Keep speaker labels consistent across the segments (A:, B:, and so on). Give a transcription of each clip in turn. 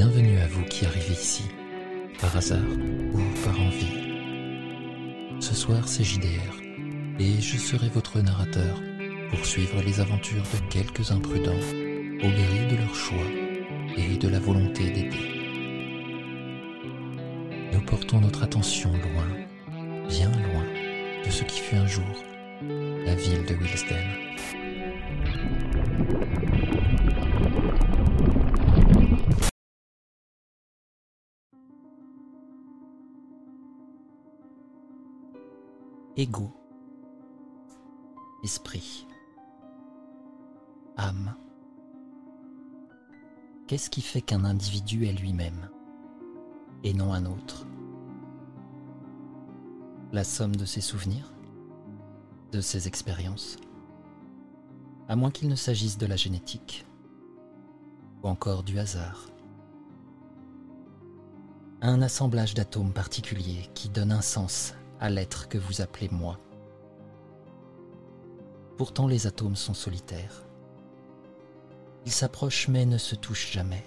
A: Bienvenue à vous qui arrivez ici, par hasard ou par envie. Ce soir, c'est JDR, et je serai votre narrateur pour suivre les aventures de quelques imprudents au gré de leur choix et de la volonté d'aider. Nous portons notre attention loin, bien loin, de ce qui fut un jour la ville de Wilsden. Ego, esprit, âme. Qu'est-ce qui fait qu'un individu est lui-même et non un autre? La somme de ses souvenirs De ses expériences À moins qu'il ne s'agisse de la génétique ou encore du hasard. Un assemblage d'atomes particuliers qui donne un sens à l'être que vous appelez moi. Pourtant les atomes sont solitaires. Ils s'approchent mais ne se touchent jamais.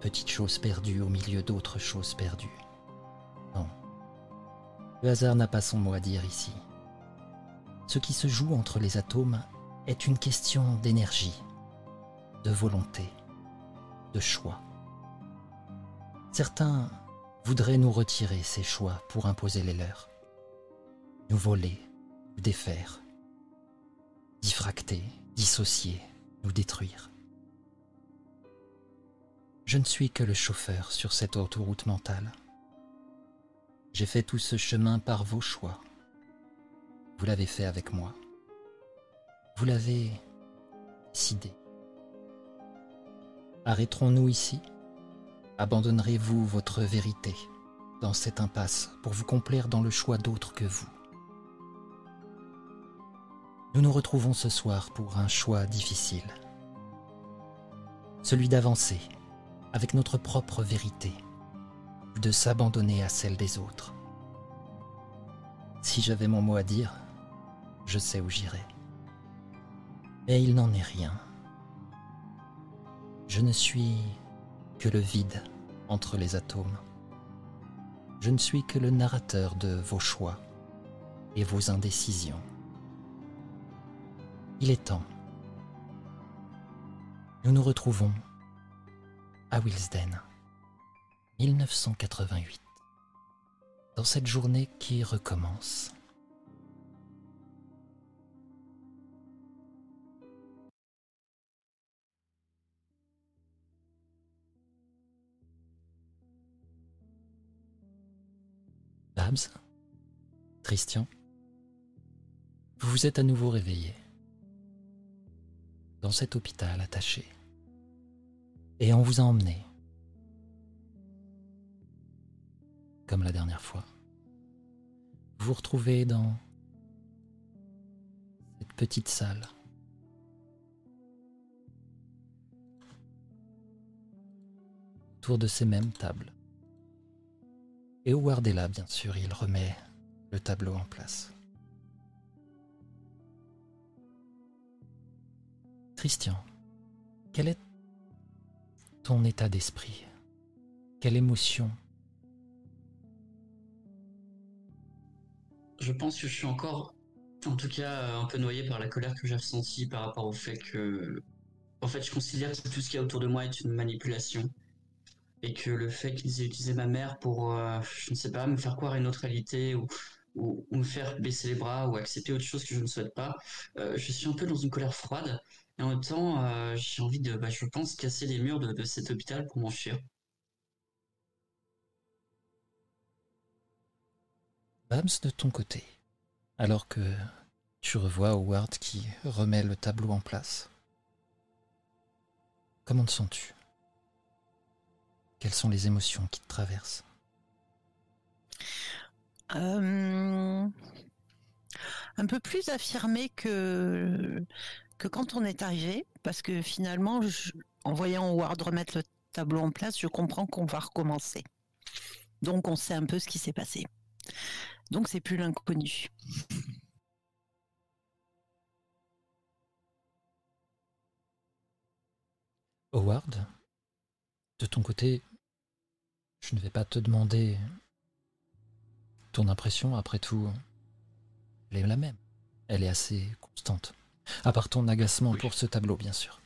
A: Petite chose perdue au milieu d'autres choses perdues. Non. Le hasard n'a pas son mot à dire ici. Ce qui se joue entre les atomes est une question d'énergie, de volonté, de choix. Certains voudraient nous retirer ces choix pour imposer les leurs, nous voler, nous défaire, diffracter, dissocier, nous détruire. Je ne suis que le chauffeur sur cette autoroute mentale. J'ai fait tout ce chemin par vos choix. Vous l'avez fait avec moi. Vous l'avez décidé. Arrêterons-nous ici? Abandonnerez-vous votre vérité dans cette impasse pour vous complaire dans le choix d'autres que vous? Nous nous retrouvons ce soir pour un choix difficile. Celui d'avancer avec notre propre vérité de s'abandonner à celle des autres. Si j'avais mon mot à dire, je sais où j'irais. Mais il n'en est rien. Je ne suis le vide entre les atomes. Je ne suis que le narrateur de vos choix et vos indécisions. Il est temps. Nous nous retrouvons à Wilsden, 1988, dans cette journée qui recommence. Babs Christian Vous vous êtes à nouveau réveillé dans cet hôpital attaché et on vous a emmené comme la dernière fois. Vous vous retrouvez dans cette petite salle. Autour de ces mêmes tables. Et Howard est là, bien sûr, il remet le tableau en place. Christian, quel est ton état d'esprit? Quelle émotion?
B: Je pense que je suis encore, en tout cas, un peu noyé par la colère que j'ai ressentie par rapport au fait que, en fait, je considère que tout ce qu'il y a autour de moi est une manipulation et que le fait qu'ils aient utilisé ma mère pour, euh, je ne sais pas, me faire croire une autre réalité ou, me faire baisser les bras ou accepter autre chose que je ne souhaite pas, euh, je suis un peu dans une colère froide et en même temps, euh, j'ai envie de, bah, je pense, casser les murs de, de cet hôpital pour m'enfuir.
A: Bams de ton côté, alors que tu revois Howard qui remet le tableau en place. Comment te sens-tu? Quelles sont les émotions qui te traversent?
C: Euh, Un peu plus affirmé que, que quand on est arrivé, parce que finalement, en voyant Howard remettre le tableau en place, je comprends qu'on va recommencer. Donc on sait un peu ce qui s'est passé. Donc c'est plus l'inconnu.
A: Howard De ton côté, je ne vais pas te demander ton impression, après tout, elle est la même. Elle est assez constante. À part ton agacement
D: Oui.
A: pour ce tableau, bien sûr.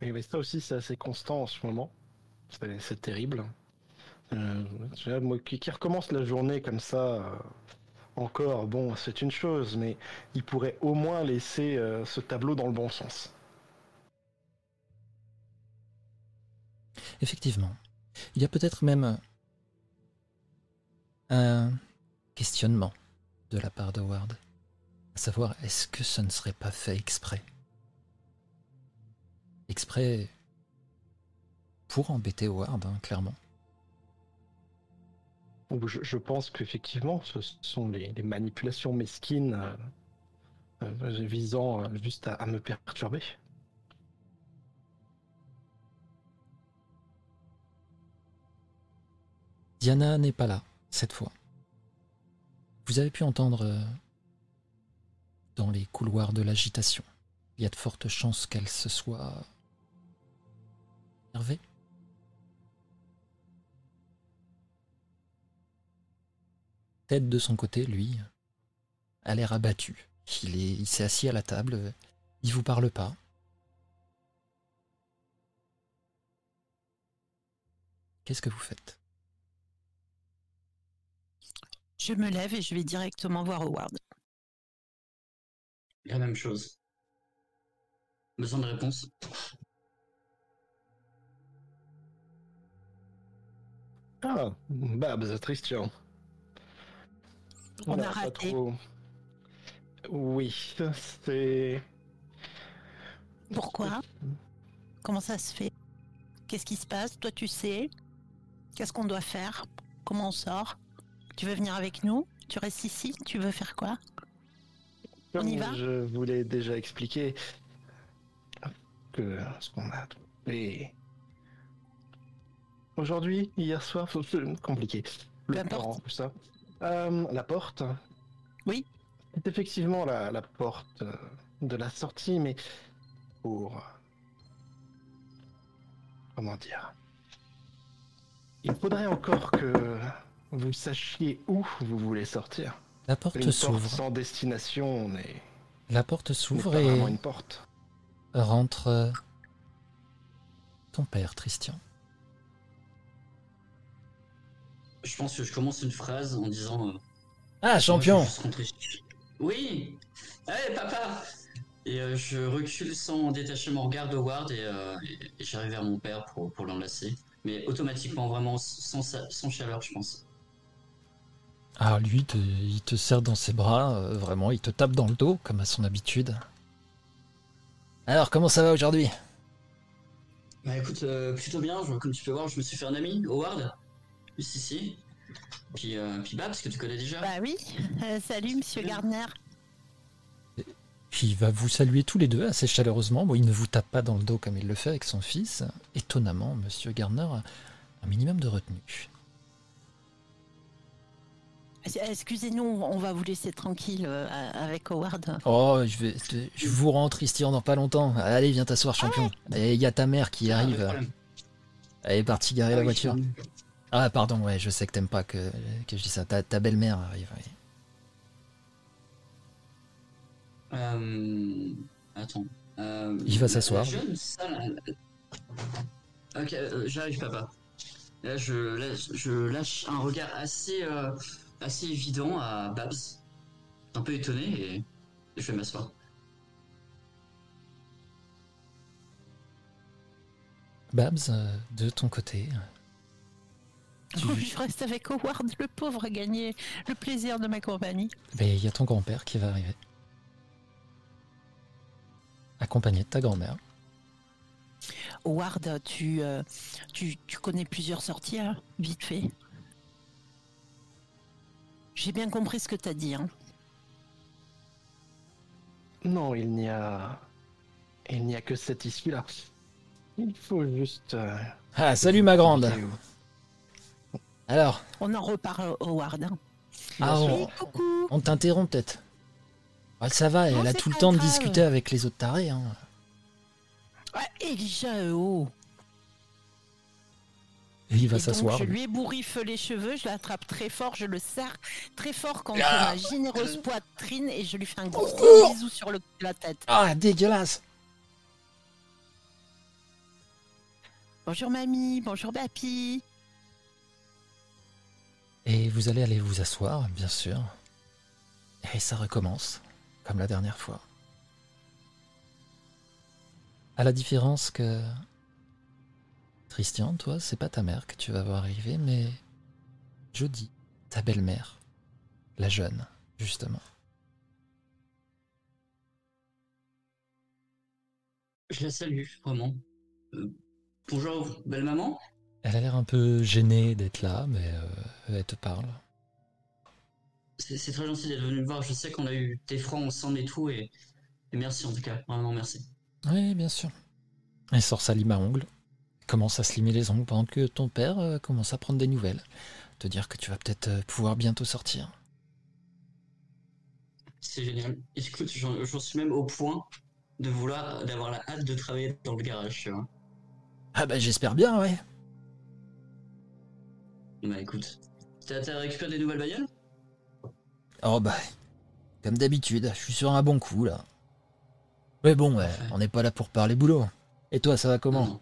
D: Oui, mais ça aussi, c'est assez constant en ce moment. C'est terrible. Euh, moi, qui recommence la journée comme ça, euh, encore, bon, c'est une chose, mais il pourrait au moins laisser euh, ce tableau dans le bon sens.
A: Effectivement. Il y a peut-être même un questionnement de la part de Ward. À savoir, est-ce que ce ne serait pas fait exprès? Exprès pour embêter Ward, hein, clairement.
D: Je, pense qu'effectivement, ce sont les, manipulations mesquines euh, euh, visant euh, juste à me perturber.
A: Diana n'est pas là, cette fois. Vous avez pu entendre euh, dans les couloirs de l'agitation. Il y a de fortes chances qu'elle se soit énervée. Ted, de son côté, lui, a l'air abattu. Il il s'est assis à la table, il vous parle pas. Qu'est-ce que vous faites?
C: Je me lève et je vais directement voir Howard.
B: La même chose. Besoin de réponse?
D: Ah, Babs, Christian.
C: On
D: Voilà,
C: a
D: pas
C: raté.
D: trop- Oui, c'est...
C: Pourquoi? Comment ça se fait? Qu'est-ce qui se passe? Toi, tu sais. Qu'est-ce qu'on doit faire? Comment on sort? Tu veux venir avec nous Tu restes ici Tu veux faire quoi On y
D: Comme
C: va
D: Je voulais déjà expliquer que ce qu'on a trouvé aujourd'hui, hier soir, c'est compliqué. Le
C: importe.
D: temps, tout ça. Euh, la porte.
C: Oui.
D: C'est effectivement la, la porte euh, de la sortie, mais pour comment dire Il faudrait encore que vous sachiez où vous voulez sortir.
A: La porte s'ouvre.
D: sans destination
A: La porte s'ouvre et
D: vraiment une porte.
A: rentre euh, ton père, Christian.
B: Je pense que je commence une phrase en disant. euh,
A: Ah, champion
B: Oui Allez, papa Et euh, je recule sans détacher mon regard de Ward et, euh, et- et j'arrive vers mon père pour, pour l'enlacer. Mais automatiquement, vraiment sans, sa- sans chaleur, je pense.
A: Ah, lui, te- il te serre dans ses bras, euh, vraiment, il te tape dans le dos, comme à son habitude. Alors, comment ça va aujourd'hui?
B: Bah écoute, euh, plutôt bien, je- comme tu peux voir, je me suis fait un ami, Howard, juste ici. Puis, euh, puis Babs, que tu connais déjà.
C: Bah oui. Euh, salut, monsieur Gardner.
A: Il va vous saluer tous les deux assez chaleureusement. Bon, il ne vous tape pas dans le dos comme il le fait avec son fils. Étonnamment, monsieur Gardner a un minimum de retenue.
C: Excusez-nous, on va vous laisser tranquille euh, avec Howard.
A: Oh, je vais, je vous rentre ici dans pas longtemps. Allez, viens t'asseoir, champion. Et il y a ta mère qui
B: Ah,
A: arrive. Elle est partie garer
B: Ah
A: la
B: oui,
A: voiture. Ah, pardon, ouais, je sais que t'aimes pas que, que je dis ça. Ta, ta belle-mère arrive. ouais.
B: Euh, attends. Euh,
A: Il va s'asseoir.
B: Ok, euh, j'arrive, papa. Là, je lâche, je lâche un regard assez, euh, assez évident à Babs. Un peu étonné et je vais m'asseoir.
A: Babs, euh, de ton côté, Tu-
C: Je reste avec Howard, le pauvre, a gagné le plaisir de ma compagnie.
A: ben, il y a ton grand-père qui va arriver. Accompagné de ta grand-mère.
C: Howard, tu, euh, tu, tu connais plusieurs sorties, hein, vite fait. J'ai bien compris ce que t'as dit. Hein.
D: Non, il n'y a. Il n'y a que cette issue-là. Il faut juste. euh,
A: Ah, salut ma grande. Alors,
C: On en reparle, Howard. hein.
A: ah, on,
C: Oui, coucou.
A: on t'interrompt peut-être. Ah, ça va,
C: Non,
A: elle a tout le temps de discuter avec les autres tarés. Hein.
C: Ah, Elijah, euh, oh.
A: Et il va s'asseoir.
C: je lui ébouriffe les cheveux, je l'attrape très fort, je le serre très fort contre
A: Ah.
C: ma généreuse poitrine et je lui fais un gros
A: secours
C: bisou sur le, la tête.
A: Ah, dégueulasse
C: Bonjour mamie, bonjour papy.
A: Et vous allez aller vous asseoir, bien sûr. Et ça recommence, comme la dernière fois. À la différence que... Christian, toi, c'est pas ta mère que tu vas voir arriver, mais... Jodie, ta belle-mère. La jeune, justement.
B: Je la salue, vraiment. Euh, bonjour, belle maman.
A: Elle a l'air un peu gênée d'être là, mais euh, elle te parle.
B: C'est c'est très gentil d'être venu me voir. Je sais qu'on a eu des francs ensemble et tout, et, et merci en tout cas. Vraiment merci.
A: Oui, bien sûr. Elle sort sa lime à ongles, commence à se limer les ongles pendant que ton père euh, commence à prendre des nouvelles. Te dire que tu vas peut-être euh, pouvoir bientôt sortir.
B: C'est génial. Écoute, j'en suis même au point de vouloir, d'avoir la hâte de travailler dans le garage, tu vois.
A: Ah bah j'espère bien, ouais.
B: Bah écoute, t'as récupéré des nouvelles bagnoles?
A: Oh bah, comme d'habitude, je suis sur un bon coup là. Mais bon, ouais, on n'est pas là pour parler boulot. Et toi, ça va comment?
B: Non.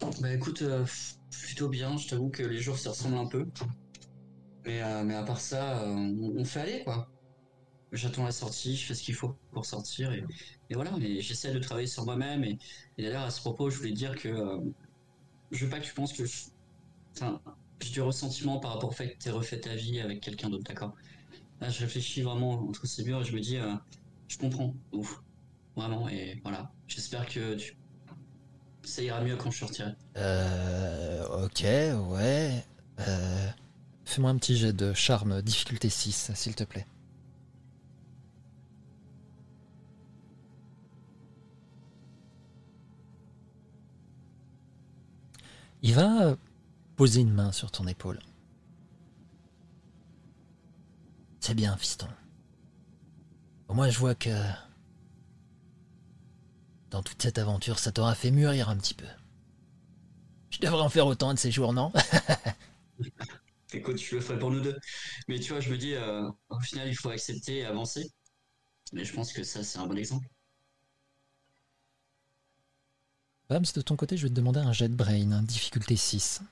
B: Bah écoute, euh, plutôt bien. Je t'avoue que les jours s'y ressemblent un peu. Mais, euh, mais à part ça, euh, on, fait aller quoi. J'attends la sortie, je fais ce qu'il faut pour sortir et, et voilà. Mais j'essaie de travailler sur moi-même et, d'ailleurs à ce propos, je voulais dire que je veux pas que tu penses que je, j'ai du ressentiment par rapport au fait que t'aies refait ta vie avec quelqu'un d'autre, d'accord? Là, je réfléchis vraiment entre ces murs et je me dis, je comprends, ouf, vraiment et voilà. J'espère que tu, ça ira mieux quand je sortirai.
A: Euh, ok, ouais. Euh, Fais-moi un petit jet de charme, difficulté 6, s'il te plaît. Il va poser une main sur ton épaule. C'est bien, fiston. Au moins, je vois que dans toute cette aventure, ça t'aura fait mûrir un petit peu. Je devrais en faire autant de ces jours, non?
B: Écoute, je le ferai pour nous deux. Mais tu vois, je me dis, euh, au final, il faut accepter et avancer. Mais je pense que ça, c'est un bon exemple.
A: Babs, de ton côté, je vais te demander un jet de brain, hein, difficulté 6.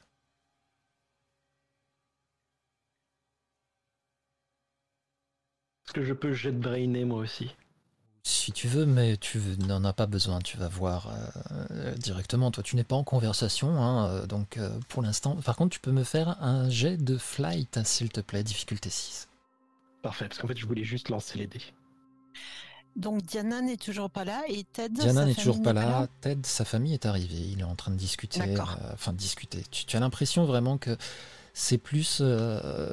D: Est-ce que je peux jet de brainer moi aussi
A: Si tu veux, mais tu n'en as pas besoin, tu vas voir euh, directement. Toi, tu n'es pas en conversation, hein, euh, donc euh, pour l'instant. Par contre, tu peux me faire un jet de flight, s'il te plaît, difficulté 6.
D: Parfait, parce qu'en fait je voulais juste lancer les dés.
C: Donc Diana n'est toujours pas là et Ted.
A: Diana
C: sa
A: n'est toujours
C: famille
A: pas là. Ted, sa famille est arrivée. Il est en train de discuter. Euh, enfin, discuter. Tu, tu as l'impression vraiment que c'est plus euh,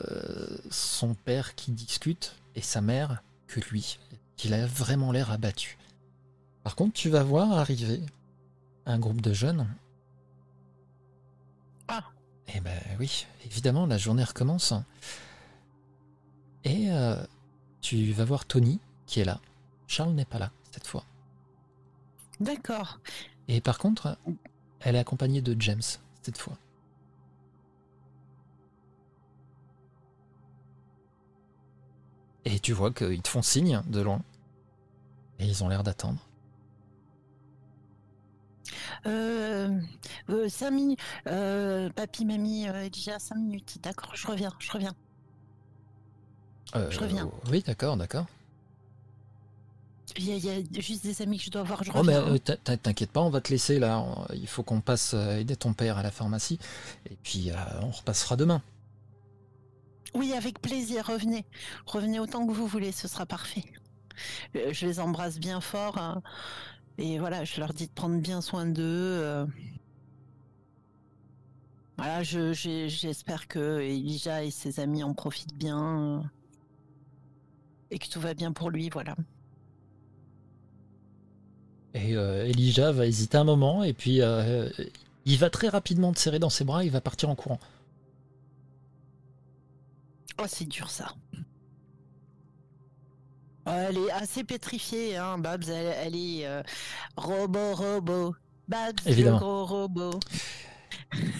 A: son père qui discute et sa mère que lui. Qu'il a vraiment l'air abattu. Par contre, tu vas voir arriver un groupe de jeunes.
C: Ah.
A: Eh ben oui, évidemment, la journée recommence. Et euh, tu vas voir Tony qui est là. Charles n'est pas là cette fois.
C: D'accord.
A: Et par contre, elle est accompagnée de James cette fois. Et tu vois qu'ils te font signe de loin. Et ils ont l'air d'attendre.
C: Euh, euh, cinq minutes. Euh, papy, mamie, euh, déjà cinq minutes. D'accord, je reviens, je reviens.
A: Euh,
C: Je reviens.
A: Oui, d'accord, d'accord.
C: Il y, a, il y a juste des amis que je dois voir, je
A: Oh, mais
C: reviens. hein.
A: euh, t'in- t'in- t'inquiète pas, on va te laisser là. Il faut qu'on passe euh, aider ton père à la pharmacie. Et puis, euh, on repassera demain.
C: Oui, avec plaisir, revenez. Revenez autant que vous voulez, ce sera parfait. Euh, Je les embrasse bien fort. hein. et voilà, je leur dis de prendre bien soin d'eux. euh. Voilà, j'espère que Elijah et ses amis en profitent bien. et que tout va bien pour lui, voilà.
A: Et euh, Elijah va hésiter un moment. Et puis, il va très rapidement te serrer dans ses bras. Il va partir en courant.
C: Oh, c'est dur ça. Oh, elle est assez pétrifiée, hein, Babs. Elle, elle est euh, robot, robot. Babs,
A: Évidemment.
C: le gros robot.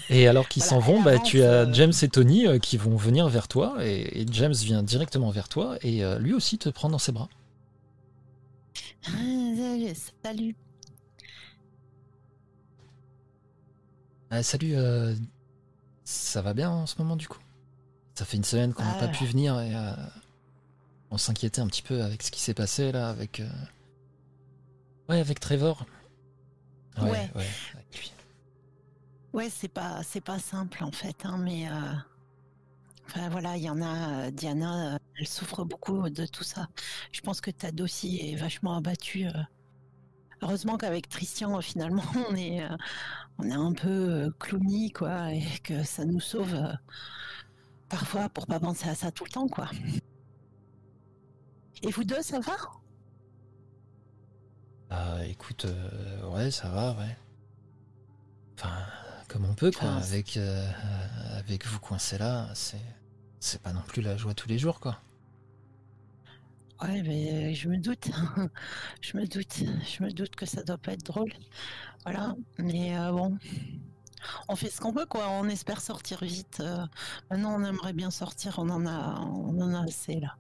A: Et alors qu'ils s'en vont, bah,
C: avance,
A: tu as
C: euh,
A: James et Tony euh, qui vont venir vers toi, et, et James vient directement vers toi, et euh, lui aussi te prend dans ses bras.
C: Ah, Salut.
A: Ah, salut, euh, ça va bien en ce moment du coup? Ça fait une semaine qu'on n'a
C: Ah.
A: pas pu venir et euh, on s'inquiétait un petit peu avec ce qui s'est passé là, avec. euh, Ouais, avec Trevor. Ouais,
C: Ouais.
A: ouais, avec lui.
C: Ouais, c'est pas c'est pas simple en fait, hein, mais euh, enfin voilà, il y en a. Diana, elle souffre beaucoup de tout ça. Je pense que Tad aussi est vachement abattu. euh. Heureusement qu'avec Christian, finalement, on est on est un peu clowny quoi, et que ça nous sauve parfois pour pas penser à ça tout le temps quoi. Et vous deux, ça va?
A: Ah, écoute, euh, ouais, ça va, ouais. Enfin, comme on peut, quoi.
C: Enfin,
A: avec, euh, avec vous coincés là, c'est, c'est pas non plus la joie tous les jours, quoi.
C: Ouais, mais je me doute, je me doute, je me doute que ça doit pas être drôle. Voilà, mais euh, bon, on fait ce qu'on peut, quoi. On espère sortir vite. euh. Maintenant, on aimerait bien sortir. On en a, on en a assez là.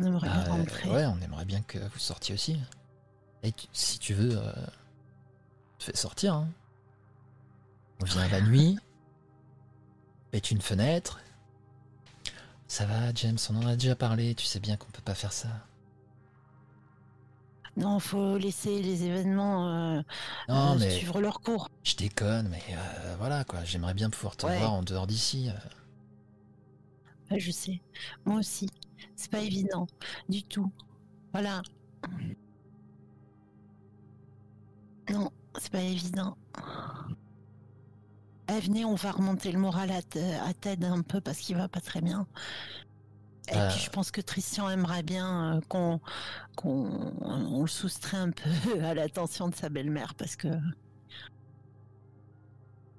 C: On aimerait bien
A: Ah,
C: rentrer.
A: ouais, on aimerait bien que vous sortiez aussi. Et tu- si tu veux, euh, te fais sortir. Hein. On vient la nuit, pète une fenêtre. Ça va, James, on en a déjà parlé. Tu sais bien qu'on peut pas faire ça.
C: Non, faut laisser les événements euh,
A: Non,
C: euh,
A: mais
C: suivre leur cours.
A: je déconne, mais euh, voilà, quoi. J'aimerais bien pouvoir te
C: Ouais.
A: voir en dehors d'ici.
C: Ouais, je sais. Moi aussi. C'est pas évident du tout. Voilà. Non, c'est pas évident. Eh, venez, on va remonter le moral à, à Ted un peu parce qu'il va pas très bien. Et
A: Euh.
C: puis je pense que Christian aimerait bien euh, qu'on qu'on on le soustrait un peu à l'attention de sa belle-mère parce que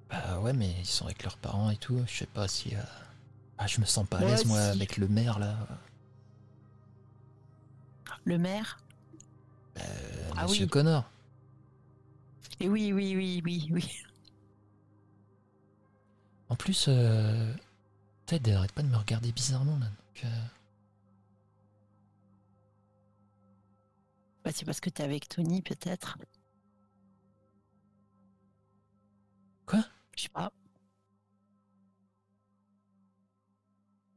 A: Bah ouais, mais ils sont avec leurs parents et tout. Je sais pas si. euh, Ah, je me sens pas à l'aise, moi, avec le maire, là.
C: le maire?
A: Euh,
C: Ah
A: Monsieur
C: oui.
A: Connor.
C: Et oui, oui, oui, oui, oui.
A: En plus, euh, Ted arrête pas de me regarder bizarrement, là. Euh,
C: Bah, c'est parce que t'es avec Tony, peut-être.
A: Quoi?
C: Je sais pas.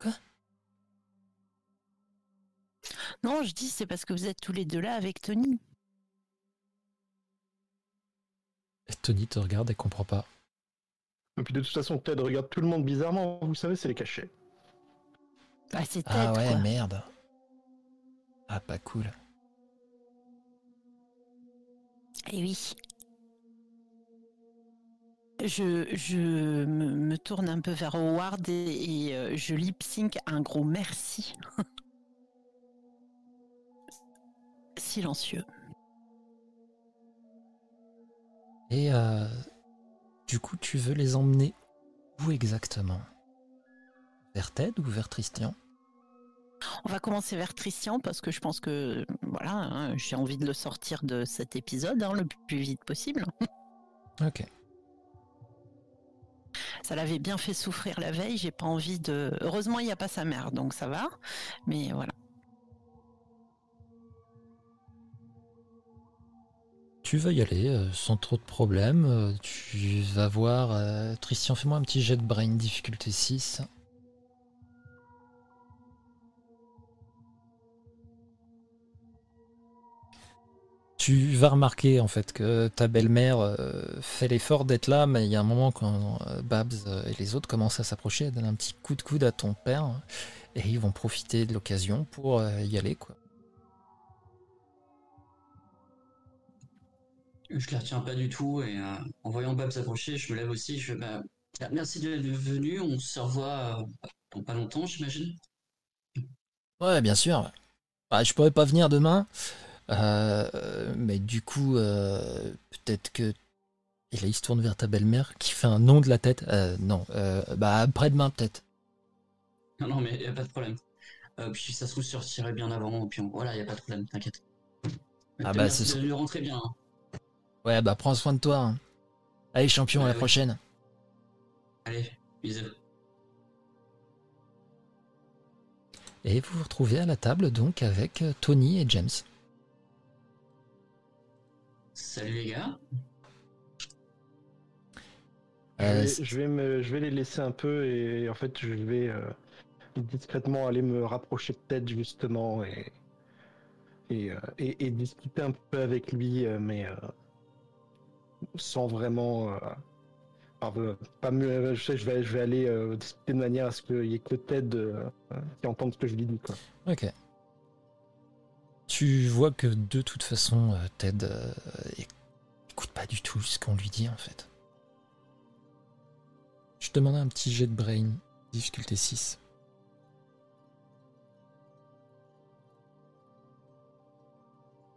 A: Quoi?
C: Non, je dis c'est parce que vous êtes tous les deux là avec Tony.
A: et Tony te regarde et comprend pas.
D: Et puis de toute façon, Ted regarde tout le monde bizarrement, vous savez, c'est les cachets.
C: Bah, c'est
A: Ah ouais,
C: quoi.
A: merde. Ah, pas cool.
C: Eh oui. Je, je me, me tourne un peu vers Howard et, et, euh, je lip sync un gros merci. Silencieux.
A: Et euh, du coup, tu veux les emmener où exactement? Vers Ted ou vers Tristan?
C: On va commencer vers Christian parce que je pense que voilà, hein, j'ai envie de le sortir de cet épisode hein, le plus vite possible.
A: Ok.
C: Ça l'avait bien fait souffrir la veille, j'ai pas envie de. Heureusement, il n'y a pas sa mère, donc ça va. Mais voilà.
A: Tu vas y aller euh, sans trop de problèmes. Euh, tu vas voir. euh, Tristan, fais-moi un petit jet de brain difficulté 6. Tu vas remarquer en fait que ta belle-mère euh, fait l'effort d'être là, mais il y a un moment quand euh, Babs euh, et les autres commencent à s'approcher, elle donne un petit coup de coude à ton père et ils vont profiter de l'occasion pour y aller quoi.
B: Je les retiens pas du tout et en voyant Babs s'approcher, je me lève aussi. Je fais bah, merci d'être venu. On se revoit dans pas longtemps, j'imagine.
A: Ouais, bien sûr. Bah, je pourrais pas venir demain. Euh, mais du coup, euh, peut-être que. Et là, il se tourne vers ta belle-mère qui fait un nom de la tête. Euh, non, euh, bah après-demain peut-être.
B: Non, non, mais y a pas de problème. Euh, puis ça se trouve, je sortirai bien avant. Puis on- voilà, y a pas de problème, t'inquiète.
A: Ah bah, c'est
B: nous rentrer bien. hein.
A: Ouais, bah prends soin de toi. hein. Allez, champion, à la
B: ouais.
A: prochaine.
B: Allez, bisous.
A: Et vous vous retrouvez à la table donc avec Tony et James.
B: Salut les gars.
A: Euh,
D: je, vais, je vais me, je vais les laisser un peu et en fait je vais euh, discrètement aller me rapprocher de Ted justement et et, euh, et, et discuter un peu avec lui, mais euh, sans vraiment. euh, enfin, euh, pas mieux, je sais, je vais, je vais aller euh, discuter de manière à ce qu'il y ait que Ted euh, qui entende ce que je lui dis quoi.
A: Ok. Tu vois que de toute façon, euh, Ted euh, écoute pas du tout ce qu'on lui dit en fait. Je te demande un petit jet de brain, difficulté 6.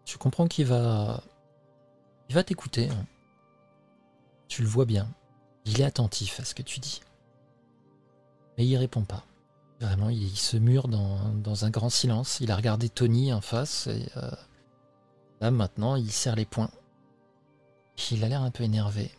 A: Tu comprends qu'il va. Il va t'écouter. hein. Tu le vois bien. Il est attentif à ce que tu dis. Mais il répond pas. Vraiment, il, il se mure dans, dans un grand silence. Il a regardé Tony en face et euh, là maintenant il serre les poings. Il a l'air un peu énervé.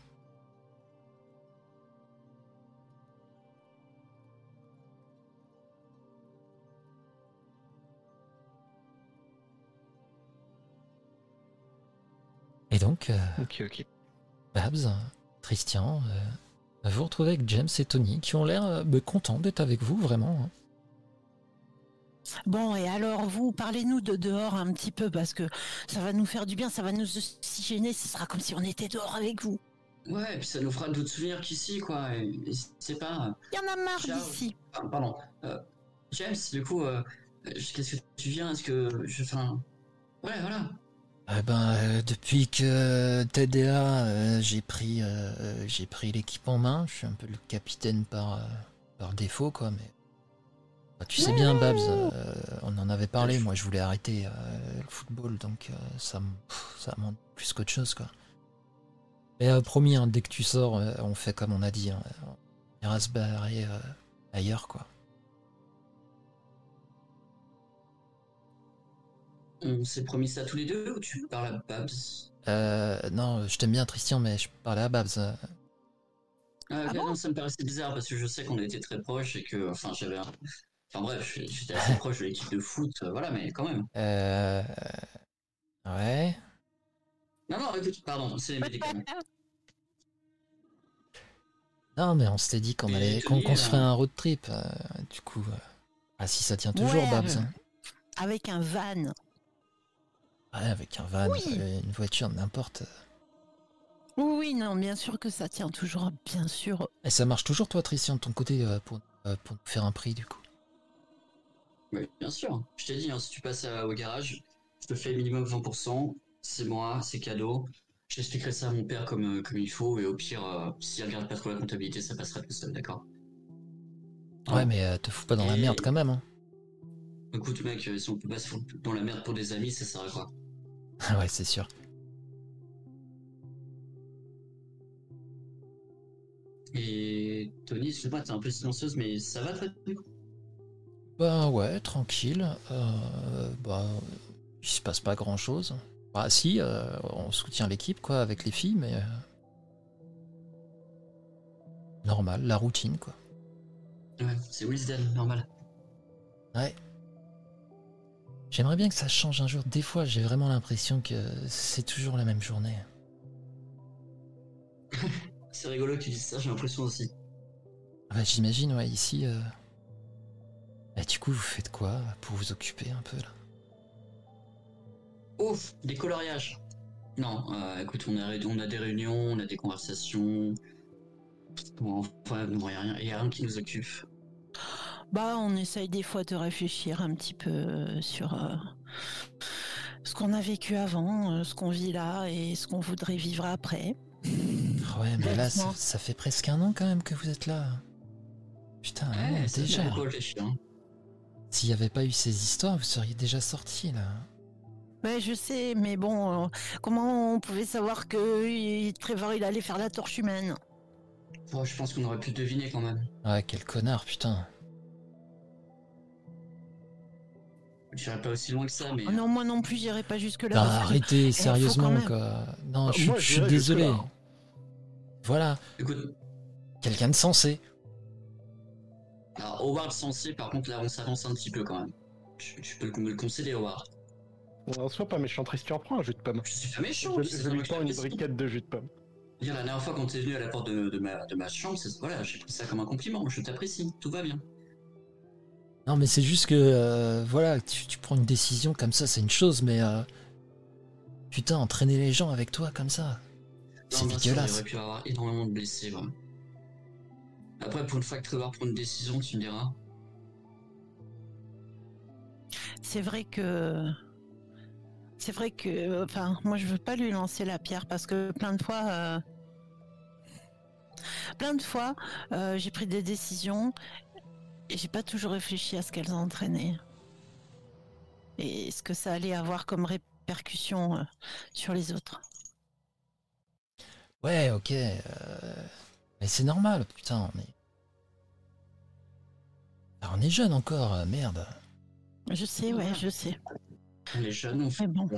A: Et donc, euh,
D: Ok, ok.
A: Babs, Christian, euh, vous vous retrouvez avec James et Tony qui ont l'air euh, bah, contents d'être avec vous, vraiment. hein.
C: Bon, et alors vous, parlez-nous de dehors un petit peu parce que ça va nous faire du bien, ça va nous oxygéner, ce sera comme si on était dehors avec vous.
B: Ouais, et puis ça nous fera d'autres souvenirs qu'ici, quoi. C'est pas.
C: Il y en a marre d'ici.
B: ah, pardon. Euh, James, du coup, euh, qu'est-ce que tu viens? Est-ce que je. Enfin. Ouais, voilà.
A: Eh ben, euh, depuis que là, euh, j'ai pris, euh, j'ai pris l'équipe en main. Je suis un peu le capitaine par, par défaut, quoi. Mais Bah, tu sais bien, Babs, on en avait parlé. Moi, je voulais arrêter le football, donc ça, ça monte plus qu'autre chose, quoi. Et euh, promis, hein, dès que tu sors, on fait comme on a dit. hein. on ira se barrer ailleurs, quoi.
B: On s'est promis ça tous les deux ou tu parles à Babs?
A: Euh, non, je t'aime bien, Christian, mais je parlais à Babs. euh.
B: Ah,
C: bon?
B: non, ça me paraissait bizarre parce que je sais qu'on a été très proches et que. Enfin, j'avais un. Enfin, bref, j'étais assez proche de l'équipe de foot, euh, voilà, mais quand même.
A: Euh... Ouais.
B: Non, non, écoute, pardon, c'est les médicaments.
A: Non, mais on s'était dit qu'on allait, qu'on qu'on se ferait un road trip. euh, du coup, euh, ah si ça tient toujours,
C: Ouais.
A: Babs. hein.
C: Avec un van.
A: Ouais, avec un van,
C: Oui.
A: euh, une voiture, n'importe.
C: Oui, non, bien sûr que ça tient toujours, bien sûr.
A: Et ça marche toujours, toi, Christian, de ton côté, euh, pour, euh, pour nous faire un prix, du coup?
B: Oui, bien sûr. Je t'ai dit, hein, si tu passes au garage, je te fais minimum 20%. C'est moi, c'est cadeau. J'expliquerai ça à mon père comme, comme il faut. Et au pire, euh, s'il regarde pas trop la comptabilité, ça passera tout seul, d'accord?
A: Ouais, mais euh, te fous pas dans la merde quand même. Hein.
B: Écoute, mec, si on peut pas se foutre dans la merde pour des amis, ça sert à quoi?
A: Ouais, c'est sûr.
B: Et Tony, excuse-moi, t'es un peu silencieuse, mais ça va toi du coup?
A: Bah ouais, tranquille. Euh, bah, il se passe pas grand-chose. Bah si, euh, on soutient l'équipe, quoi, avec les filles, mais... euh, Normal, la routine, quoi.
B: Ouais, c'est Wisden, normal.
A: Ouais. J'aimerais bien que ça change un jour. Des fois, j'ai vraiment l'impression que c'est toujours la même journée.
B: C'est rigolo que tu dises ça, j'ai l'impression aussi.
A: Ah Bah, J'imagine, ouais, ici... euh, Et du coup, vous faites quoi pour vous occuper un peu, là?
B: Ouf, des coloriages. Non, euh, écoute, on a, on a des réunions, on a des conversations. Bon, enfin, non, y a rien, y a rien qui nous occupe.
C: Bah, on essaye des fois de réfléchir un petit peu euh, sur euh, ce qu'on a vécu avant, euh, ce qu'on vit là et ce qu'on voudrait vivre après.
A: Ouais, mais là, ça, fait presque un an quand même que vous êtes là. Putain,
B: Ouais,
A: déjà.
B: hein.
A: S'il n'y avait pas eu ces histoires, vous seriez déjà sortis, là.
C: Ouais, je sais, mais bon, euh, comment on pouvait savoir que Trevor il allait faire la torche humaine?
B: Bon, je pense qu'on aurait pu deviner quand même.
A: Ouais, quel connard, putain.
B: Je dirais pas aussi loin que ça, mais.
C: Oh Non, moi non plus, j'irai pas jusque là.
A: Non,
C: parce que-
A: arrêtez, sérieusement, quoi. Non, je, suis-
D: moi,
A: je suis
D: j'irais
A: désolé.
D: jusque-là.
A: Voilà,
B: Écoute,
A: quelqu'un de sensé.
B: alors Howard Sensé, par contre, là, on s'avance un petit peu quand même. Tu, peux me le concéder, Howard.
D: On soit pas méchant, Tristan, prends un jus de pomme.
B: Je suis pas méchant.
D: Je, je lui prends une briquette de jus de pomme.
B: Dire, la dernière fois quand t'es venu à la porte de, de ma, de ma chambre, voilà, j'ai pris ça comme un compliment. Je t'apprécie, tout va bien.
A: Non, mais c'est juste que, euh, voilà, tu, tu prends une décision comme ça, c'est une chose, mais. euh, putain, entraîner les gens avec toi comme ça. C'est
B: sûr, Il
A: dégueulasse.
B: aurait pu avoir énormément de blessés, vraiment. Après, pour une fois que Trevor prend une décision, tu me diras.
C: C'est vrai que. C'est vrai que. Enfin, moi, je veux pas lui lancer la pierre parce que plein de fois. euh, Plein de fois, euh, j'ai pris des décisions et j'ai pas toujours réfléchi à ce qu'elles entraînaient. Et ce que ça allait avoir comme répercussion euh, sur les autres.
A: Ouais, ok. euh, Mais c'est normal, putain, on est. Ah, on est jeune encore, euh, merde.
C: Je sais, ouais, je sais.
B: Les jeunes, on fait
C: bon.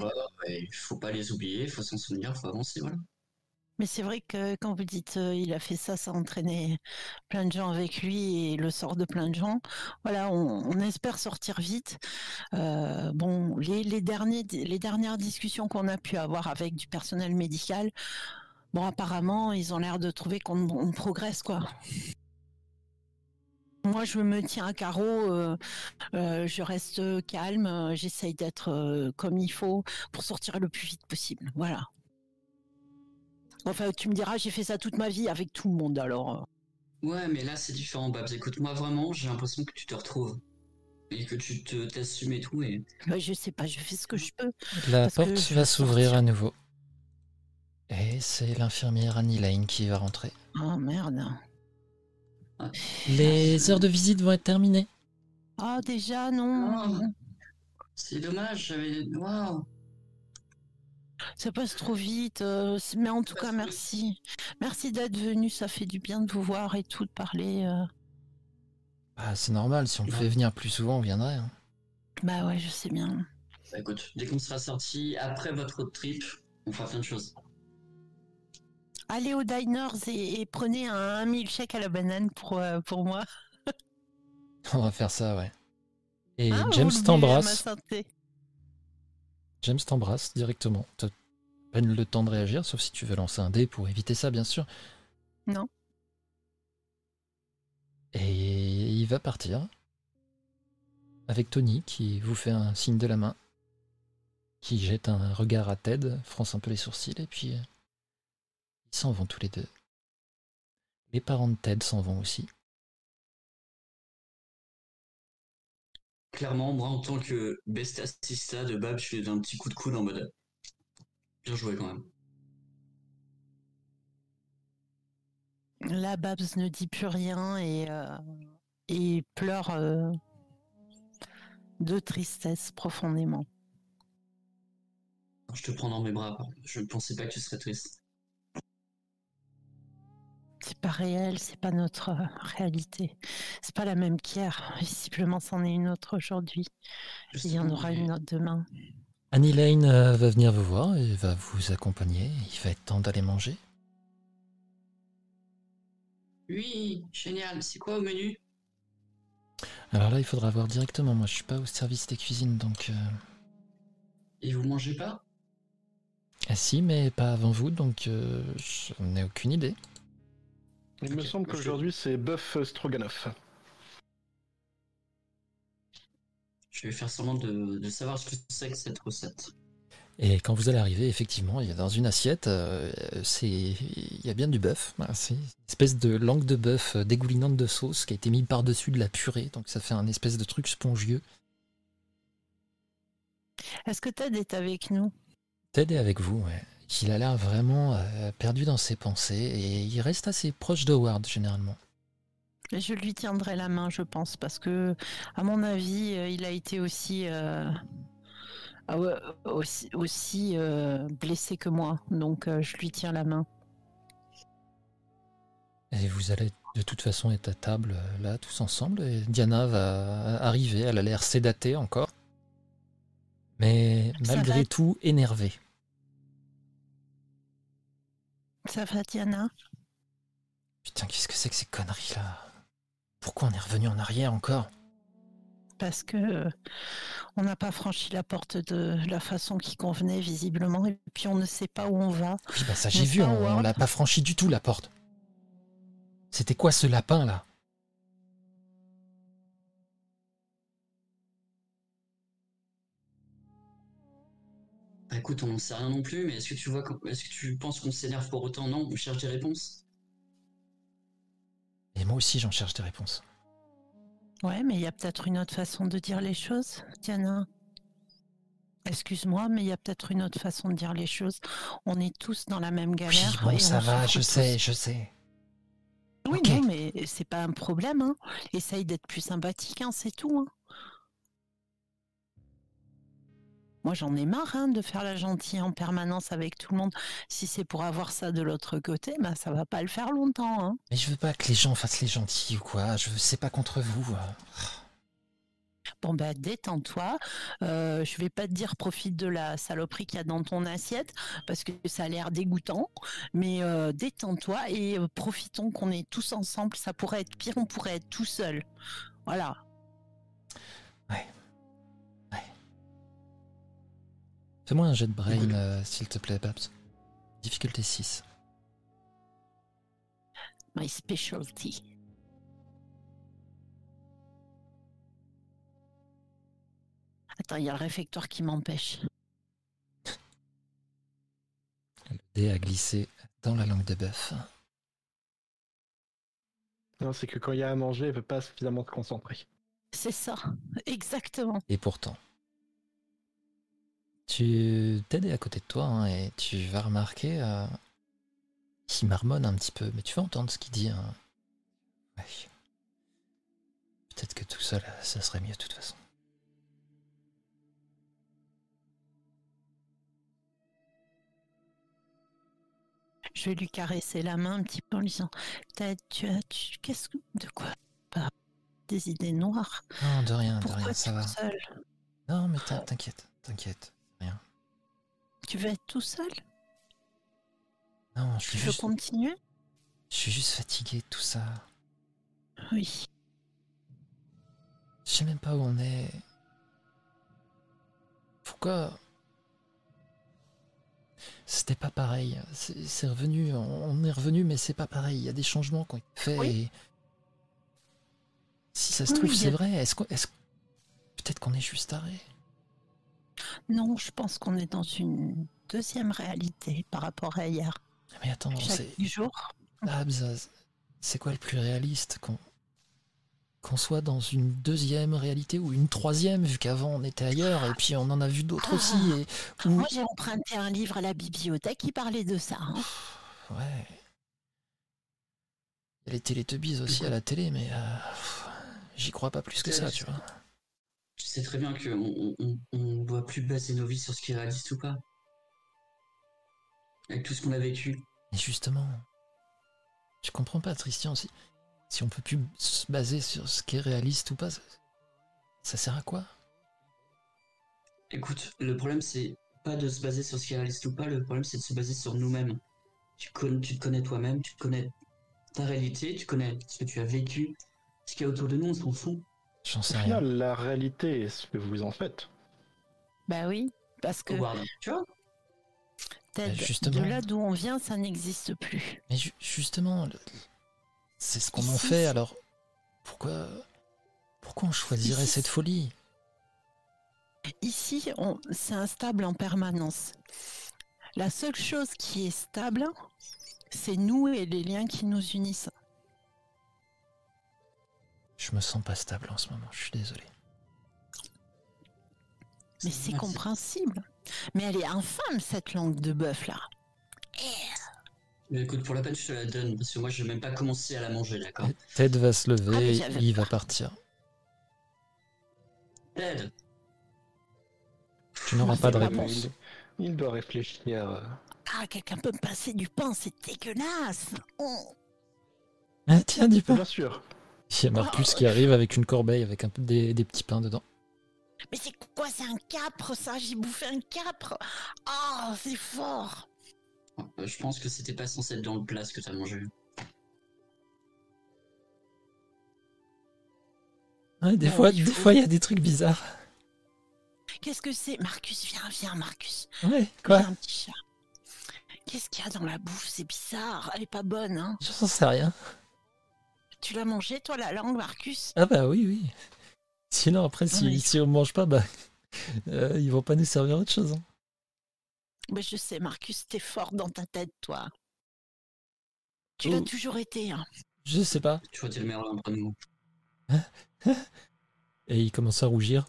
B: il faut pas les oublier, il faut s'en souvenir, il faut avancer, voilà.
C: Mais c'est vrai que quand vous dites euh, il a fait ça, ça a entraîné plein de gens avec lui et le sort de plein de gens. Voilà, on, espère sortir vite. Euh, bon, les, dernières discussions qu'on a pu avoir avec du personnel médical, bon, apparemment, ils ont l'air de trouver qu'on on progresse, quoi. Moi, je me tiens à carreau, euh, je reste calme, j'essaye d'être comme il faut pour sortir le plus vite possible. Voilà. Enfin, tu me diras, j'ai fait ça toute ma vie avec tout le monde, alors.
B: Ouais, mais là, c'est différent, Babs. Écoute, moi, vraiment, j'ai l'impression que tu te retrouves. Et que tu te t'assumes et tout, et...
C: Bah, je sais pas, je fais ce que je peux.
A: La
C: que
A: porte va s'ouvrir à nouveau. Et c'est l'infirmière Annie Lane qui va rentrer.
C: Oh merde.
A: Les heures de visite vont être terminées.
C: Ah, déjà, non.
B: Ah. C'est dommage, j'avais... Waouh
C: Ça passe trop vite. euh, mais en tout cas, merci. Merci d'être venu. Ça fait du bien de vous voir et tout, de parler. euh.
A: Ah, c'est normal, si on pouvait venir plus souvent, on viendrait. hein.
C: Bah ouais, je sais bien.
B: Bah écoute, dès qu'on sera sorti, après votre road trip, on fera plein de choses.
C: Allez aux diners et, et prenez un, un milkshake à la banane pour, euh, pour moi.
A: On va faire ça, ouais. Et
C: vous
A: James t'embrasse. James t'embrasse directement. T'as peine le temps de réagir, sauf si tu veux lancer un dé pour éviter ça, bien sûr.
C: Non.
A: Et il va partir. Avec Tony qui vous fait un signe de la main. Qui jette un regard à Ted, fronce un peu les sourcils, et puis euh, ils s'en vont tous les deux. Les parents de Ted s'en vont aussi.
B: Clairement, moi, en tant que best assista de Bab, je lui donne un petit coup de coude en mode... Bien joué, quand même.
C: Là, Babs ne dit plus rien et, euh, et pleure euh, de tristesse profondément.
B: Je te prends dans mes bras, je ne pensais pas que tu serais triste.
C: C'est pas réel, c'est pas notre euh, réalité. C'est pas la même qu'hier. Visiblement, c'en est une autre aujourd'hui. Il y en aura une autre demain.
A: Annie Lane euh, va venir vous voir et va vous accompagner. Il va être temps d'aller manger.
B: Oui, génial. C'est quoi au menu?
A: Alors là, il faudra voir directement. Moi, je suis pas au service des cuisines, donc. euh,
B: Et vous mangez pas?
A: Ah si, mais pas avant vous, donc euh, je n'ai aucune idée.
D: Il me semble
B: je-
D: qu'aujourd'hui c'est bœuf stroganoff.
B: Je vais faire semblant de, de savoir ce que c'est que cette recette.
A: Et quand vous allez arriver, effectivement, il y a dans une assiette, euh, c'est, il y a bien du bœuf. Voilà, c'est une espèce de langue de bœuf euh, dégoulinante de sauce qui a été mise par-dessus de la purée, donc ça fait un espèce de truc spongieux.
C: Est-ce que Ted est avec nous?
A: Ted est avec vous, ouais. Il a l'air vraiment euh, perdu dans ses pensées et il reste assez proche de Howard généralement.
C: Je lui tiendrai la main, je pense, parce que, à mon avis, euh, il a été aussi, euh, ah aussi, aussi, euh, blessé que moi. Donc, je lui tiens la main.
A: Et vous allez de toute façon être à table là tous ensemble et Diana va arriver, elle a l'air sédatée encore. Mais
C: Ça
A: malgré
C: va.
A: tout énervée.
C: Ça va, Diana?
A: Putain, qu'est-ce que c'est que ces conneries là? Pourquoi on est revenu en arrière encore?
C: Parce que euh, on n'a pas franchi la porte de la façon qui convenait visiblement, et puis on ne sait pas où on va.
A: Oui, bah ça j'ai vu, on, on l'a pas franchi du tout la porte. C'était quoi ce lapin là?
B: Bah écoute, on n'en sait rien non plus, mais est-ce que tu vois, est-ce que tu penses qu'on s'énerve pour autant? Non, on cherche des réponses.
A: Et moi aussi j'en cherche des réponses.
C: Ouais, mais il y a peut-être une autre façon de dire les choses, Diana. Excuse-moi, mais il y a peut-être une autre façon de dire les choses. On est tous dans la même
A: Oui,
C: galère.
A: bon,
C: et
A: ça va, je
C: tous.
A: sais, je sais.
C: Oui,
A: Ok.
C: non, mais c'est pas un problème. Hein. Essaye d'être plus sympathique, hein, c'est tout. hein. Moi, j'en ai marre hein, de faire la gentille en permanence avec tout le monde. Si c'est pour avoir ça de l'autre côté, bah, ça va pas le faire longtemps. Hein.
A: Mais je veux pas que les gens fassent les gentils ou quoi. Je sais pas contre vous. euh.
C: Bon, bah, détends-toi. Euh, je vais pas te dire profite de la saloperie qu'il y a dans ton assiette, parce que ça a l'air dégoûtant. Mais euh, détends-toi et euh, profitons qu'on est tous ensemble. Ça pourrait être pire, on pourrait être tout seul. Voilà.
A: Fais-moi un jet de brain, euh, s'il te plaît, Babs. Difficulté 6.
C: My specialty. Attends, il y a le réfectoire qui m'empêche.
A: Le dé a glissé dans la langue de bœuf.
D: Non, c'est que quand il y a à manger, il veut pas suffisamment se concentrer.
C: C'est ça, exactement.
A: Et pourtant, tu t'aides à côté de toi hein, et tu vas remarquer euh, qu'il marmonne un petit peu, mais tu vas entendre ce qu'il dit. hein. Ouais. Peut-être que tout seul, ça serait mieux de toute façon.
C: Je vais lui caresser la main un petit peu en lui disant Ted, tu as. Tu, Qu'est-ce que. De quoi Pas Des idées noires
A: Non, de rien, de rien, ça va.
C: seul
A: Non, mais t'in- t'inquiète, t'inquiète.
C: Tu veux être tout seul?
A: Non, je
C: Tu
A: suis
C: veux
A: juste,
C: continuer?
A: Je suis juste fatigué de tout ça.
C: Oui.
A: Je sais même pas où on est. Pourquoi? C'était pas pareil. C'est revenu, on est revenu, mais c'est pas pareil. Il y a des changements qui ont été faits.
C: Oui.
A: et Si ça se trouve, c'est
C: a-
A: vrai. Est-ce qu'on- est-ce- Peut-être qu'on est juste arrêt.
C: Non, je pense qu'on est dans une deuxième réalité par rapport à hier.
A: Mais attends, c'est.
C: Chaque jour.
A: Babs, c'est quoi le plus réaliste qu'on qu'on soit dans une deuxième réalité ou une troisième, vu qu'avant on était ailleurs et puis on en a vu d'autres
C: Ah.
A: aussi. Et... ou-
C: Moi, j'ai emprunté un livre à la bibliothèque qui parlait de ça. hein.
A: Ouais. Il y a les Teletubbies aussi à la télé, mais euh, j'y crois pas plus que ça, tu vois.
B: Tu sais très bien qu'on on, doit plus baser nos vies sur ce qui est réaliste ou pas. Avec tout ce qu'on a vécu.
A: Et justement, je comprends pas, Christian, si, si on peut plus se baser sur ce qui est réaliste ou pas, ça, ça sert à quoi?
B: Écoute, le problème c'est pas de se baser sur ce qui est réaliste ou pas, le problème c'est de se baser sur nous-mêmes. Tu, con- tu te connais toi-même, tu connais ta réalité, tu connais ce que tu as vécu, ce qu'il y a autour de nous, on s'en fout.
A: J'en
D: Au
A: sais rien.
D: la réalité est ce que vous en faites.
C: Bah oui, parce que
B: tu vois?
C: Ted,
A: Bah, justement.
C: de là d'où on vient, ça n'existe plus.
A: Mais ju- justement, le- c'est ce qu'on en fait, alors pourquoi, pourquoi on choisirait
C: Ici,
A: cette folie?
C: Ici, on- c'est instable en permanence. La seule chose qui est stable, c'est nous et les liens qui nous unissent.
A: Je me sens pas stable en ce moment, je suis désolé.
C: Mais c'est compréhensible. Mais elle est infâme, cette langue de bœuf là.
B: Mais écoute, pour la peine, je te la donne, parce que moi, je vais même pas commencer à la manger, d'accord?
A: Ted va se
C: Ah,
A: lever,
C: j'avais
A: il va partir.
B: Ted
A: Tu n'auras pas de réponse.
D: Il, il doit réfléchir. euh,
C: Ah, quelqu'un peut me passer du pain, c'est dégueulasse. Oh.
A: Ah, tiens, dis pas.
D: Bien sûr.
A: Il y a Marcus qui arrive avec une corbeille avec un peu des, petits pains dedans.
C: Mais c'est quoi C'est un capre ça? J'ai bouffé un capre? Oh, c'est fort
B: euh, Je pense que c'était pas censé être dans le plat ce que t'as mangé.
A: Ouais, des,
C: ah
A: fois, des fois, il y a des trucs bizarres.
C: Qu'est-ce que c'est? Marcus, viens, viens, Marcus.
A: Ouais, quoi?
C: un petit. Qu'est-ce qu'il y a dans la bouffe? C'est bizarre, elle est pas bonne, hein
A: Je n'en sais rien.
C: Tu l'as mangé, toi, la langue, Marcus?
A: Ah bah oui, oui. Sinon, après, si,
C: oui.
A: si on mange pas, bah, euh, ils vont pas nous servir autre chose. hein.
C: Mais je sais, Marcus, t'es fort dans ta tête, toi. Tu
A: Oh.
C: l'as toujours été, hein.
A: Je sais pas.
B: Tu vois, t'es le meilleur d'entre nous.
A: Et il commence à rougir.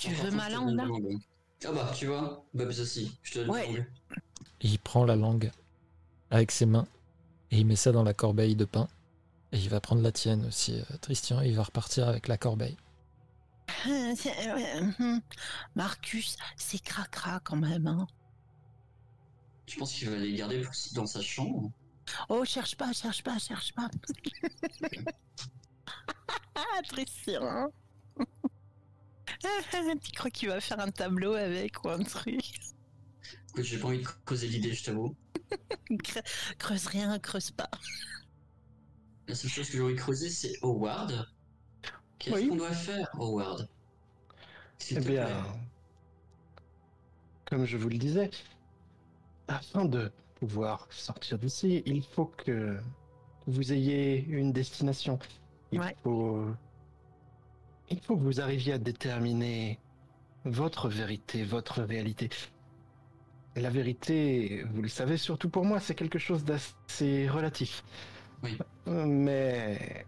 C: Tu veux ma langue, là?
B: Ah bah, tu vois, Bobs aussi. Je te donne
C: Ouais.
A: Et il prend la langue avec ses mains et il met ça dans la corbeille de pain. Et il va prendre la tienne aussi, euh, Christian, et il va repartir avec la corbeille.
C: Marcus, c'est cracra quand même, hein.
B: Je pense qu'il va les garder pour- dans sa chambre.
C: Oh, cherche pas, cherche pas, cherche pas. ah, Christian. tu crois qu'il va faire un tableau avec ou un truc?
B: Écoute, j'ai pas envie de causer l'idée, je t'avoue.
C: Cre- Creuse rien, creuse pas.
B: La seule chose que j'aurais creusé, c'est Howard. Qu'est-ce
D: Oui.
B: qu'on doit faire, Howard?
D: Eh bien,
B: plaît.
D: comme je vous le disais, afin de pouvoir sortir d'ici, il faut que vous ayez une destination. Il
C: Ouais.
D: faut, il faut que vous arriviez à déterminer votre vérité, votre réalité. La vérité, vous le savez, surtout pour moi, c'est quelque chose d'assez relatif.
B: Oui.
D: Mais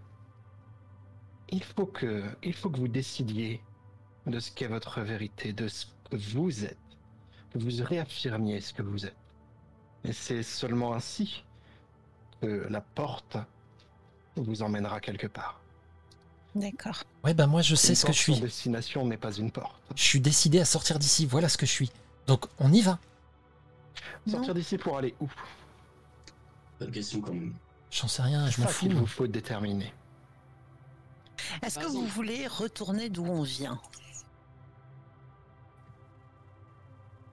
D: il faut que, il faut que vous décidiez de ce qu'est votre vérité, de ce que vous êtes, que vous réaffirmiez ce que vous êtes. Et c'est seulement ainsi que la porte vous emmènera quelque part.
C: D'accord.
A: Ouais, bah moi je sais
D: Une
A: ce que je suis.
D: destination n'est pas une porte.
A: Je suis décidé à sortir d'ici, voilà ce que je suis. Donc on y va.
D: Sortir d'ici pour aller où?
B: Bonne question quand même.
A: J'en sais rien, je m'en fous.
D: qu'il vous faut déterminer.
C: Est-ce que vous voulez retourner d'où on vient?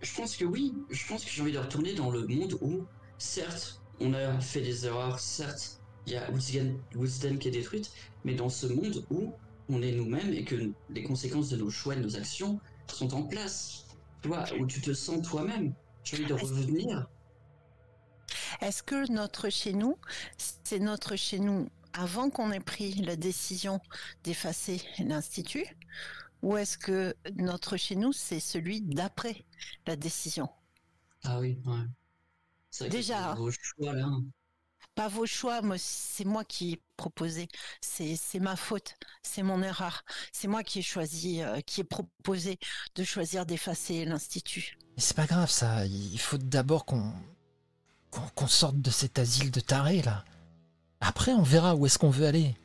B: Je pense que oui. Je pense que j'ai envie de retourner dans le monde où, certes, on a fait des erreurs, certes, il y a Wisden qui est détruite, mais dans ce monde où on est nous-mêmes et que les conséquences de nos choix et de nos actions sont en place. Tu vois, où tu te sens toi-même. Envie de
C: Est-ce-
B: revenir?
C: Est-ce que notre chez nous, c'est notre chez nous avant qu'on ait pris la décision d'effacer l'Institut Ou est-ce que notre chez nous, c'est celui d'après la décision?
B: Ah oui, ouais.
C: Déjà.
B: Choix là.
C: Pas vos choix, moi, c'est moi qui ai proposé. C'est c'est ma faute, c'est mon erreur. C'est moi qui ai choisi, euh, qui ai proposé de choisir d'effacer l'Institut.
A: Mais c'est pas grave ça, il faut d'abord qu'on qu'on qu'on sorte de cet asile de taré là. Après on verra où est-ce qu'on veut aller.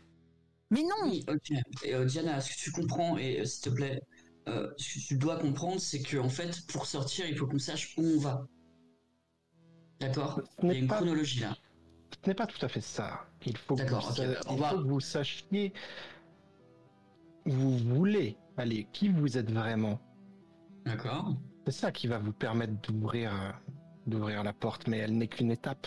C: Mais non,
B: Oui, ok. Et, euh, Diana, ce que tu comprends, et euh, s'il te plaît, euh, ce que tu dois comprendre, c'est que en fait, pour sortir, il faut qu'on sache où on va. D'accord? Il y a une
D: pas,
B: chronologie là.
D: Ce n'est pas tout à fait ça. Il faut, que vous,
B: va-
D: que sachiez où vous voulez aller, qui vous êtes vraiment.
B: D'accord
D: C'est ça qui va vous permettre d'ouvrir euh, d'ouvrir la porte, mais elle n'est qu'une étape.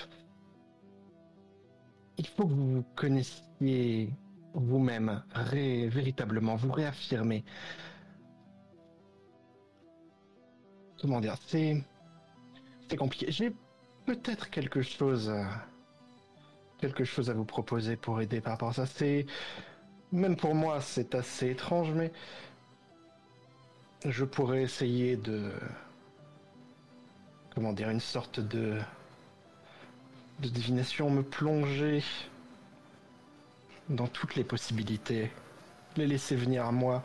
D: Il faut que vous connaissiez vous-même, ré- véritablement, vous réaffirmer. Comment dire C'est c'est compliqué. J'ai peut-être quelque chose quelque chose à vous proposer pour aider par rapport à ça. C'est même pour moi, c'est assez étrange, mais je pourrais essayer de comment dire une sorte de de divination, me plonger dans toutes les possibilités, les laisser venir à moi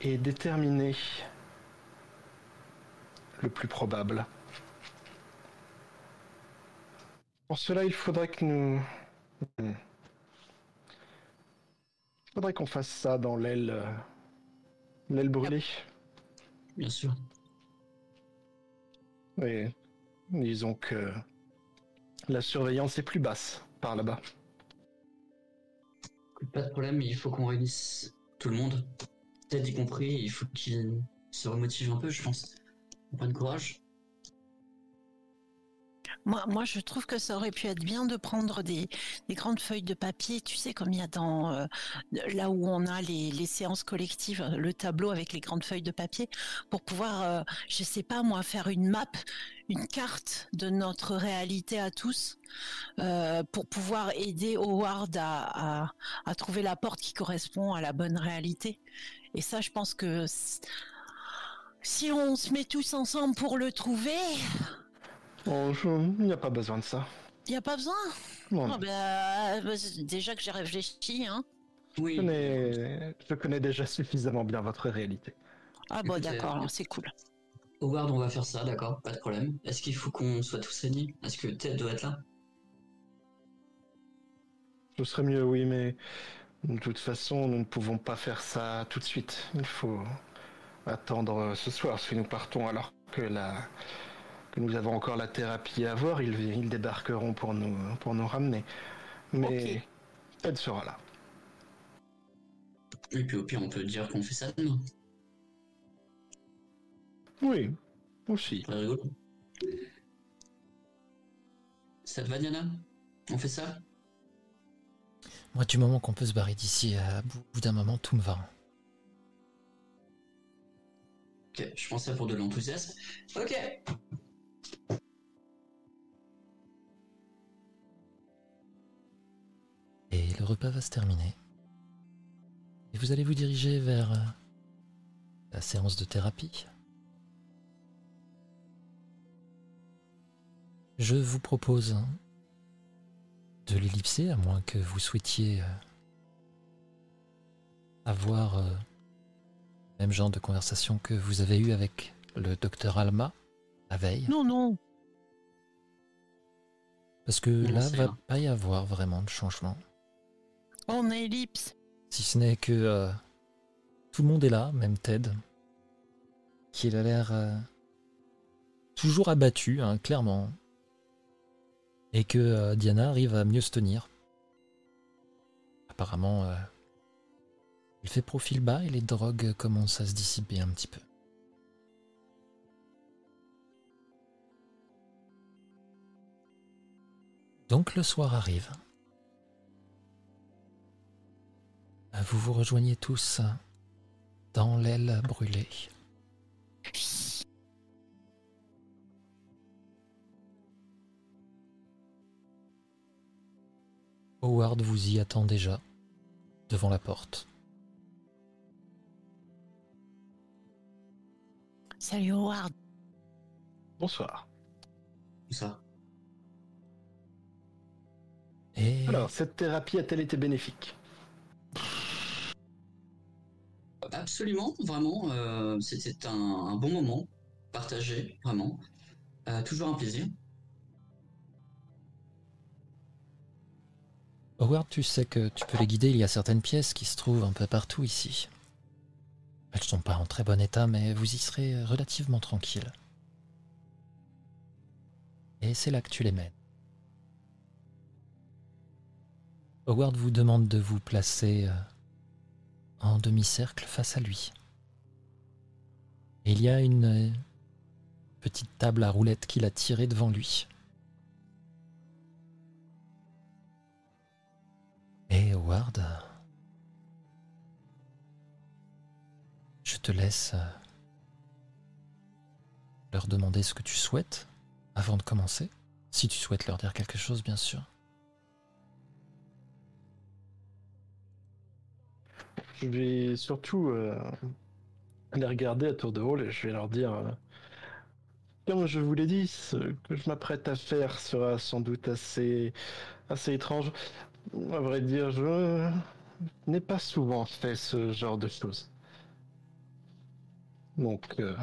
D: et déterminer le plus probable. Pour cela, il faudrait que nous Hmm. Il faudrait qu'on fasse ça dans l'aile euh, l'aile brûlée.
B: Bien sûr.
D: Oui, disons que la surveillance est plus basse par là-bas.
B: Écoute, Pas de problème, il faut qu'on réunisse tout le monde. Ted y compris, il faut qu'il se remotive un peu, je pense. On prenne courage.
C: Moi, moi, je trouve que ça aurait pu être bien de prendre des, des grandes feuilles de papier, tu sais, comme il y a dans euh, là où on a les, séances collectives, le tableau avec les grandes feuilles de papier, pour pouvoir, euh, je sais pas moi, faire une map, une carte de notre réalité à tous, euh, pour pouvoir aider Howard à, trouver la porte qui correspond à la bonne réalité. Et ça, je pense que si on se met tous ensemble pour le trouver,
D: Bon, je- il n'y a pas besoin de ça.
C: il n'y a pas besoin. Ah bah, bah, déjà que j'ai réfléchi, hein.
B: Oui.
D: je, connais, je connais déjà suffisamment bien votre réalité.
C: Ah bon, d'accord,
B: euh,
C: c'est cool.
B: Howard, on va faire ça, d'accord, pas de problème. Est-ce qu'il faut qu'on soit tous réunis Est-ce que Ted doit être là?
D: Ce serait mieux, oui, mais de toute façon, nous ne pouvons pas faire ça tout de suite. Il faut attendre ce soir, si nous partons alors que la que nous avons encore la thérapie à voir, ils, ils débarqueront pour nous pour nous ramener. Mais. Ted sera là.
B: Et puis au pire, on peut dire qu'on fait ça demain.
D: Oui, aussi.
B: Très rigolo. Ça te va, Diana? On fait ça?
A: Moi, du moment qu'on peut se barrer d'ici, à bout bout d'un moment, tout me va.
B: Ok, je pensais pour de l'enthousiasme. Ok
A: Et le repas va se terminer. Et vous allez vous diriger vers euh, la séance de thérapie. Je vous propose hein, de l'ellipser, à moins que vous souhaitiez euh, avoir euh, le même genre de conversation que vous avez eu avec le docteur Alma la veille.
C: Non, non.
A: Parce que
B: Non,
A: là, va pas y avoir vraiment de changement.
C: Est ellipse.
A: Si ce n'est que euh, tout le monde est là, même Ted, qui a l'air euh, toujours abattu, hein, clairement. Et que euh, Diana arrive à mieux se tenir. Apparemment, il fait profil bas et les drogues commencent à se dissiper un petit peu. Donc le soir arrive. Vous vous rejoignez tous dans l'aile brûlée. Howard vous y attend déjà, devant la porte.
C: Salut Howard.
D: Bonsoir.
B: Ça.
A: Et
D: Alors, cette thérapie a-t-elle été bénéfique?
B: Absolument, vraiment. euh, C'était un, bon moment partagé, vraiment. Euh, toujours un plaisir.
A: Howard, tu sais que tu peux les guider, il y a certaines pièces qui se trouvent un peu partout ici. Elles sont pas en très bon état, mais vous y serez relativement tranquille. Et c'est là que tu les mènes. Howard vous demande de vous placer euh, en demi-cercle face à lui. Il y a une euh, petite table à roulettes qu'il a tirée devant lui. Et Howard, je te laisse euh, leur demander ce que tu souhaites avant de commencer. Si tu souhaites leur dire quelque chose, bien sûr.
D: Je vais surtout euh, les regarder à tour de rôle et je vais leur dire euh, Comme je vous l'ai dit, ce que je m'apprête à faire sera sans doute assez, assez étrange. À vrai dire, je n'ai pas souvent fait ce genre de choses. Donc, euh,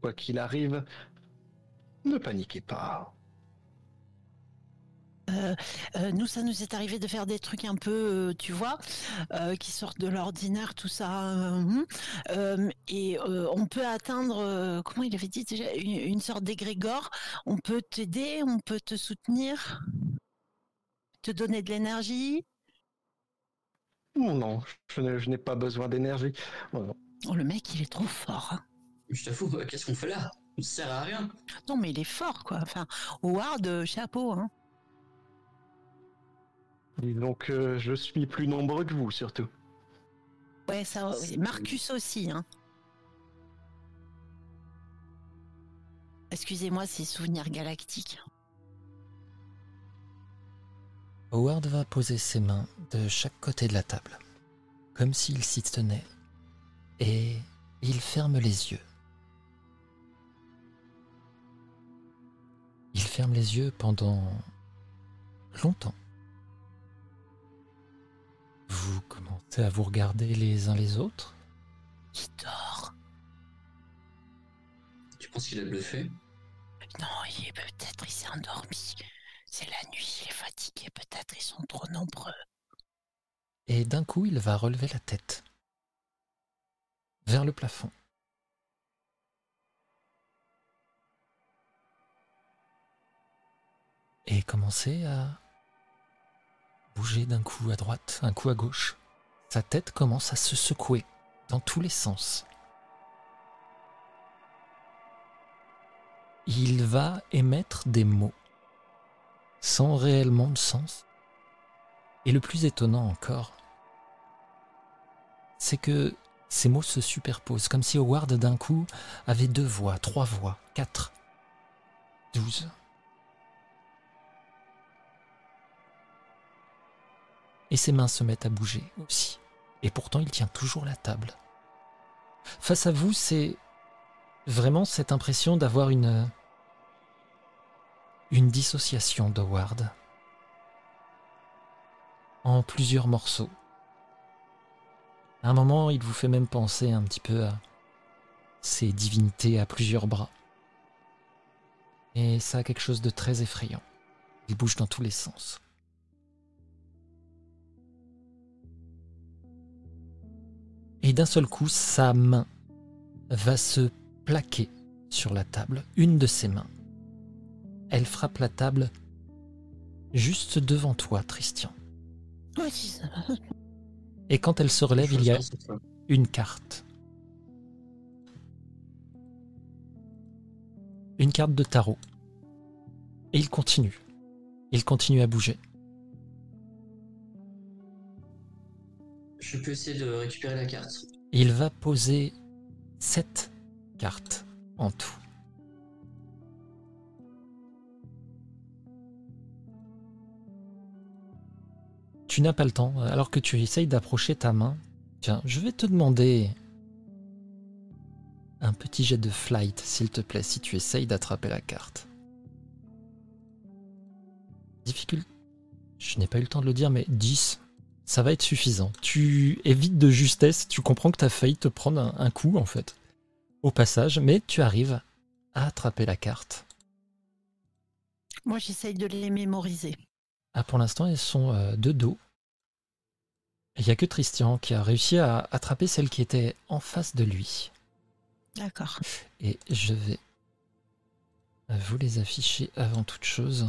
D: quoi qu'il arrive, ne paniquez pas.
C: Euh, euh, nous, ça nous est arrivé de faire des trucs un peu, euh, tu vois, euh, qui sortent de l'ordinaire, tout ça. euh, hum. Euh, et euh, on peut atteindre, euh, comment il avait dit déjà, une, une sorte d'égrégore. On peut t'aider, on peut te soutenir, te donner de l'énergie.
D: Non, non, je n'ai- je n'ai pas besoin d'énergie. Non.
C: Oh, le mec, il est trop fort. hein.
B: Je t'avoue, qu'est-ce qu'on fait là? Ça sert à rien.
C: Non, mais il est fort, quoi. Enfin, Howard, chapeau, hein.
D: Disons que je suis plus nombreux que vous, surtout.
C: Ouais, ça.
B: C'est-
C: Marcus aussi, hein. Excusez-moi, ces souvenirs galactiques.
A: Howard va poser ses mains de chaque côté de la table, comme s'il s'y tenait, et il ferme les yeux. Il ferme les yeux pendant longtemps. Vous commencez à vous regarder les uns les autres
C: Il dort?
B: Tu penses qu'il a bluffé?
C: Non, il est peut-être il s'est endormi. C'est la nuit, il est fatigué, peut-être ils sont trop nombreux.
A: et d'un coup il va relever la tête vers le plafond. Et commencer à bouger d'un coup à droite, un coup à gauche. Sa tête commence à se secouer dans tous les sens. Il va émettre des mots sans réellement de sens. Et le plus étonnant encore, c'est que ces mots se superposent, comme si Howard d'un coup avait deux voix, trois voix, quatre, douze. Et ses mains se mettent à bouger aussi. Et pourtant, il tient toujours la table. Face à vous, c'est vraiment cette impression d'avoir une une dissociation d'Howard en plusieurs morceaux. À un moment, il vous fait même penser un petit peu à ces divinités à plusieurs bras. Et ça a quelque chose de très effrayant. Il bouge dans tous les sens. Et d'un seul coup, sa main va se plaquer sur la table, une de ses mains. Elle frappe la table juste devant toi, Christian. Et quand elle se relève, il y a une carte. Une carte de tarot. Et il continue. Il continue à bouger.
B: Je peux essayer de récupérer la carte.
A: Il va poser sept cartes en tout. Tu n'as pas le temps, alors que tu essayes d'approcher ta main. Tiens, je vais te demander un petit jet de flight, s'il te plaît, si tu essayes d'attraper la carte. Difficulté. Je n'ai pas eu le temps de le dire, mais 10. Ça va être suffisant. Tu évites de justesse, tu comprends que tu as failli te prendre un, un coup, en fait, au passage, mais tu arrives à attraper la carte.
C: Moi, j'essaye de les mémoriser.
A: Ah, pour l'instant, elles sont euh, de dos. Il n'y a que Christian qui a réussi à attraper celle qui était en face de lui.
C: D'accord.
A: Et je vais vous les afficher avant toute chose.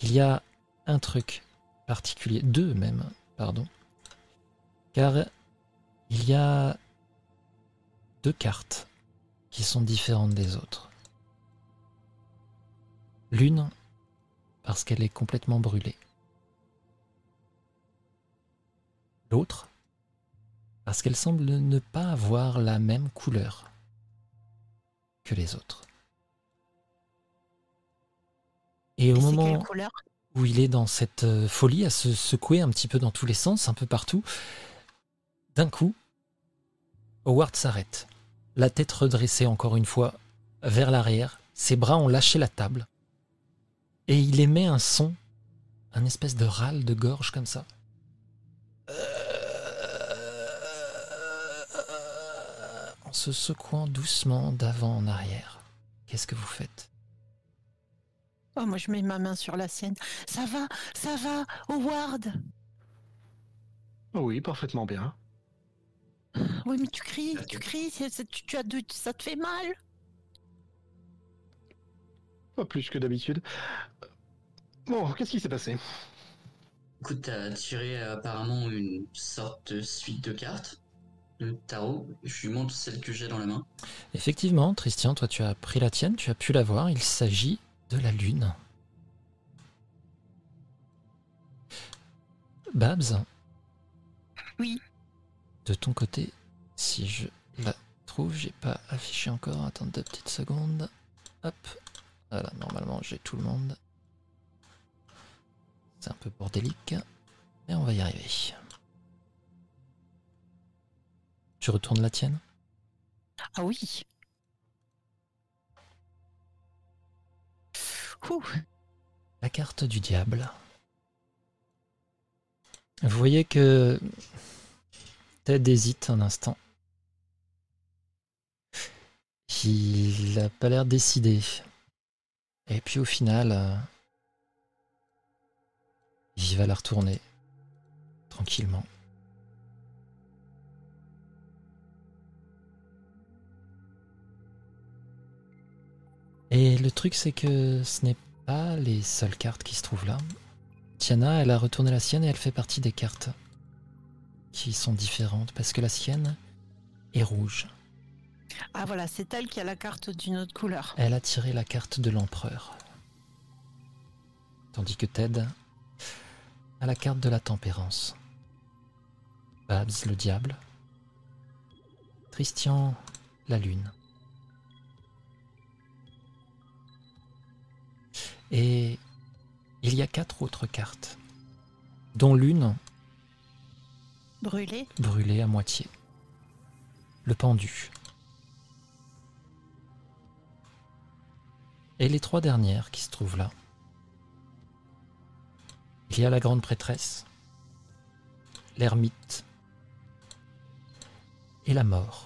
A: Il y a un truc particulier, deux même, pardon. Car il y a deux cartes qui sont différentes des autres. L'une parce qu'elle est complètement brûlée. L'autre parce qu'elle semble ne pas avoir la même couleur que les autres. Et au
C: Et
A: moment
C: quelle couleur?
A: Où il est dans cette euh, folie à se secouer un petit peu dans tous les sens, un peu partout, d'un coup, Howard s'arrête, la tête redressée encore une fois vers l'arrière, ses bras ont lâché la table, et il émet un son, un espèce de râle de gorge comme ça. En se secouant doucement d'avant en arrière. Qu'est-ce que vous faites?
C: Oh, moi, je mets ma main sur la sienne. Ça va, ça va, Howard?
D: Oui, parfaitement bien.
C: Oui, mais tu cries, tu cries, tu, tu as de- ça te fait mal?
D: Pas plus que d'habitude. Bon, qu'est-ce qui s'est passé?
B: Écoute, t'as tiré apparemment une sorte de suite de cartes. le tarot. Je lui montre celle que j'ai dans la main.
A: Effectivement, Christian, toi tu as pris la tienne, tu as pu la voir. Il s'agit de la lune. Babs
C: Oui.
A: De ton côté, si je la trouve, j'ai pas affiché encore. Attends deux petites secondes. Hop. Voilà, normalement j'ai tout le monde. C'est un peu bordélique, mais on va y arriver. Tu retournes la tienne?
C: Ah oui.
A: La carte du diable. Vous voyez que Ted hésite un instant. Il a pas l'air décidé. Et puis au final, euh, il va la retourner tranquillement. Et le truc, c'est que ce n'est pas les seules cartes qui se trouvent là. Tiana, elle a retourné la sienne et elle fait partie des cartes qui sont différentes parce que la sienne est rouge.
C: Ah voilà, c'est elle qui a la carte d'une autre couleur.
A: Elle a tiré la carte de l'empereur. Tandis que Ted a la carte de la tempérance. Babs le diable. Christian la lune. Et il y a quatre autres cartes, dont l'une
C: Brûlée
A: brûlée à moitié. Le pendu. Et les trois dernières qui se trouvent là. Il y a la grande prêtresse, l'ermite et la mort.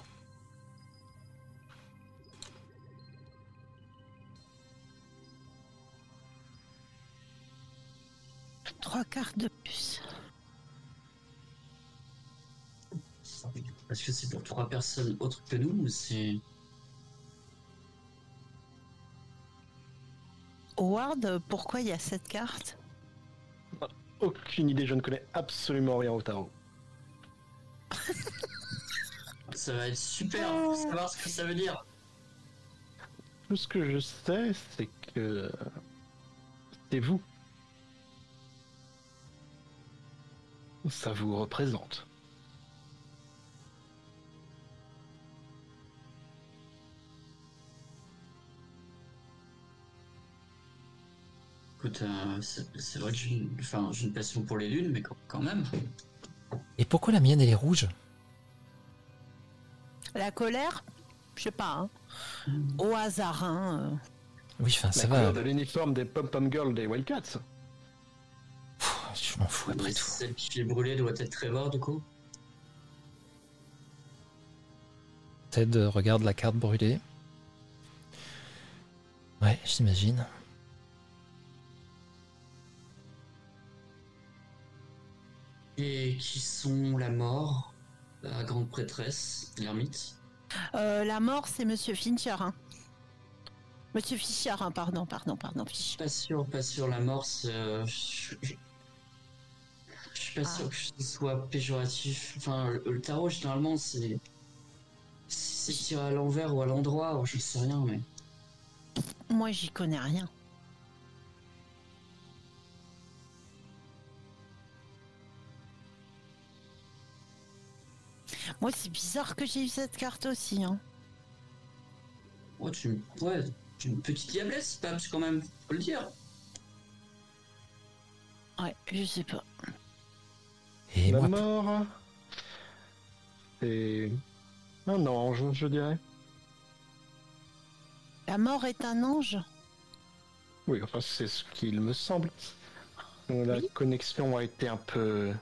C: Trois cartes de plus.
B: Est-ce que c'est pour trois personnes autres que nous ou c'est.
C: Howard, pourquoi il y a cette carte
D: Aucune idée, je ne connais absolument rien au tarot.
B: Ça va être super de savoir ce que ça veut dire.
D: Tout ce que je sais, c'est que c'est vous. Ça vous représente.
B: Écoute, euh, c'est vrai que j'ai une... Enfin, une passion pour les lunes, mais quand- quand même.
A: Et pourquoi la mienne elle est rouge?
C: La colère? Je sais pas. hein. Au hasard, hein. euh.
A: Oui, enfin ça
D: La
A: va.
D: couleur de l'uniforme des pom-pom girls des Wildcats.
A: Je m'en fous après
B: Mais
A: tout.
B: Celle qui est brûlée doit être Trevor, du coup.
A: Ted regarde la carte brûlée. Ouais, j'imagine.
B: Et qui sont la mort, la grande prêtresse, l'ermite?
C: Euh, la mort, c'est Monsieur Fincher. Hein. Monsieur Fischer, hein, pardon, pardon, pardon. Fischer.
B: Pas sûr, pas sûr. La mort, c'est. euh, je, je- je suis pas
C: Ah.
B: sûr que ce soit péjoratif. Enfin, le, le tarot, généralement, c'est. C'est tiré à l'envers ou à l'endroit, je sais rien, mais.
C: Moi, j'y connais rien. Moi, c'est bizarre que j'ai eu cette carte aussi. Hein.
B: Ouais, tu, ouais, tu es une petite diablesse, Pabs, quand même, faut le dire.
C: Ouais, je sais pas.
A: Et
D: La
A: moi,
D: mort. C'est un ange, je dirais.
C: La mort est un ange?
D: Oui, enfin, c'est ce qu'il me semble. La
C: Oui.
D: connexion a été un peu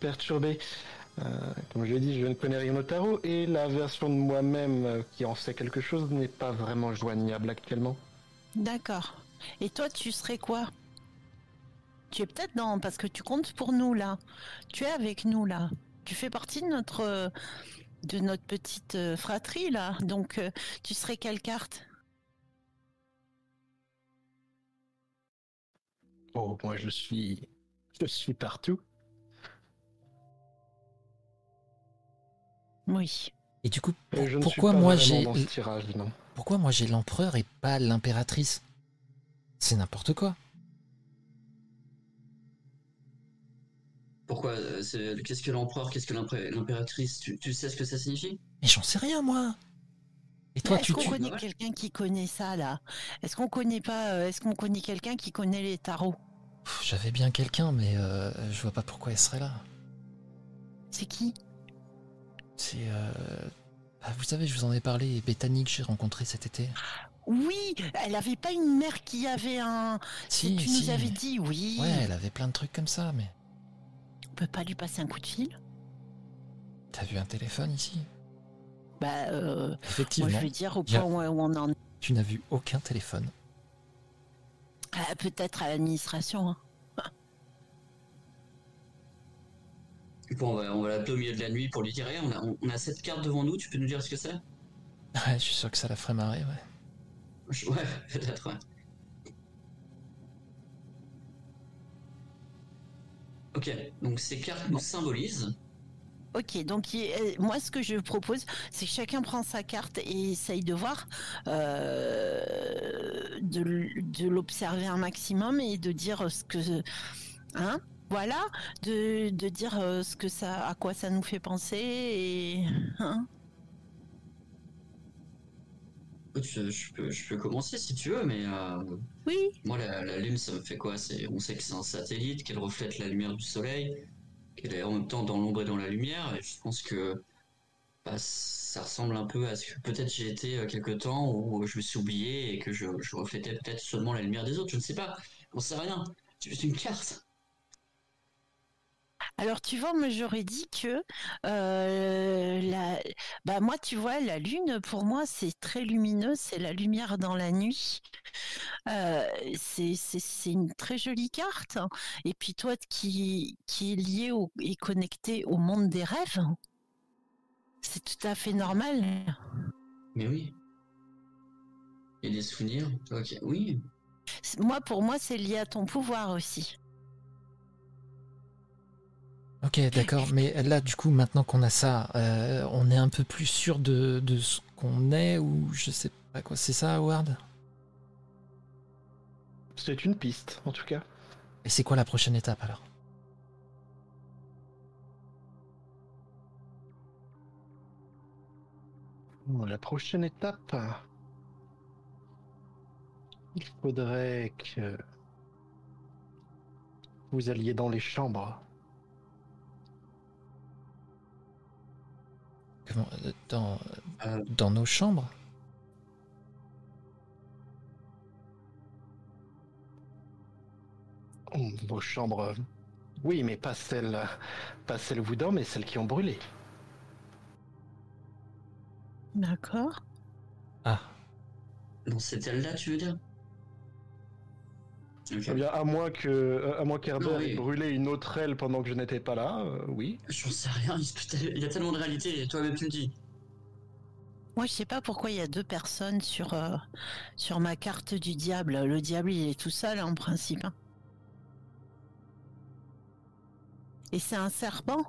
D: perturbée. Euh, comme je l'ai dit, je ne connais rien au tarot et la version de moi-même euh, qui en sait quelque chose n'est pas vraiment joignable actuellement.
C: D'accord. Et toi, tu serais quoi? Tu es peut-être dans... Parce que tu comptes pour nous, là. Tu es avec nous, là. Tu fais partie de notre... de notre petite euh, fratrie, là. Donc, euh, tu serais quelle carte?
D: Oh, moi je suis. Je suis partout.
C: Oui.
A: Et du coup, pour-
D: je
A: pourquoi moi j'ai pourquoi moi j'ai l'empereur et pas l'impératrice? C'est n'importe quoi.
B: Pourquoi euh, Qu'est-ce que l'empereur Qu'est-ce que l'impératrice tu, tu sais ce que ça signifie?
A: Mais j'en sais rien moi. Et toi,
C: Est-ce
A: tu,
C: qu'on
A: tu...
C: connaît
B: Ouais.
C: quelqu'un qui connaît ça là? Est-ce qu'on connaît pas euh, Est-ce qu'on connaît quelqu'un qui connaît les tarots?
A: J'avais bien quelqu'un, mais euh, je vois pas pourquoi elle serait là.
C: C'est qui?
A: C'est. euh, ah, vous savez, je vous en ai parlé, Bethany que j'ai rencontré cet été.
C: Oui, elle avait pas une mère qui avait un.
A: Si,
C: tu
A: si.
C: nous avais dit, oui.
A: Ouais, elle avait plein de trucs comme ça, mais.
C: On peut pas lui passer un coup de fil
A: T'as vu un téléphone ici?
C: Bah, euh, moi
A: Effectivement,
C: je vais dire au point où où on en est.
A: tu n'as vu aucun téléphone.
C: Ah, Peut-être à l'administration. hein.
B: Bon, on va, on va l'appeler au milieu de la nuit pour lui dire on, a, on- on a cette carte devant nous, tu peux nous dire ce que c'est?
A: Ouais, je suis sûr que ça la ferait marrer, ouais.
B: Je- Ouais, peut-être, ouais. Ok, donc ces cartes nous symbolisent.
C: Ok, donc euh, moi ce que je propose, c'est que chacun prend sa carte et essaye de voir, euh, de, l'observer un maximum et de dire ce que, hein, voilà, de, de dire euh, ce que ça, à quoi ça nous fait penser hein.
B: Je, je peux, je peux commencer si tu veux, mais euh,
C: Oui,
B: moi la, la lune ça me fait quoi? On sait que c'est un satellite, qu'elle reflète la lumière du soleil, qu'elle est en même temps dans l'ombre et dans la lumière, et je pense que bah, ça ressemble un peu à ce que peut-être j'ai été euh, quelque temps où je me suis oublié et que je, je reflétais peut-être seulement la lumière des autres, je ne sais pas, on sait rien, c'est juste une carte?
C: Alors tu vois, moi j'aurais dit que euh, la, bah moi tu vois la lune pour moi c'est très lumineux, c'est la lumière dans la nuit. Euh, c'est c'est c'est une très jolie carte. Et puis toi qui qui est lié au, et connecté au monde des rêves, c'est tout à fait normal.
B: Mais oui. Et des souvenirs, ok, oui.
C: Moi pour moi c'est lié à ton pouvoir aussi.
A: Ok, d'accord, mais là, du coup, maintenant qu'on a ça, euh, on est un peu plus sûr de, de ce qu'on est ou je sais pas quoi. C'est ça, Howard?
D: C'est une piste, en tout cas.
A: Et c'est quoi la prochaine étape alors?
D: La prochaine étape, il faudrait que vous alliez dans les chambres.
A: Comment euh, dans,
B: Euh,
A: dans nos chambres?
D: Oh, Vos chambres, oui, mais pas celles, pas celles où vous dormez, celles qui ont brûlé.
C: D'accord.
A: Ah,
B: dans cette aile-là, tu veux dire?
D: Eh bien, à moins que, euh, à moins qu'Herbert
B: Non, oui.
D: ait brûlé une autre aile pendant que je n'étais pas là, euh, oui.
B: J'en sais rien, il y a tellement de réalité, toi-même tu me dis.
C: Moi je sais pas pourquoi il y a deux personnes sur euh, sur ma carte du diable. Le diable il est tout seul en principe. hein. Et c'est un serpent?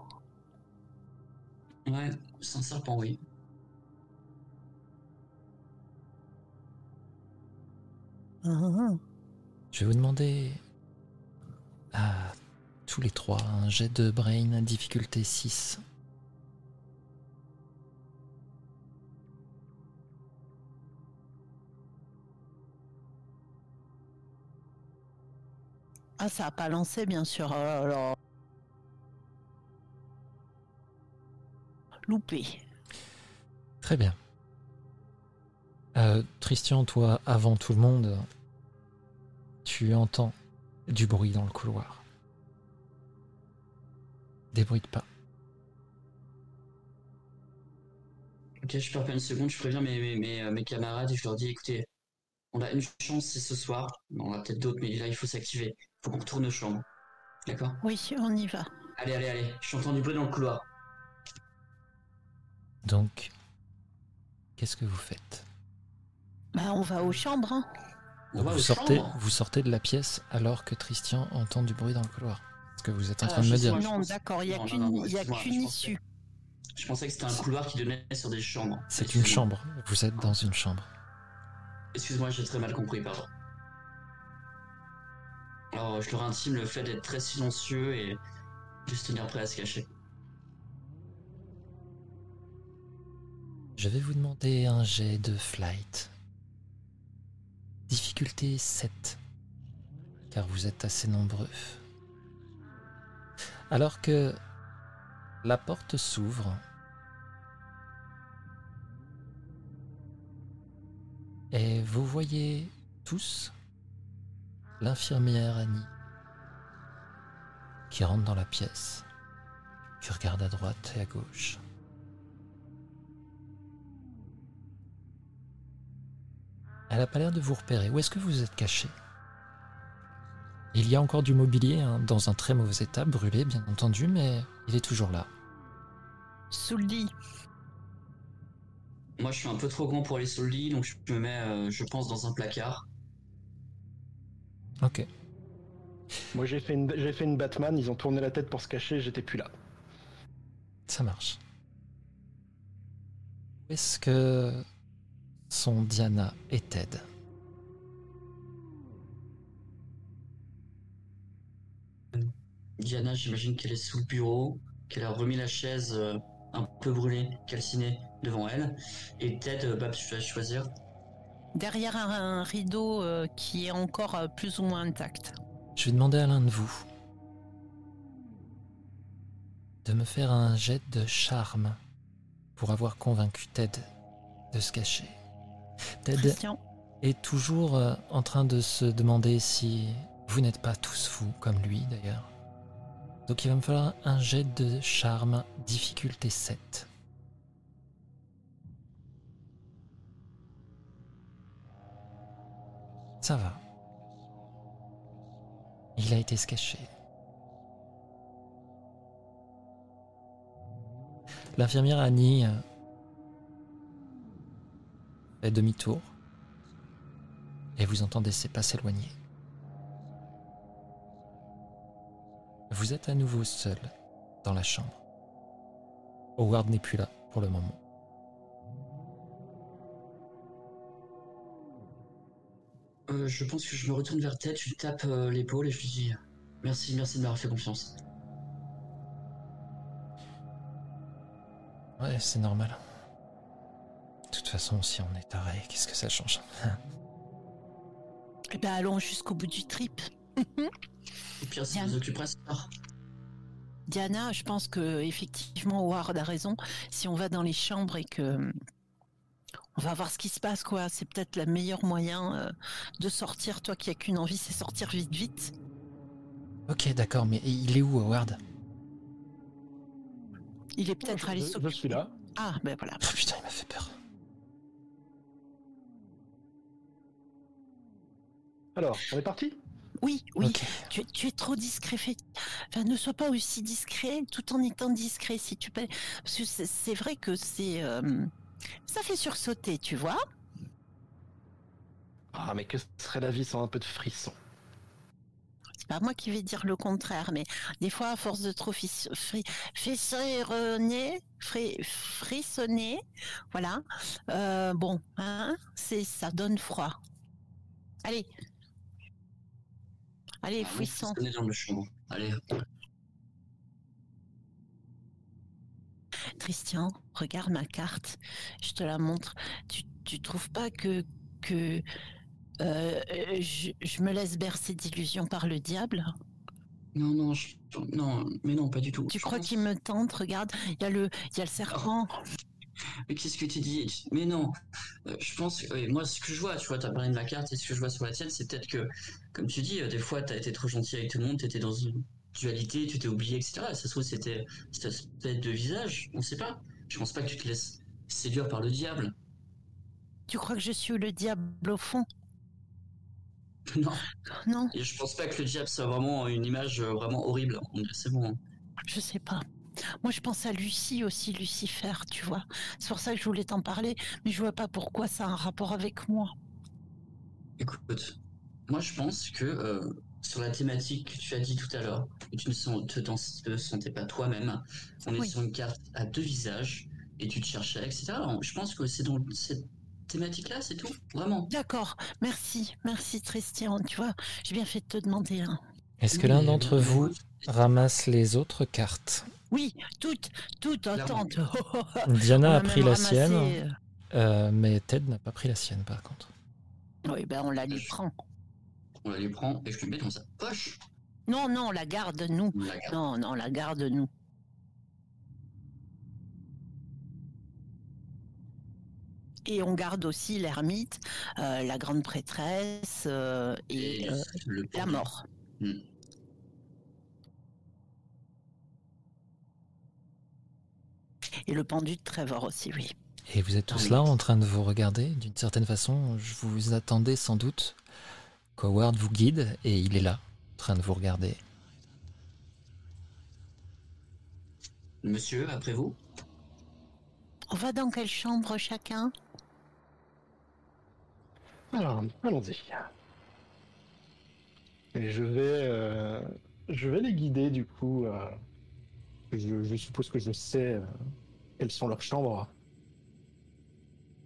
B: Ouais, c'est un serpent, oui.
C: Ah,
A: je vais vous demander à tous les trois un jet de brain difficulté 6.
C: Ah, ça a pas lancé, bien sûr. Alors... Loupé.
A: Très bien. Euh, Christian, toi, avant tout le monde, tu entends du bruit dans le couloir. Des bruits de pas.
B: Ok, je perds pas une seconde, je préviens mes, mes, mes, euh, mes camarades et je leur dis écoutez, on a une chance, c'est ce soir. On en a peut-être d'autres, mais là il faut s'activer. Faut qu'on retourne aux chambres. D'accord?
C: Oui, on y va.
B: Allez, allez, allez, j'entends du bruit dans le couloir.
A: Donc, qu'est-ce que vous faites?
C: Bah, on va aux chambres. hein.
B: On
A: Donc vous sortez, vous sortez de la pièce alors que Christian entend du bruit dans le couloir. Ce que vous êtes en
B: Ah,
A: train de
B: je
A: me dire.
C: non, d'accord, il y a qu'une issue.
B: Je Je pensais que c'était un couloir qui donnait sur des chambres.
A: C'est une chambre. Vous êtes dans une chambre.
B: Excuse-moi, j'ai très mal compris, pardon. Alors, je leur intime le fait d'être très silencieux et juste tenir prêt à se cacher.
A: Je vais vous demander un jet de flight. Difficulté 7, car vous êtes assez nombreux. Alors que la porte s'ouvre, et vous voyez tous l'infirmière Annie qui rentre dans la pièce, qui regarde à droite et à gauche. Elle n'a pas l'air de vous repérer. Où est-ce que vous êtes caché Il y a encore du mobilier hein, dans un très mauvais état, brûlé bien entendu, mais il est toujours là.
C: Sous le lit.
B: Moi, je suis un peu trop grand pour aller sous le lit, donc je me mets, euh, je pense, dans un placard.
A: Ok.
D: Moi j'ai fait, une, j'ai fait une Batman, ils ont tourné la tête pour se cacher, j'étais plus là.
A: Ça marche. Où est-ce que sont Diana et Ted
B: Diana, j'imagine qu'elle est sous le bureau, qu'elle a remis la chaise euh, un peu brûlée, calcinée devant elle. Et Ted, euh, bah, je vais choisir.
C: Derrière un, rideau euh, qui est encore plus ou moins intact.
A: Je vais demander à l'un de vous de me faire un jet de charme pour avoir convaincu Ted de se cacher. Ted
C: Christian,
A: est toujours euh, en train de se demander si vous n'êtes pas tous fous, comme lui d'ailleurs. Donc il va me falloir un jet de charme, difficulté 7. Ça va. Il a été se cacher. L'infirmière Annie euh, fait demi-tour et vous entendez ses pas s'éloigner. Vous êtes à nouveau seul dans la chambre. Howard n'est plus là pour le moment.
B: Euh, je pense que je me retourne vers Ted, je lui tape euh, l'épaule et je lui dis merci, merci de m'avoir fait confiance.
A: Ouais, c'est normal. De toute façon, si on est taré, qu'est-ce que ça change
C: eh ben allons jusqu'au bout du trip.
B: Au pire, ça
C: Bien.
B: nous occupera ce soir.
C: Diana, je pense que effectivement Howard a raison. Si on va dans les chambres et que on va voir ce qui se passe, quoi. C'est peut-être le meilleur moyen euh, de sortir. Toi qui as qu'une envie, c'est sortir vite, vite.
A: Ok, d'accord, mais il est où, Howard?
C: Il est peut-être allé
D: je- je suis là.
C: Ah, ben voilà.
A: Oh putain, il m'a fait peur.
D: Alors, on est parti?
C: Oui, oui. Tu, es- tu es trop discret. Enfin, ne sois pas aussi discret tout en étant discret, si tu peux. Parce que c'est vrai que c'est. euh, Ça fait sursauter, tu vois.
D: Ah, mais que serait la vie sans un peu de frisson?
C: C'est pas moi qui vais dire le contraire, mais des fois, à force de trop fri- frissonner, fri- frissonner, voilà. euh, bon, hein, c'est ça donne froid. Allez. Allez,
B: Ah,
C: fouissons.
B: Dans le chambre. Allez,
C: Christian, regarde ma carte. Je te la montre. Tu, tu trouves pas que que euh, je, je me laisse bercer d'illusions par le diable?
B: Non, non, je- non, mais non, pas du tout.
C: Tu
B: Je
C: crois
B: pense-
C: qu'il me tente? Regarde, il y a le y a le serpent.
B: Mais qu'est-ce que tu dis? Mais non, Euh, je pense que ouais, moi, ce que je vois, tu vois, t'as parlé de ma carte et ce que je vois sur la tienne, c'est peut-être que, comme tu dis, euh, des fois, t'as été trop gentil avec tout le monde, t'étais dans une dualité, tu t'es oublié, etc. Ça se trouve, c'était c'était peut-être de visage, on sait pas. Je pense pas que tu te laisses séduire par le diable.
C: Tu crois que je suis le diable au fond?
B: Non,
C: Non,
B: et je pense pas que le diable soit vraiment une image euh, vraiment horrible. C'est bon. hein.
C: je sais pas. Moi, je pense à Lucie aussi, Lucifer, tu vois. C'est pour ça que je voulais t'en parler, mais je vois pas pourquoi ça a un rapport avec moi.
B: Écoute, moi je pense que euh, sur la thématique que tu as dit tout à l'heure, que tu ne te, sentais pas toi-même. On est sur une carte à deux visages et tu te cherchais, etc. je pense que c'est dans cette thématique-là, c'est tout, vraiment.
C: D'accord, merci, merci Tristian. Tu vois, j'ai bien fait de te demander. Hein.
A: Est-ce que l'un d'entre vous ramasse les autres cartes?
C: Oui, toutes, toutes, attends.
A: Diana a, pris la sienne, euh. Euh, mais Ted n'a pas pris la sienne par contre.
C: Oui, ben on la lui prend.
B: On la lui prend et je lui mets dans sa poche.
C: Non, non, on la garde nous. Non, non, la garde nous. Et on garde aussi l'ermite, euh, la grande prêtresse euh, et, euh, la mort. Hmm. Et le pendu de Trevor aussi, oui.
A: Et vous êtes tous ah là en train de vous regarder d'une certaine façon. Je vous attendais sans doute qu'Howard vous guide et il est là, en train de vous regarder.
B: Monsieur, après vous?
C: On va dans quelle chambre chacun?
D: Alors, allons-y. Et je vais, euh, je vais les guider du coup. Euh, je, suppose que je sais euh, quelles sont leurs chambres.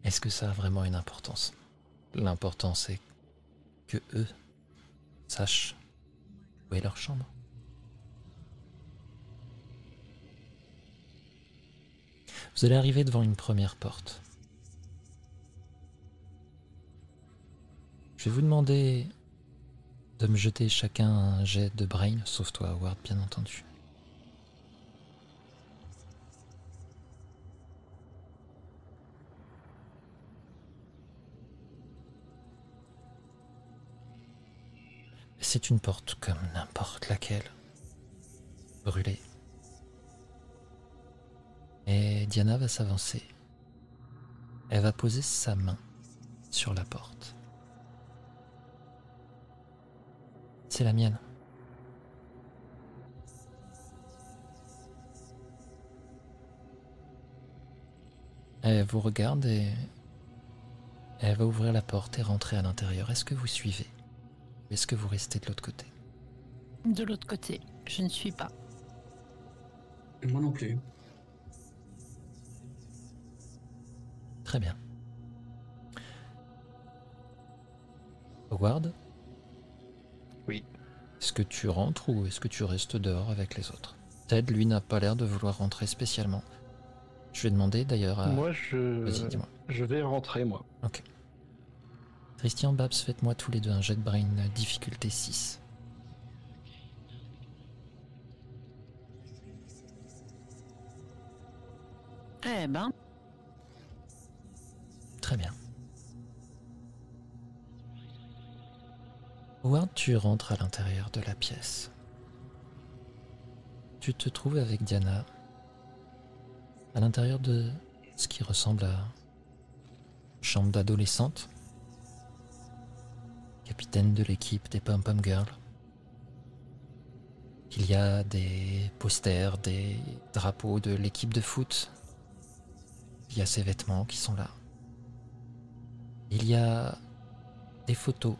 A: Est-ce que ça a vraiment une importance? L'important c'est que eux sachent où est leur chambre. Vous allez arriver devant une première porte. Je vais vous demander de me jeter chacun un jet de brain, sauf toi, Howard, bien entendu. C'est une porte comme n'importe laquelle. Brûlée. Et Diana va s'avancer. Elle va poser sa main sur la porte. C'est la mienne. Elle vous regarde et elle va ouvrir la porte et rentrer à l'intérieur. Est-ce que vous suivez? Est-ce que vous restez de l'autre côté?
C: De l'autre côté, je ne suis pas.
B: Moi non plus.
A: Très bien. Howard?
D: Oui.
A: Est-ce que tu rentres ou est-ce que tu restes dehors avec les autres? Ted, lui, n'a pas l'air de vouloir rentrer spécialement. Je vais demander d'ailleurs à...
D: Moi, je... Je vais rentrer, moi.
A: Ok. Christian Babs, faites-moi tous les deux un jet de brain difficulté 6.
C: Eh ben.
A: Très bien. Howard, tu rentres à l'intérieur de la pièce. Tu te trouves avec Diana à l'intérieur de ce qui ressemble à une chambre d'adolescente capitaine de l'équipe des Pom Pom Girls. Il y a des posters, des drapeaux de l'équipe de foot. Il y a ses vêtements qui sont là. Il y a des photos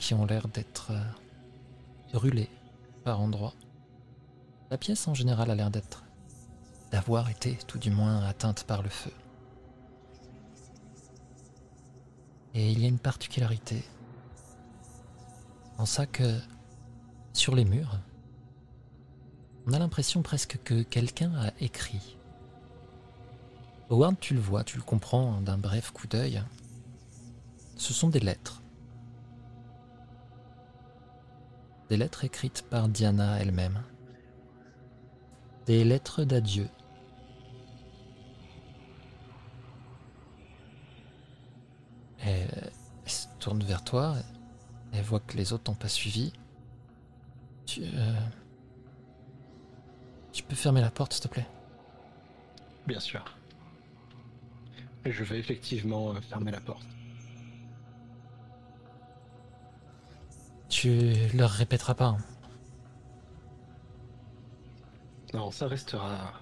A: qui ont l'air d'être euh, brûlées par endroits. La pièce en général a l'air d'être d'avoir été tout du moins atteinte par le feu. Et il y a une particularité en ça que sur les murs, on a l'impression presque que quelqu'un a écrit. Howard, tu le vois, tu le comprends d'un bref coup d'œil. Ce sont des lettres. Des lettres écrites par Diana elle-même. Des lettres d'adieu Elle, se tourne vers toi. Elle voit que les autres n'ont pas suivi. Tu, euh, tu peux fermer la porte, s'il te plaît?
D: Bien sûr. Je vais effectivement euh, fermer la porte.
A: Tu leur répéteras pas. Hein?
D: Non, ça restera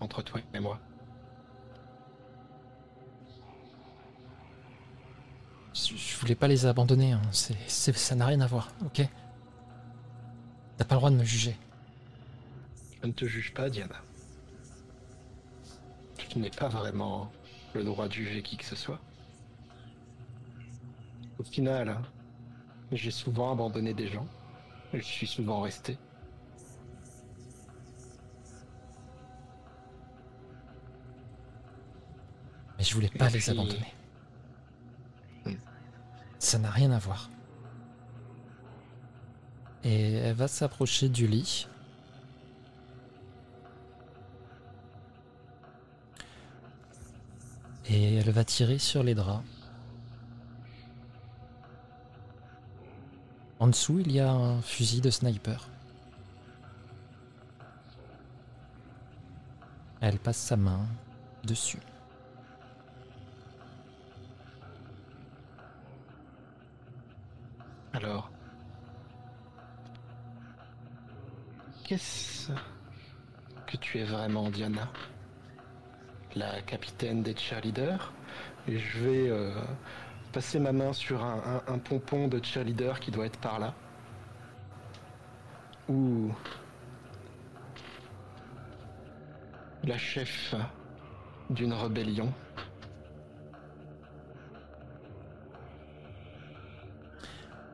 D: entre toi et moi.
A: Je, voulais pas les abandonner. hein. Ça n'a rien à voir, ok T'as pas le droit de me juger.
D: Je ne te juge pas, Diana. Tu n'es pas vraiment le droit de juger qui que ce soit. Au final, hein, j'ai souvent abandonné des gens. Je suis souvent resté.
A: Mais je voulais pas
D: Et
A: les
D: puis-
A: abandonner. Ça n'a rien à voir. Et elle va s'approcher du lit. Et elle va tirer sur les draps. En dessous, il y a un fusil de sniper. Elle passe sa main dessus.
D: Alors, qu'est-ce que tu es vraiment, Diana? La capitaine des cheerleaders? Et je vais euh, passer ma main sur un, pompon de cheerleader qui doit être par là. Ou la chef d'une rébellion.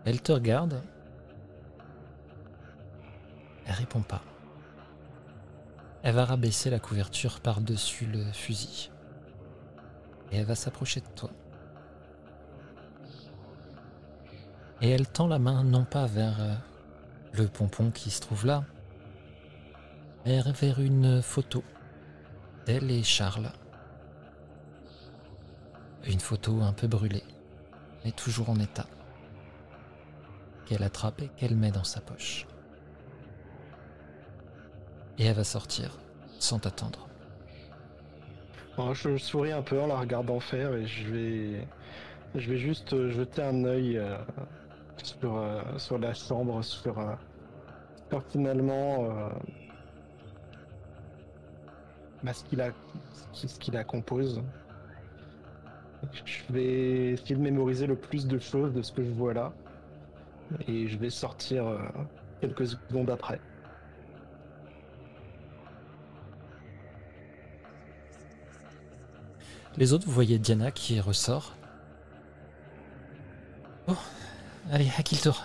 A: Elle te regarde. Elle répond pas. Elle va rabaisser la couverture par-dessus le fusil. Et elle va s'approcher de toi. Et elle tend la main non pas vers euh, le pompon qui se trouve là, mais vers une photo d'elle et Charles. Une photo un peu brûlée, mais toujours en état qu'elle attrape et qu'elle met dans sa poche. Et elle va sortir sans t'attendre.
D: Je souris un peu en la regardant faire et je vais, je juste euh, jeter un œil euh, sur, euh, sur la chambre, sur, finalement bah, ce, ce qui la compose. Je vais essayer de mémoriser le plus de choses de ce que je vois là et je vais sortir euh, quelques secondes après.
A: Les autres, vous voyez Diana qui ressort. Oh, allez, à qui le tour?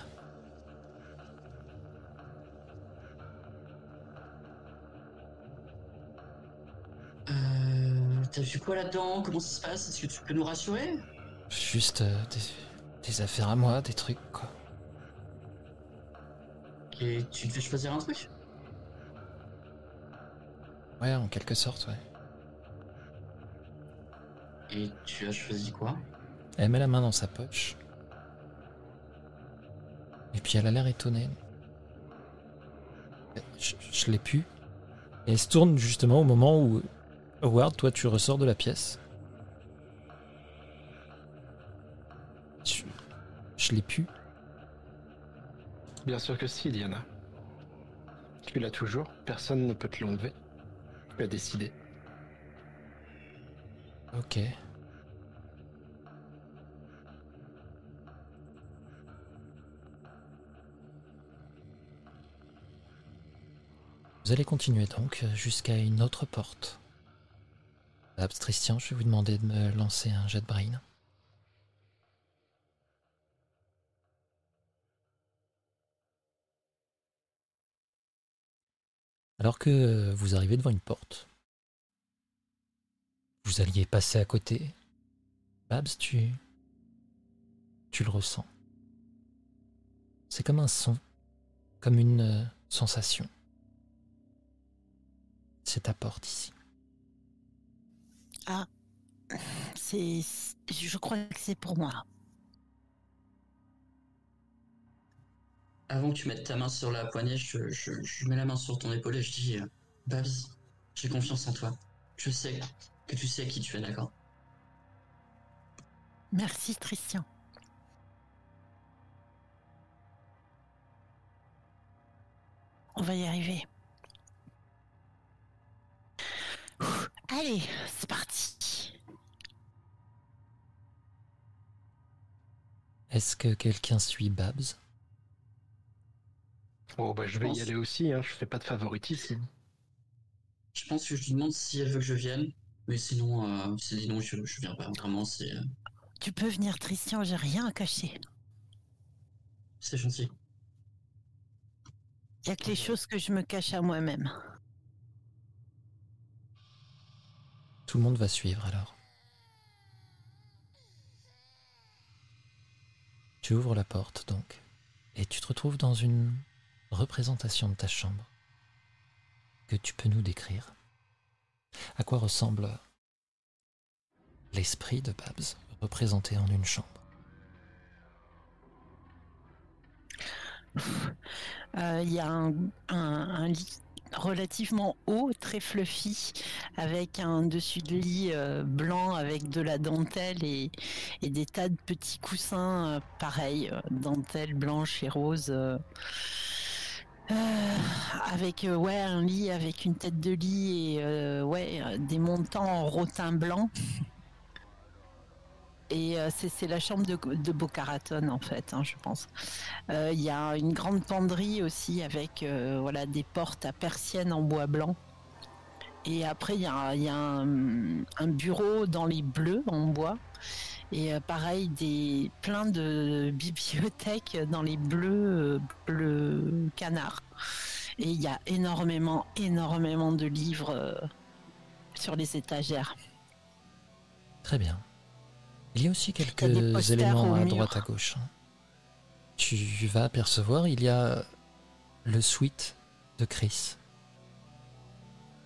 B: Euh, T'as vu quoi là-dedans? Comment ça se passe? Est-ce que tu peux nous rassurer?
A: Juste euh, des, des affaires à moi, des trucs, quoi.
B: Et tu devais choisir un truc?
A: Ouais, en quelque sorte, ouais.
B: Et tu as choisi quoi?
A: Elle met la main dans sa poche. Et puis elle a l'air étonnée. Je, je l'ai pu. Et elle se tourne justement au moment où Howard, toi, tu ressors de la pièce. Je, je l'ai pu.
D: Bien sûr que si, Diana. Tu l'as toujours, personne ne peut te l'enlever. Tu as décidé.
A: Ok. Vous allez continuer donc jusqu'à une autre porte. Abs Christian, je vais vous demander de me lancer un jet de brain. Alors que vous arrivez devant une porte, vous alliez passer à côté. Babs, tu. Tu le ressens. C'est comme un son, comme une euh, sensation. C'est ta porte ici.
C: C'est, je crois que c'est pour moi.
B: Avant que tu mettes ta main sur la poignée, je, je- je mets la main sur ton épaule et je dis euh, Babs, j'ai confiance en toi. Je sais que tu sais qui tu es, d'accord
C: Merci, Christian. On va y arriver. Ouh, Allez, c'est parti.
A: Est-ce que quelqu'un suit Babs?
D: Oh bah je vais
B: pense-
D: y aller aussi, hein, je fais pas de favoritisme.
B: Je pense que je lui demande si elle veut que je vienne. Mais sinon, euh, si elle dit non, je, je viens pas. Vraiment, c'est euh,
C: Tu peux venir, Tristan, j'ai rien à cacher.
B: c'est gentil.
C: Il y a que les choses que je me cache à moi-même.
A: Tout le monde va suivre alors. Tu ouvres la porte donc, et tu te retrouves dans une représentation de ta chambre que tu peux nous décrire. À quoi ressemble l'esprit de Babs représenté en une chambre?
C: Euh, Il y a un, lit relativement haut, très fluffy, avec un dessus de lit euh, blanc avec de la dentelle et, des tas de petits coussins euh, pareils, dentelle blanche et rose. Euh, avec euh, ouais un lit avec une tête de lit et euh, ouais des montants en rotin blanc et c'est la chambre de, de Boca Raton en fait hein, je pense Il y a une grande penderie aussi avec voilà des portes à persiennes en bois blanc. Et après il y a, y a un bureau dans les bleus en bois. Et euh, pareil des plein de bibliothèques dans les bleus euh, bleu canard. Et il y a énormément énormément de livres euh, sur les étagères.
A: Très bien. Il y a aussi
C: a
A: quelques éléments à droite à gauche. hein. Tu vas apercevoir, il y a le suite de Chris.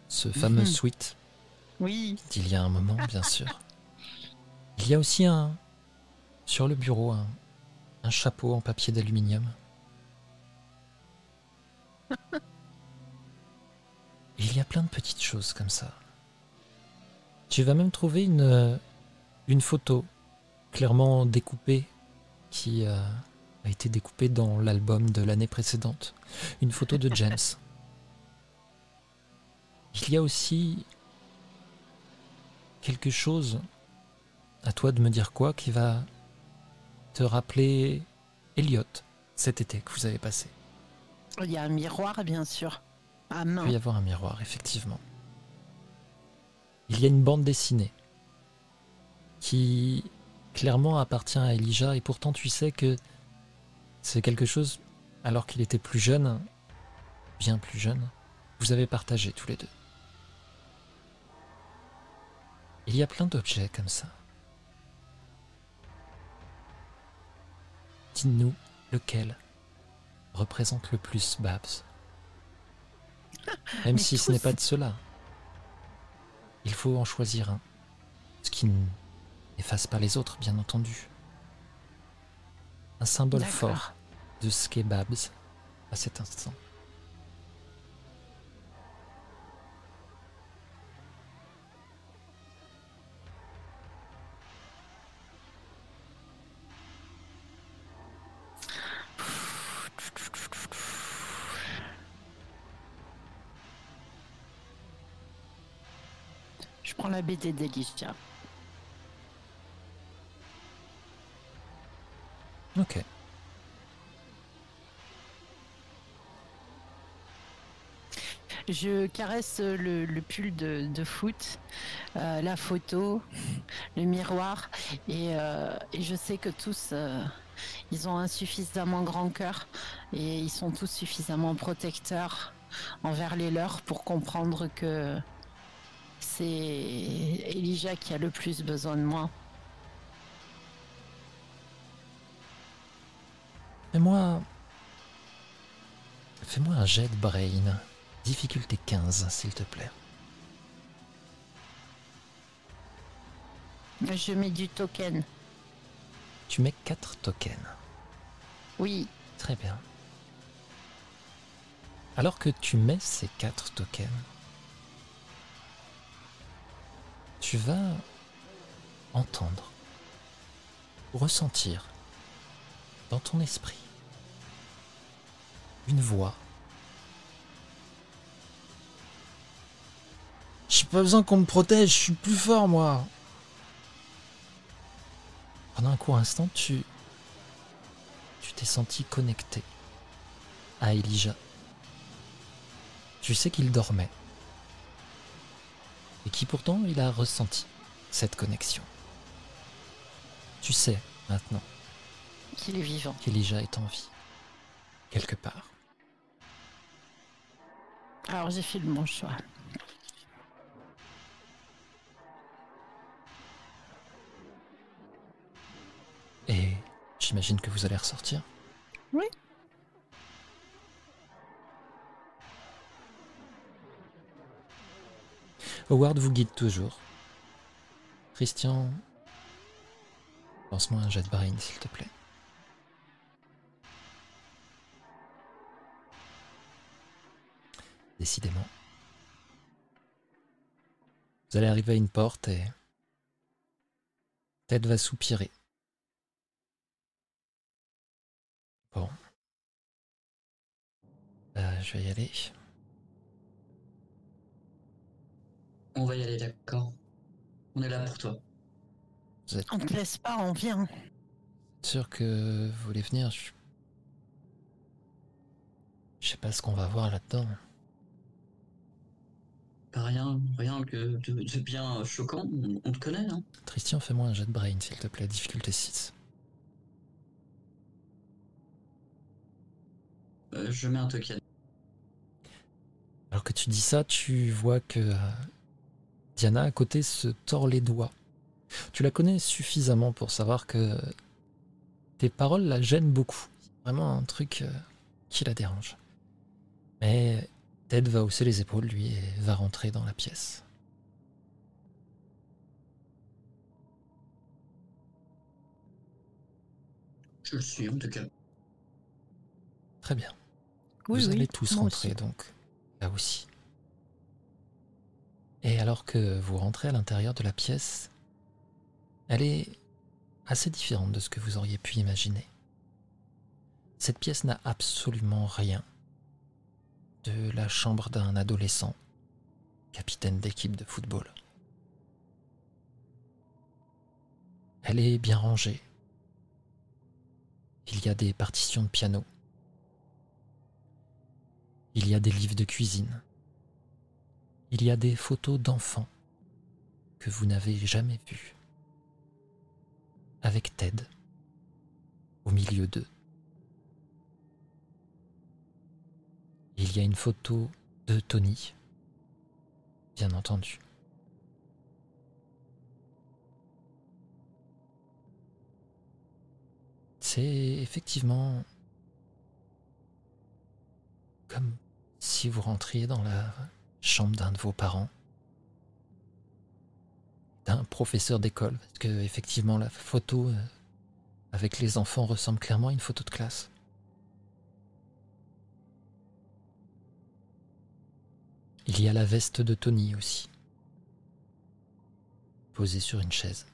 A: Ce fameux
C: Mhm.
A: suite
C: Oui,
A: d'il y a un moment, bien sûr. Il y a aussi un sur le bureau un, un chapeau en papier d'aluminium. Il y a plein de petites choses comme ça. Tu vas même trouver une, euh, une photo clairement découpée qui euh, a été découpée dans l'album de l'année précédente. Une photo de James. Il y a aussi quelque chose, à toi de me dire quoi, qui va te rappeler Elliot cet été que vous avez passé.
C: il y a un miroir bien sûr à
A: Il
C: main.
A: peut y avoir un miroir, effectivement. Il y a une bande dessinée qui clairement appartient à Elijah et pourtant tu sais que c'est quelque chose, alors qu'il était plus jeune, bien plus jeune, vous avez partagé tous les deux. Il y a plein d'objets comme ça. Dis-nous lequel représente le plus Babs. Même si ce n'est pas de cela. Il faut en choisir un. Ce qui n'efface pas les autres, bien entendu. Un symbole fort de ce qu'est Babs à cet instant. Ok.
C: Je caresse le, le pull de, de foot, euh, la photo, le miroir, et, euh, et je sais que tous, euh, ils ont un suffisamment grand cœur et ils sont tous suffisamment protecteurs envers les leurs pour comprendre que c'est Elijah qui a le plus besoin de moi.
A: Fais-moi. Fais-moi un jet de brain. Difficulté 15, s'il te plaît.
C: Je mets du token.
A: Tu mets 4 tokens.
C: Oui,
A: Très bien. Alors que tu mets ces 4 tokens, tu vas entendre, ressentir dans ton esprit une voix. J'ai pas besoin qu'on me protège, je suis plus fort moi. Pendant un court instant, tu tu t'es senti connecté à Elijah. Tu sais qu'il dormait et qui pourtant il a ressenti cette connexion. Tu sais maintenant
C: Qu'il est vivant.
A: qu'Elijah est en vie, quelque part.
C: Alors j'ai fait le mon choix.
A: Et j'imagine que vous allez ressortir.
C: Oui.
A: Howard vous guide toujours. Christian, lance-moi un jet de brain, s'il te plaît. Décidément. Vous allez arriver à une porte et Ted va soupirer. Bon. Euh, je vais y aller.
B: On va y aller, d'accord. On est là pour toi.
A: Vous êtes
C: On te laisse pas, on vient.
A: sûr que vous voulez venir Je je sais pas ce qu'on va voir là-dedans.
B: Pas rien, rien que de, de bien choquant. On, on te connaît, hein
A: Christian, fais-moi un jet de brain, s'il te plaît, difficulté 6.
B: Euh, Je mets un token.
A: Alors que tu dis ça, tu vois que euh, Diana à côté se tord les doigts. Tu la connais suffisamment pour savoir que tes paroles la gênent beaucoup. Vraiment un truc euh, qui la dérange. Mais Ted va hausser les épaules, lui, et va rentrer dans la pièce.
B: Je le suis, en tout cas.
A: Très bien.
C: Oui,
A: vous
C: oui,
A: allez tous
C: moi
A: rentrer,
C: aussi.
A: donc, là aussi. Et alors que vous rentrez à l'intérieur de la pièce, elle est assez différente de ce que vous auriez pu imaginer. Cette pièce n'a absolument rien de la chambre d'un adolescent, capitaine d'équipe de football. Elle est bien rangée. Il y a des partitions de piano. Il y a des livres de cuisine. Il y a des photos d'enfants que vous n'avez jamais vues. Avec Ted au milieu d'eux. Il y a une photo de Tony, bien entendu. C'est effectivement comme si vous rentriez dans la chambre d'un de vos parents, d'un professeur d'école, parce que effectivement la photo euh, avec les enfants ressemble clairement à une photo de classe. Il y a la veste de Tony aussi, posée sur une chaise.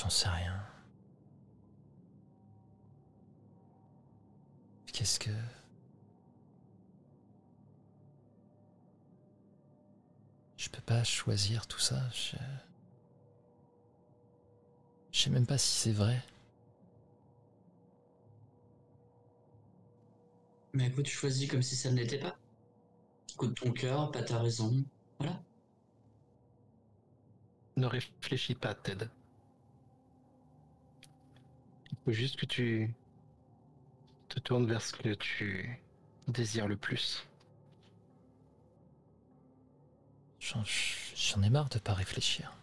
A: J'en sais rien. Qu'est-ce que... Je peux pas choisir tout ça. Je... Je sais même pas si c'est vrai.
B: Mais écoute, tu choisis comme si ça ne l'était pas. Écoute ton cœur, pas ta raison. Voilà.
D: Ne réfléchis pas, Ted. Faut juste que tu te tournes vers ce que tu désires le plus.
A: J'en j'en ai marre de pas réfléchir.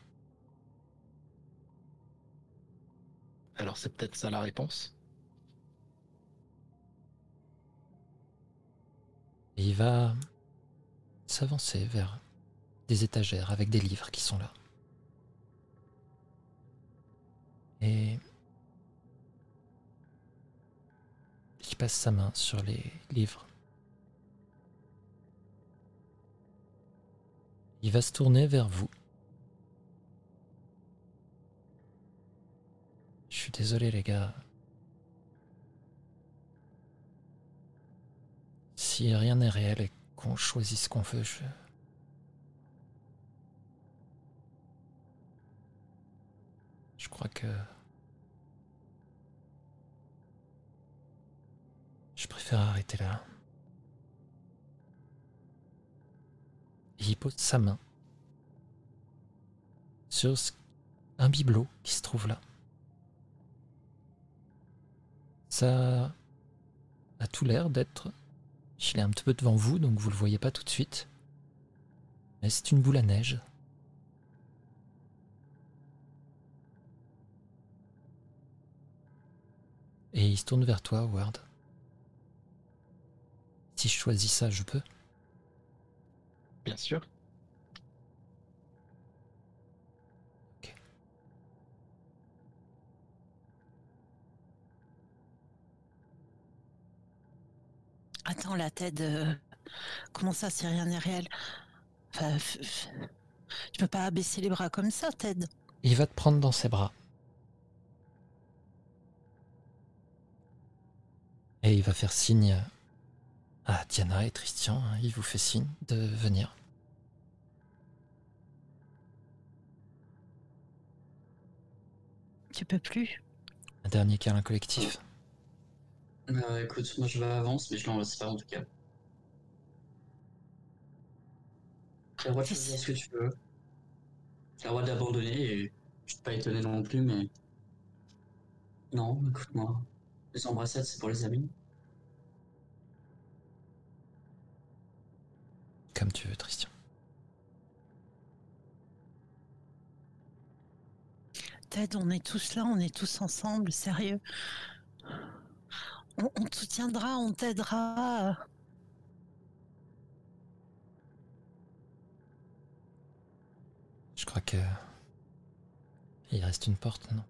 D: Alors c'est peut-être ça la réponse.
A: Et il va s'avancer vers des étagères avec des livres qui sont là. Et qui passe sa main sur les livres. Il va se tourner vers vous. Je suis désolé les gars. Si rien n'est réel et qu'on choisisse ce qu'on veut, je... Je crois que... Je préfère arrêter là. Et il pose sa main sur un bibelot qui se trouve là. Ça a tout l'air d'être. Il est un petit peu devant vous, donc vous le voyez pas tout de suite. Mais c'est une boule à neige. Et il se tourne vers toi, Ward. Si je choisis ça, je peux.
D: Bien sûr.
C: Attends, la tête. euh, Comment ça, si rien n'est réel? Enfin, f- Je peux pas baisser les bras comme ça, Ted.
A: Il va te prendre dans ses bras. Et il va faire signe à Diana et Christian. hein, Il vous fait signe de venir.
C: Tu peux plus
A: Un dernier câlin collectif.
B: Euh, écoute, moi je vais avance, mais je l'en pas en tout cas. Tu as le droit de choisir ce que tu veux. Tu as le droit d'abandonner et je suis pas étonné non plus, mais. Non, écoute-moi. Les embrassades, c'est pour les amis.
A: Comme tu veux, Christian.
C: Ted, on est tous là, on est tous ensemble, sérieux. On, on te soutiendra, on t'aidera.
A: Je crois que. Il reste une porte, non?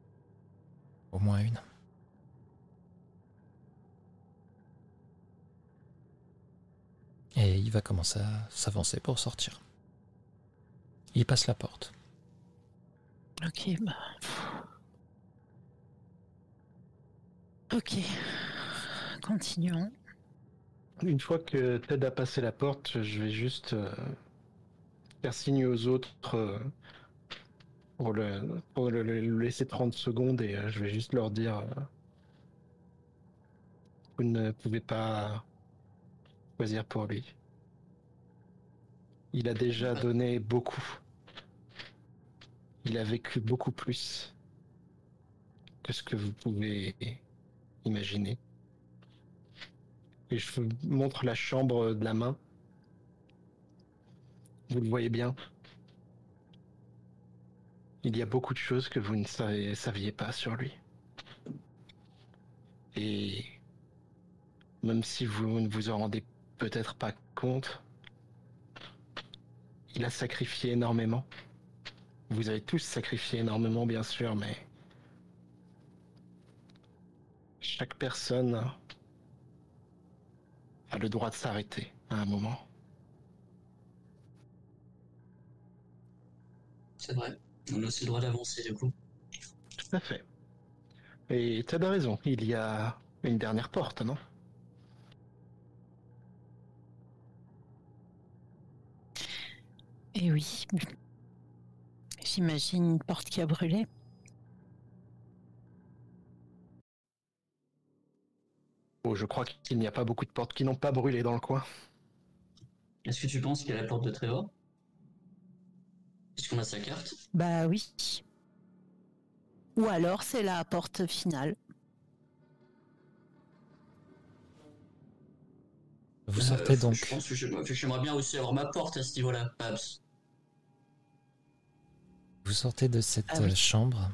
A: Au moins une. Et il va commencer à s'avancer pour sortir. Il passe la porte.
C: Ok, bah. Ok. Continuons.
D: Une fois que Ted a passé la porte, je vais juste euh, faire signe aux autres euh, pour, le, pour le, le laisser 30 secondes et euh, je vais juste leur dire euh, vous ne pouvez pas choisir pour lui. Il a déjà donné beaucoup. Il a vécu beaucoup plus que ce que vous pouvez imaginer. Et je vous montre la chambre de la main. Vous le voyez bien. Il y a beaucoup de choses que vous ne savez- saviez pas sur lui. Et même si vous ne vous en rendez peut-être pas compte, il a sacrifié énormément. Vous avez tous sacrifié énormément, bien sûr, mais chaque personne a le droit de s'arrêter à un moment.
B: C'est vrai. On a aussi le droit d'avancer du coup.
D: Tout à fait. Et tu as raison, il y a une dernière porte, non?
C: Et oui. J'imagine une porte qui a brûlé.
D: Oh, je crois qu'il n'y a pas beaucoup de portes qui n'ont pas brûlé dans le coin.
B: Est-ce que tu penses qu'il y a la porte de Trevor Est-ce qu'on a sa carte
C: Bah oui. Ou alors c'est la porte finale.
A: Vous
B: Euh,
A: sortez donc.
B: Je pense que j'aimerais bien aussi avoir ma porte à ce niveau-là, Babs.
A: Vous sortez de cette
C: Ah oui.
A: euh, chambre.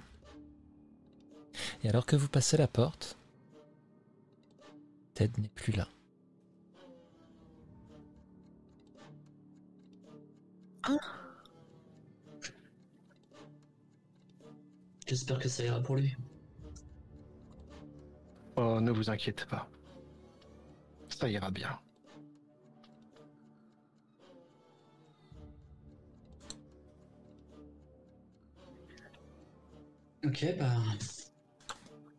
A: Et alors que vous passez la porte, Ted n'est plus là.
B: J'espère que ça ira pour lui.
D: Oh, ne vous inquiétez pas. Ça ira bien.
B: Ok, bah.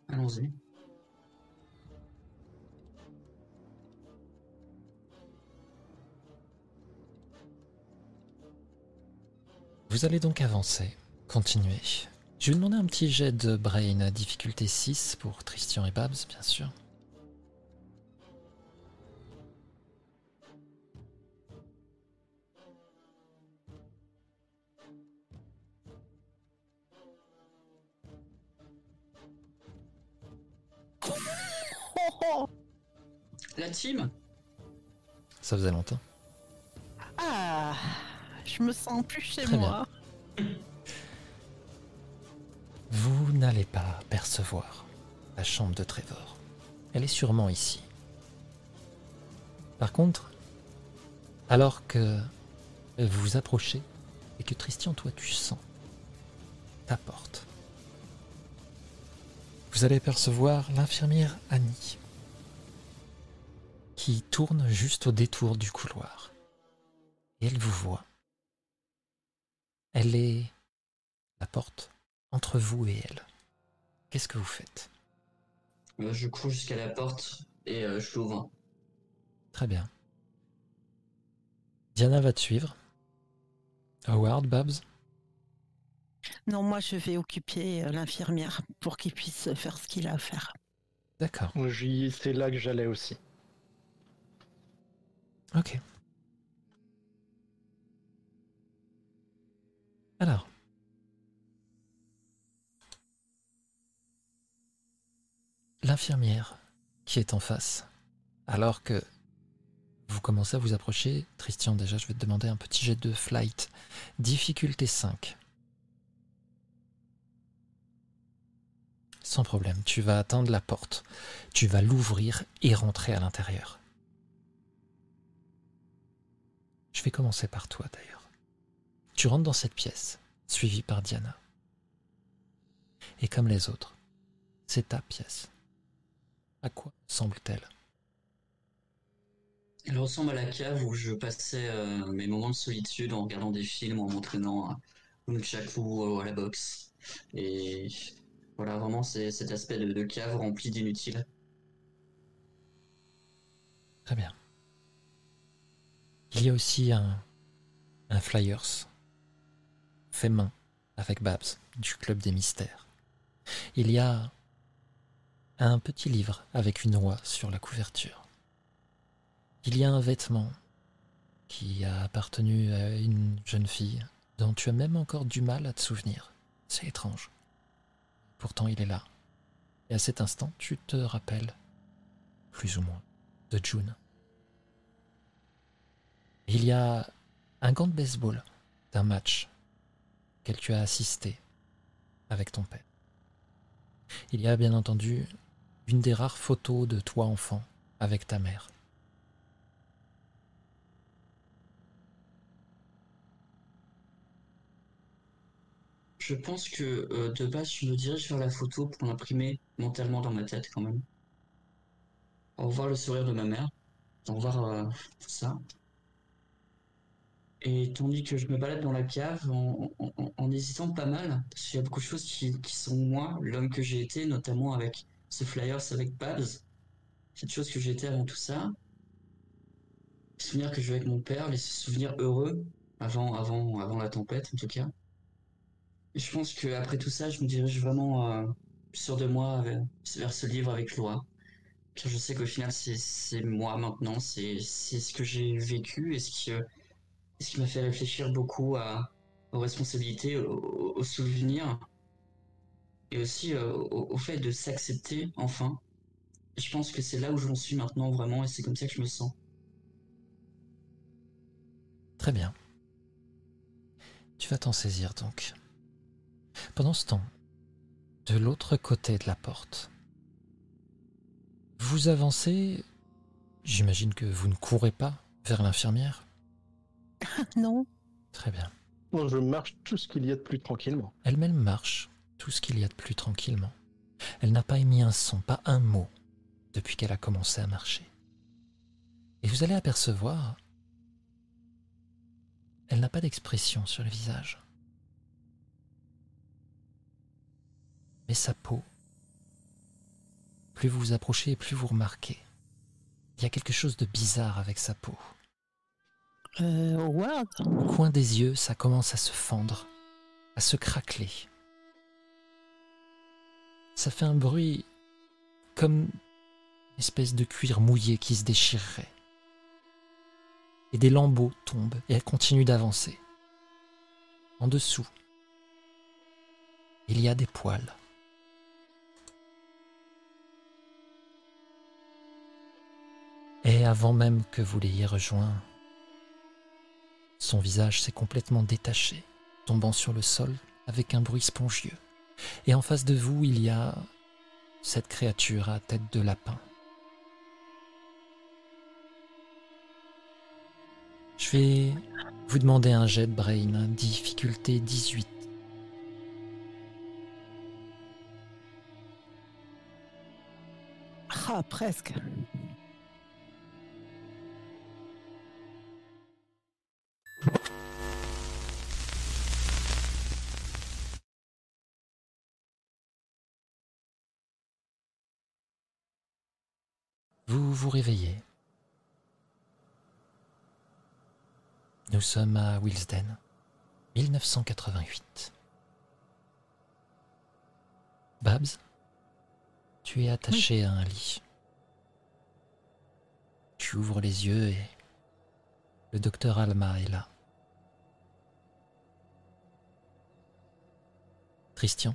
B: Allons-y.
A: Vous allez donc avancer, continuer. Je vais demander un petit jet de brain, difficulté 6 pour Christian et Babs, bien sûr.
B: La team
A: Ça faisait longtemps.
C: Ah, je me sens plus chez
A: Très bien.
C: moi.
A: Vous n'allez pas percevoir la chambre de Trevor. Elle est sûrement ici. Par contre, alors que vous vous approchez et que Christian, toi, tu sens ta porte, vous allez percevoir l'infirmière Annie qui tourne juste au détour du couloir. Et elle vous voit. Elle est la porte entre vous et elle. Qu'est-ce que vous faites?
B: Euh, Je cours jusqu'à la porte et euh, je l'ouvre.
A: Très bien. Diana va te suivre. Howard, Babs?
C: Non, moi je vais occuper euh, l'infirmière pour qu'il puisse faire ce qu'il a à faire.
A: D'accord.
D: C'est là que j'allais aussi.
A: Ok. Alors. L'infirmière qui est en face, alors que vous commencez à vous approcher, Christian, déjà, je vais te demander un petit jet de flight. Difficulté 5. Sans problème, tu vas atteindre la porte, tu vas l'ouvrir et rentrer à l'intérieur. Je vais commencer par toi d'ailleurs. Tu rentres dans cette pièce, suivi par Diana. Et comme les autres, c'est ta pièce. À quoi semble-t-elle
B: Elle ressemble à la cave où je passais euh, mes moments de solitude en regardant des films, en m'entraînant à Nunchaku ou à la boxe. Et voilà, vraiment, c'est cet aspect de, de cave rempli d'inutiles.
A: Très bien. Il y a aussi un, flyers fait main avec Babs du Club des Mystères. Il y a un petit livre avec une oie sur la couverture. Il y a un vêtement qui a appartenu à une jeune fille dont tu as même encore du mal à te souvenir. C'est étrange. Pourtant, il est là. Et à cet instant, tu te rappelles, plus ou moins, de June. Il y a un gant de baseball d'un match auquel tu as assisté avec ton père. Il y a bien entendu une des rares photos de toi enfant avec ta mère.
B: Je pense que euh, de base, je me dirige vers la photo pour l'imprimer mentalement dans ma tête quand même. Au revoir le sourire de ma mère. Au revoir euh, tout ça. Et tandis que je me balade dans la cave en, hésitant pas mal, parce qu'il y a beaucoup de choses qui, qui sont moi, l'homme que j'ai été, notamment avec ce flyers avec Babs, cette chose que été avant tout ça, les souvenirs que j'ai avec mon père, les souvenirs heureux avant, avant, avant la tempête en tout cas. Et je pense que après tout ça, je me dirige vraiment euh, sûr de moi vers, vers ce livre avec Laura. Car je sais qu'au final, c'est moi maintenant, c'est ce que j'ai vécu et ce qui, ce qui m'a fait réfléchir beaucoup aux responsabilités, aux, souvenirs et aussi euh, au, fait de s'accepter enfin. Je pense que c'est là où j'en suis maintenant vraiment et c'est comme ça que je me sens.
A: Très bien. Tu vas t'en saisir donc. Pendant ce temps, de l'autre côté de la porte, vous avancez. J'imagine que vous ne courez pas vers l'infirmière.
C: Non,
A: Très bien.
D: Moi, je marche tout ce qu'il y a de plus tranquillement.
A: Elle-même marche tout ce qu'il y a de plus tranquillement. Elle n'a pas émis un son, pas un mot, depuis qu'elle a commencé à marcher. Et vous allez apercevoir, elle n'a pas d'expression sur le visage. Mais sa peau, plus vous vous approchez, plus vous remarquez. Il y a quelque chose de bizarre avec sa peau.
C: Euh,
A: Au coin des yeux, ça commence à se fendre, à se craqueler. ça fait un bruit comme une espèce de cuir mouillé qui se déchirerait. Et des lambeaux tombent et elle continue d'avancer. En dessous, il y a des poils. Et avant même que vous l'ayez rejoint, son visage s'est complètement détaché, tombant sur le sol avec un bruit spongieux. Et en face de vous, il y a cette créature à tête de lapin. Je vais vous demander un jet de brain, difficulté 18.
C: Ah, presque.
A: Vous réveillez. Nous sommes à Wilsden, 1988. Babs, tu es attaché à un lit. Tu ouvres les yeux et le docteur Alma est là. Christian,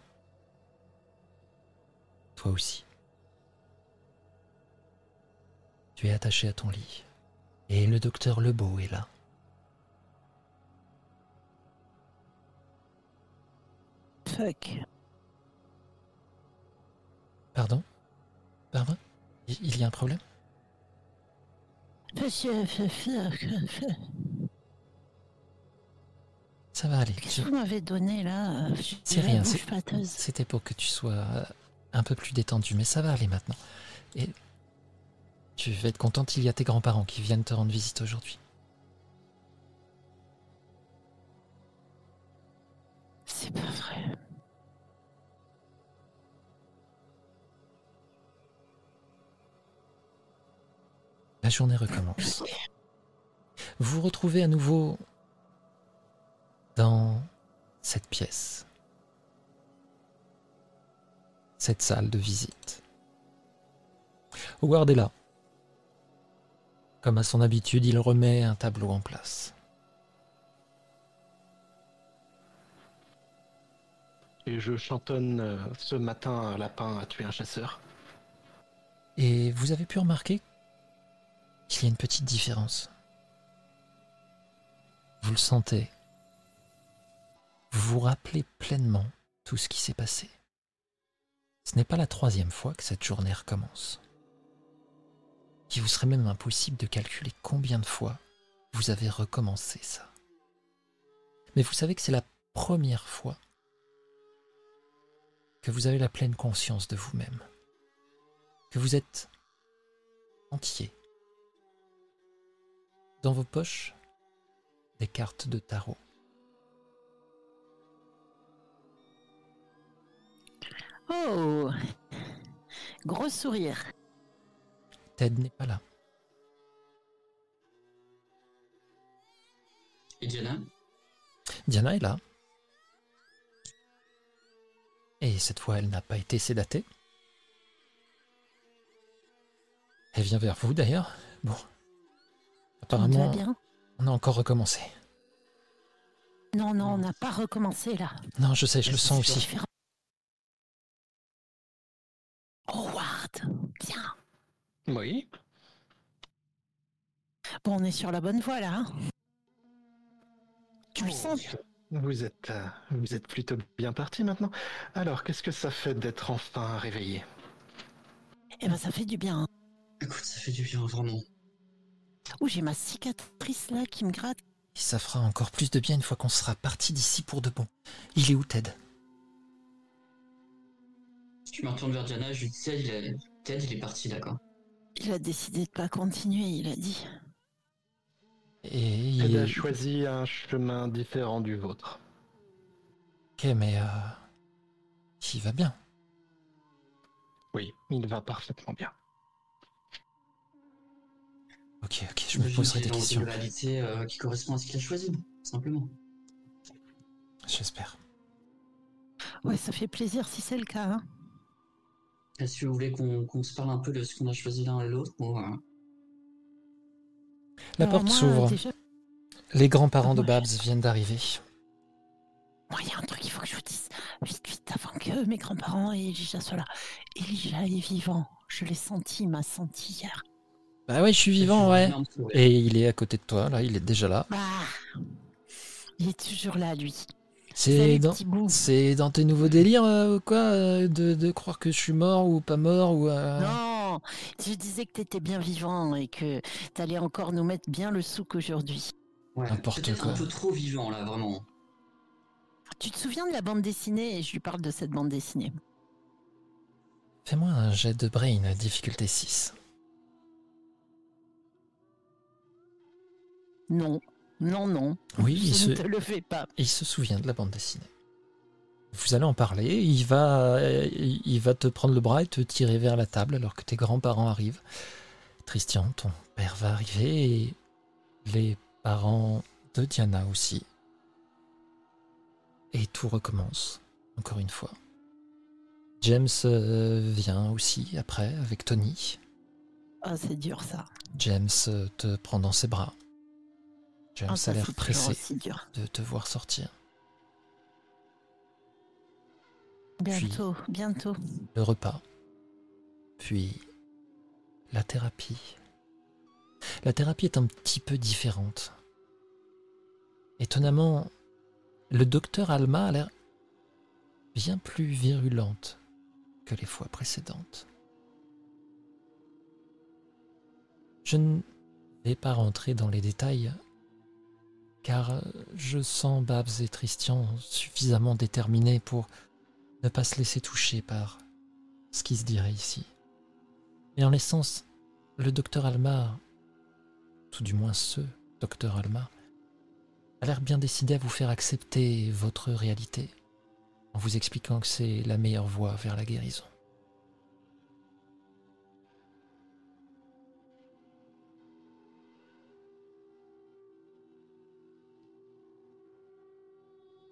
A: toi aussi. Tu es attaché à ton lit. Et le docteur Lebeau est là.
C: Fuck.
A: Pardon? Pardon? Il y a un problème?
C: Monsieur, qu'est-ce
A: Ça va aller.
C: que
A: tu-
C: vous m'avez donné là?
A: C'est rien. C'était pour que tu sois euh, un peu plus détendu, mais ça va aller maintenant. Et tu vas être contente, il y a tes grands-parents qui viennent te rendre visite aujourd'hui.
C: C'est pas vrai.
A: La journée recommence. Vous vous retrouvez à nouveau dans cette pièce, cette salle de visite. Howard est là. Comme à son habitude, il remet un tableau en place.
D: Et je chantonne euh, ce matin un lapin a tué un chasseur?
A: Et vous avez pu remarquer qu'il y a une petite différence? Vous le sentez? Vous vous rappelez pleinement tout ce qui s'est passé? Ce n'est pas la troisième fois que cette journée recommence. Il vous serait même impossible de calculer combien de fois vous avez recommencé ça. Mais vous savez que c'est la première fois que vous avez la pleine conscience de vous-même que vous êtes entier. Dans vos poches, des cartes de tarot.
C: Oh Gros sourire.
A: Ted n'est pas là.
B: Et Diana?
A: Diana est là. Et cette fois, elle n'a pas été sédatée. Elle vient vers vous d'ailleurs. Bon. Apparemment,
C: bien
A: on a encore recommencé.
C: Non, non, on n'a pas recommencé là.
A: Non, je sais, je le sens aussi.
C: Howard, bien.
D: Oui.
C: Bon, on est sur la bonne voie là. hein. Tu le
D: Oh,
C: sens
D: Vous êtes, euh, vous êtes plutôt bien parti maintenant. Alors, qu'est-ce que ça fait d'être enfin réveillé?
C: Eh ben, ça fait du bien. hein.
B: Écoute, ça fait du bien, vraiment.
C: Ouh, j'ai ma cicatrice là qui me gratte.
A: Et ça fera encore plus de bien une fois qu'on sera parti d'ici pour de bon. Il est où Ted?
B: Je me retourne vers Diana, je lui dis Ted, il est, Ted, il est parti, d'accord.
C: Il a décidé de pas continuer, il a dit.
A: Et il
D: Elle a choisi un chemin différent du vôtre.
A: Ok, mais... Euh... Il va bien.
D: Oui, il va parfaitement bien.
A: Ok, ok, je me poserai des questions.
B: une réalité euh, qui correspond à ce qu'il a choisi, simplement.
A: J'espère.
C: Ouais, ça fait plaisir si c'est le cas. hein.
B: Est-ce que vous voulez qu'on qu'on se parle un peu de ce qu'on a choisi l'un et l'autre ou, euh,
A: La
C: Alors,
A: porte s'ouvre.
C: déjà-
A: Les grands-parents de Babs viennent d'arriver.
C: Moi, il y a un truc qu'il faut que je vous dise. Vite, vite, avant que mes grands-parents et Elijah soient là. Elijah est vivant. Je l'ai senti, il m'a senti hier.
A: Bah ouais, je suis vivant, ouais. Et il est à côté de toi, là, il est déjà là.
C: Bah, il est toujours là, lui.
A: C'est dans, c'est tes nouveaux délires, euh, ou quoi, euh, de, de croire que je suis mort ou pas mort ou. euh,
C: Non, je disais que t'étais bien vivant et que t'allais encore nous mettre bien le souk aujourd'hui.
B: Ouais,
A: n'importe quoi.
B: un peu trop vivant là, vraiment.
C: Tu te souviens de la bande dessinée? Et je lui parle de cette bande dessinée.
A: Fais-moi un jet de brain, difficulté 6.
C: Non, non, non.
A: Oui,
C: je
A: il se,
C: ne te le fais pas.
A: il se souvient de la bande dessinée. Vous allez en parler, il va, euh, il va te prendre le bras et te tirer vers la table alors que tes grands-parents arrivent. Christian, ton père va arriver et les parents de Diana aussi. Et tout recommence, encore une fois. James euh, vient aussi après avec Tony.
C: Ah, c'est dur ça.
A: James euh, te prend dans ses bras. James
C: ça,
A: a l'air pressé de te voir sortir.
C: Bientôt, bientôt.
A: Le repas, puis la thérapie. La thérapie est un petit peu différente. Étonnamment, le docteur Alma a l'air bien plus virulente que les fois précédentes. Je ne vais pas rentrer dans les détails, car je sens Babs et Christian suffisamment déterminés pour ne pas se laisser toucher par ce qui se dirait ici. Mais en l'essence, le docteur Alma, tout du moins ce docteur Alma, a l'air bien décidé à vous faire accepter votre réalité, en vous expliquant que c'est la meilleure voie vers la guérison.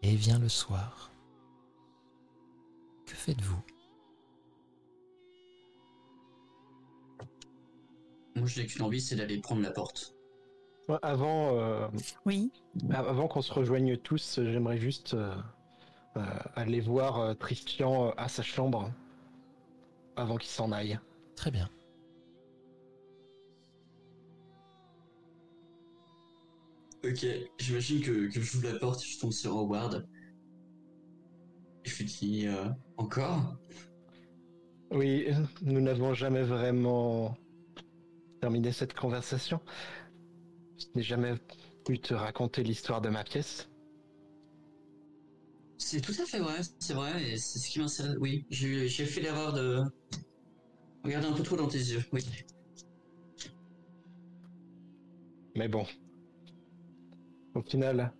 A: Et vient le soir. Que faites-vous?
B: Moi, je n'ai qu'une envie, c'est d'aller prendre la porte.
D: Ouais, Avant, euh,
C: Oui.
D: avant qu'on se rejoigne tous, j'aimerais juste euh, euh, aller voir euh, Christian euh, à sa chambre avant qu'il s'en aille.
A: Très bien.
B: Ok, j'imagine que, que j'ouvre la porte et je tombe sur Howard. Et je lui dis euh, encore?
D: Oui, nous n'avons jamais vraiment terminé cette conversation. Je n'ai jamais pu te raconter l'histoire de ma pièce.
B: C'est tout à fait vrai, c'est vrai, et c'est ce qui m'intéresse. Oui, j'ai j'ai fait l'erreur de regarder un peu trop dans tes yeux, oui.
D: Mais bon. Au final,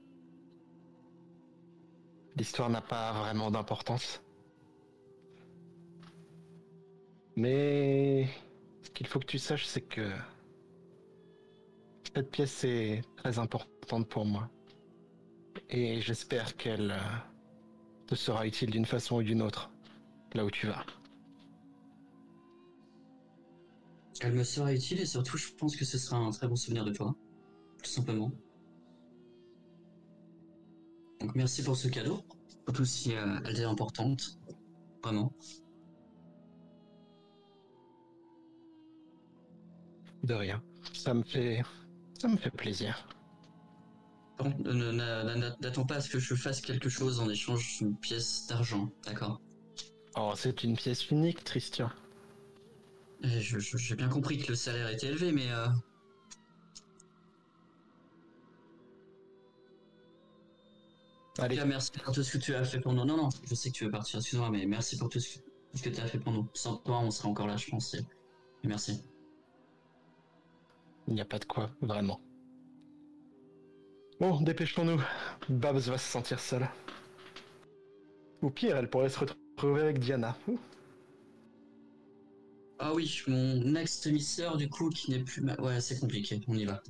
D: l'histoire n'a pas vraiment d'importance. Mais ce qu'il faut que tu saches, c'est que cette pièce est très importante pour moi. Et j'espère qu'elle euh, te sera utile d'une façon ou d'une autre, là où tu vas.
B: Elle me sera utile et surtout, je pense que ce sera un très bon souvenir de toi, tout simplement. Donc merci pour ce cadeau, surtout si euh, elle est importante, vraiment.
D: De rien. Ça me fait. Ça me fait plaisir.
B: Bon, n'attends pas à ce que je fasse quelque chose en échange d'une pièce d'argent, d'accord?
D: Oh, c'est une pièce unique, Christian.
B: J'ai bien compris que le salaire était élevé, mais euh, en tout cas, merci pour tout ce que tu as fait pour nous. Non, non, je sais que tu veux partir, excuse-moi, mais merci pour tout ce que, tu as fait pour nous. Sans toi, on serait encore là, je pense. et- merci.
D: il n'y a pas de quoi, vraiment. Bon, dépêchons-nous. Babs va se sentir seule. Ou pire, elle pourrait se retrouver avec Diana.
B: Ah oui, mon ex-demi-sœur, du coup, qui n'est plus ma... Ouais, c'est compliqué, on y va.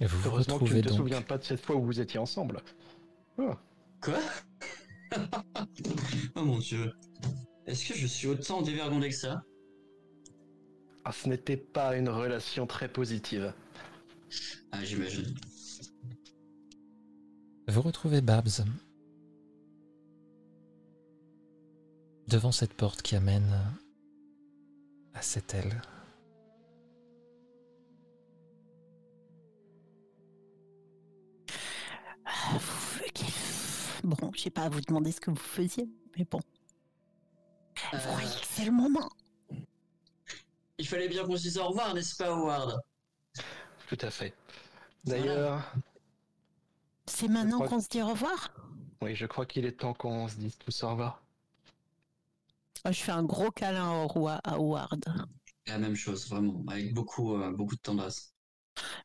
A: Et vous vous
D: Heureusement que tu ne te
A: donc.
D: souviens pas de cette fois où vous étiez ensemble. Oh.
B: Quoi? Oh mon dieu. Est-ce que je suis autant dévergondé que ça?
D: Ah, ce n'était pas une relation très positive.
B: Ah, j'imagine.
A: Vous retrouvez Babs devant cette porte qui amène à cette aile.
C: Bon, je sais pas à vous demander ce que vous faisiez, mais bon. Vous
B: Euh,
C: voyez que c'est le moment.
B: il fallait bien qu'on se dise au revoir, n'est-ce pas, Howard?
D: Tout à fait. D'ailleurs,
C: C'est maintenant qu'on se dit au revoir?
D: Oui, je crois qu'il est temps qu'on se dise tous au revoir.
C: Ah, Je fais un gros câlin au roi à Howard.
B: La même chose, vraiment, avec beaucoup, euh, beaucoup de tendresse.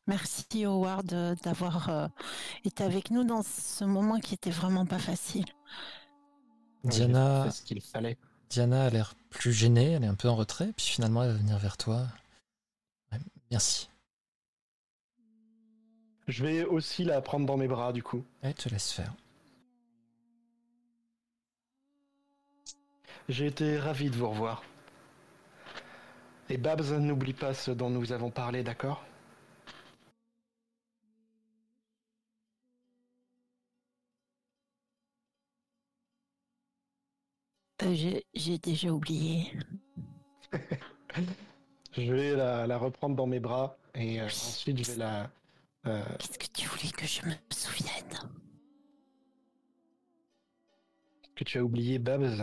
C: Merci Howard euh, d'avoir euh, été avec nous dans ce moment qui était vraiment pas facile.
A: Diana,
D: C'est ce qu'il fallait.
A: Diana a l'air plus gênée, elle est un peu en retrait, puis finalement elle va venir vers toi. Ouais, merci.
D: Je vais aussi la prendre dans mes bras, du coup.
A: Elle te laisse faire.
D: J'ai été ravi de vous revoir. Et Babs, n'oublie pas ce dont nous avons parlé, d'accord?
C: Euh, j'ai- déjà oublié.
D: Je vais la, la reprendre dans mes bras et euh, ensuite je vais la... euh,
C: Qu'est-ce que tu voulais que je me souvienne?
D: Que tu as oublié, Babs,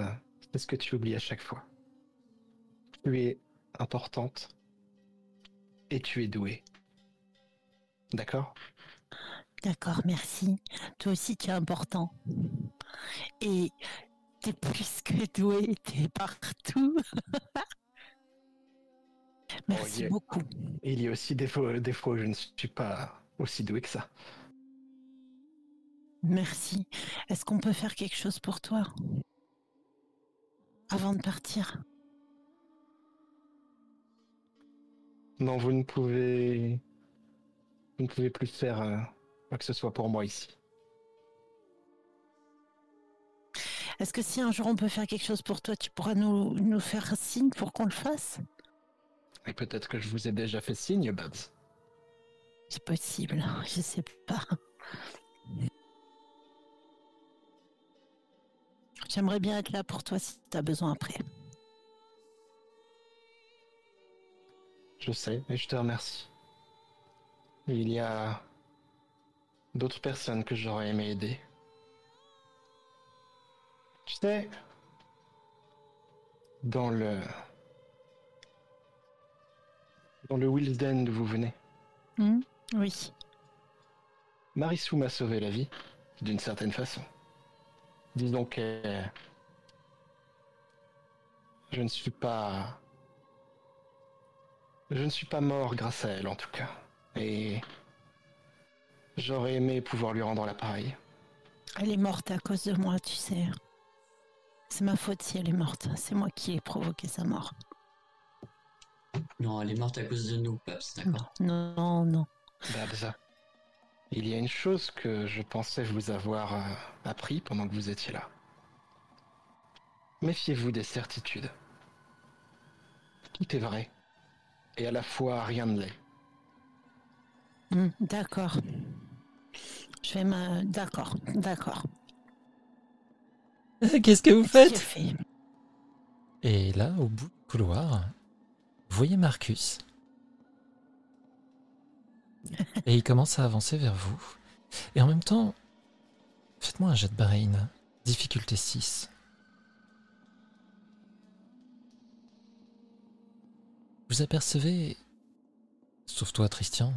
D: c'est ce que tu oublies à chaque fois. Tu es importante et tu es douée. D'accord?
C: D'accord, merci. Toi aussi, tu es important. Et t'es plus que doué, t'es partout. merci
D: yeah.
C: beaucoup.
D: Et il y a aussi des fois, des fois où je ne suis pas aussi doué que ça.
C: Merci. Est-ce qu'on peut faire quelque chose pour toi? Avant de partir
D: Non, vous ne pouvez... Vous ne pouvez plus faire euh, quoi que ce soit pour moi ici.
C: Est-ce que si un jour on peut faire quelque chose pour toi, tu pourras nous, nous faire signe pour qu'on le fasse
D: Et peut-être que je vous ai déjà fait signe, Babs.
C: C'est possible, je sais pas. J'aimerais bien être là pour toi si tu as besoin après.
D: Je sais, et je te remercie. Il y a d'autres personnes que j'aurais aimé aider. Tu sais, dans le dans le Wilsden d'où vous venez,
C: Hmm oui.
D: Marissou m'a sauvé la vie, d'une certaine façon. Disons que je ne suis pas je ne suis pas mort grâce à elle en tout cas. Et j'aurais aimé pouvoir lui rendre l'appareil.
C: Elle est morte à cause de moi, tu sais. C'est ma faute si elle est morte. C'est moi qui ai provoqué sa mort.
B: Non, elle est morte à cause de nous, d'accord.
C: Non, non, non.
D: Babs, il y a une chose que je pensais vous avoir euh, appris pendant que vous étiez là. Méfiez-vous des certitudes. Tout est vrai. Et à la fois rien ne l'est.
C: Hmm, d'accord. Je vais me... D'accord, d'accord.
A: Qu'est-ce que vous faites
C: fait.
A: Et là, au bout du couloir, vous voyez Marcus. Et il commence à avancer vers vous. Et en même temps, faites-moi un jet de brain. Difficulté 6. Vous apercevez, sauf toi Christian,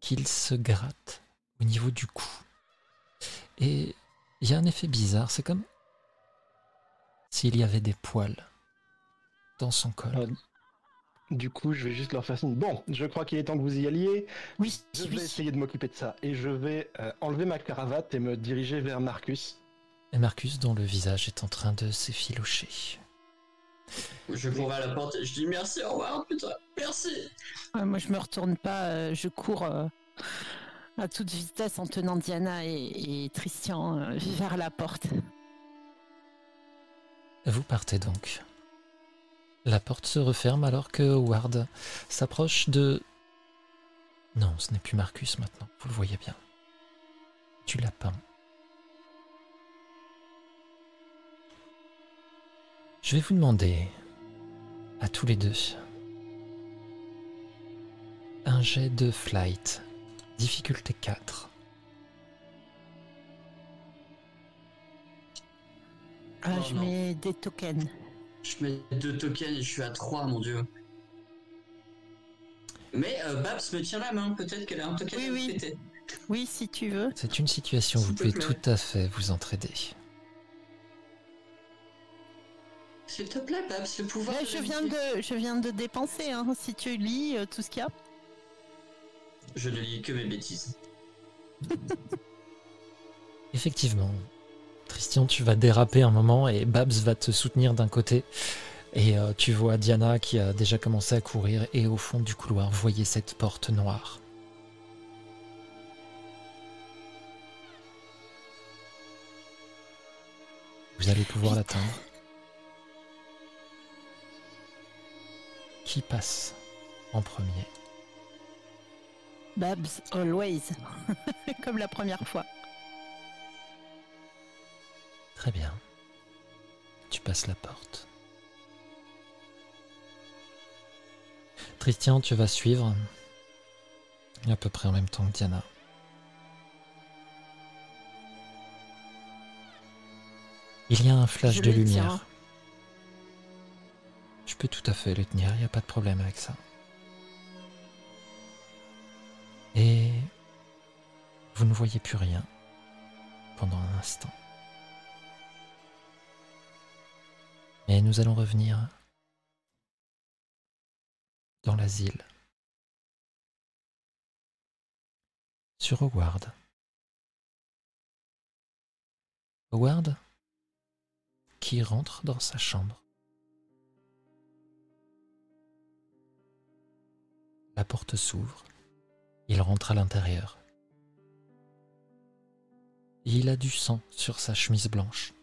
A: qu'il se gratte au niveau du cou. Et il y a un effet bizarre, c'est comme s'il y avait des poils dans son col.
D: Euh, Du coup, je vais juste leur faire signe. Bon, je crois qu'il est temps que vous y alliez.
C: Oui,
D: Je vais
C: oui.
D: essayer de m'occuper de ça. Et je vais euh, enlever ma cravate et me diriger vers Marcus.
A: Et Marcus, dont le visage est en train de s'effilocher.
B: Je cours vers la porte et je dis merci, au revoir, putain, merci.
C: Ouais, moi, je me retourne pas. euh, je cours euh, à toute vitesse en tenant Diana et, et euh, vers la porte.
A: Vous partez donc. La porte se referme alors que Howard s'approche de... Non, ce n'est plus Marcus maintenant, vous le voyez bien. Du lapin. Je vais vous demander, à tous les deux, un jet de flight, difficulté 4.
C: Ah,
B: Oh,
C: je
B: non.
C: mets des tokens.
B: Je mets deux tokens et je suis à 3, mon dieu. Mais euh, Babs me tient la main, peut-être qu'elle a un token
C: Oui,
B: à
C: oui. Oui, si tu veux.
A: C'est une situation où vous pouvez
B: plaît.
A: tout à fait vous entraider.
B: S'il te plaît, Babs, le pouvoir.
C: Je, viens de, je viens de dépenser, hein, si tu lis euh, tout ce qu'il y a.
B: Je ne lis que mes bêtises.
A: Effectivement, Christian, tu vas déraper un moment et Babs va te soutenir d'un côté. Et euh, tu vois Diana qui a déjà commencé à courir et au fond du couloir, vous voyez cette porte noire. Vous allez pouvoir l'atteindre. Qui passe en premier?
C: Babs, always. Comme la première fois.
A: Très bien. Tu passes la porte. Christian, tu vas suivre. À peu près en même temps que Diana. Il y a un flash
C: Je
A: de lumière.
C: tiens.
A: Je peux tout à fait les tenir, il n'y a pas de problème avec ça. Et vous ne voyez plus rien pendant un instant. Et nous allons revenir dans l'asile. Sur Howard. Howard qui rentre dans sa chambre. La porte s'ouvre. Il rentre à l'intérieur. Il a du sang sur sa chemise blanche.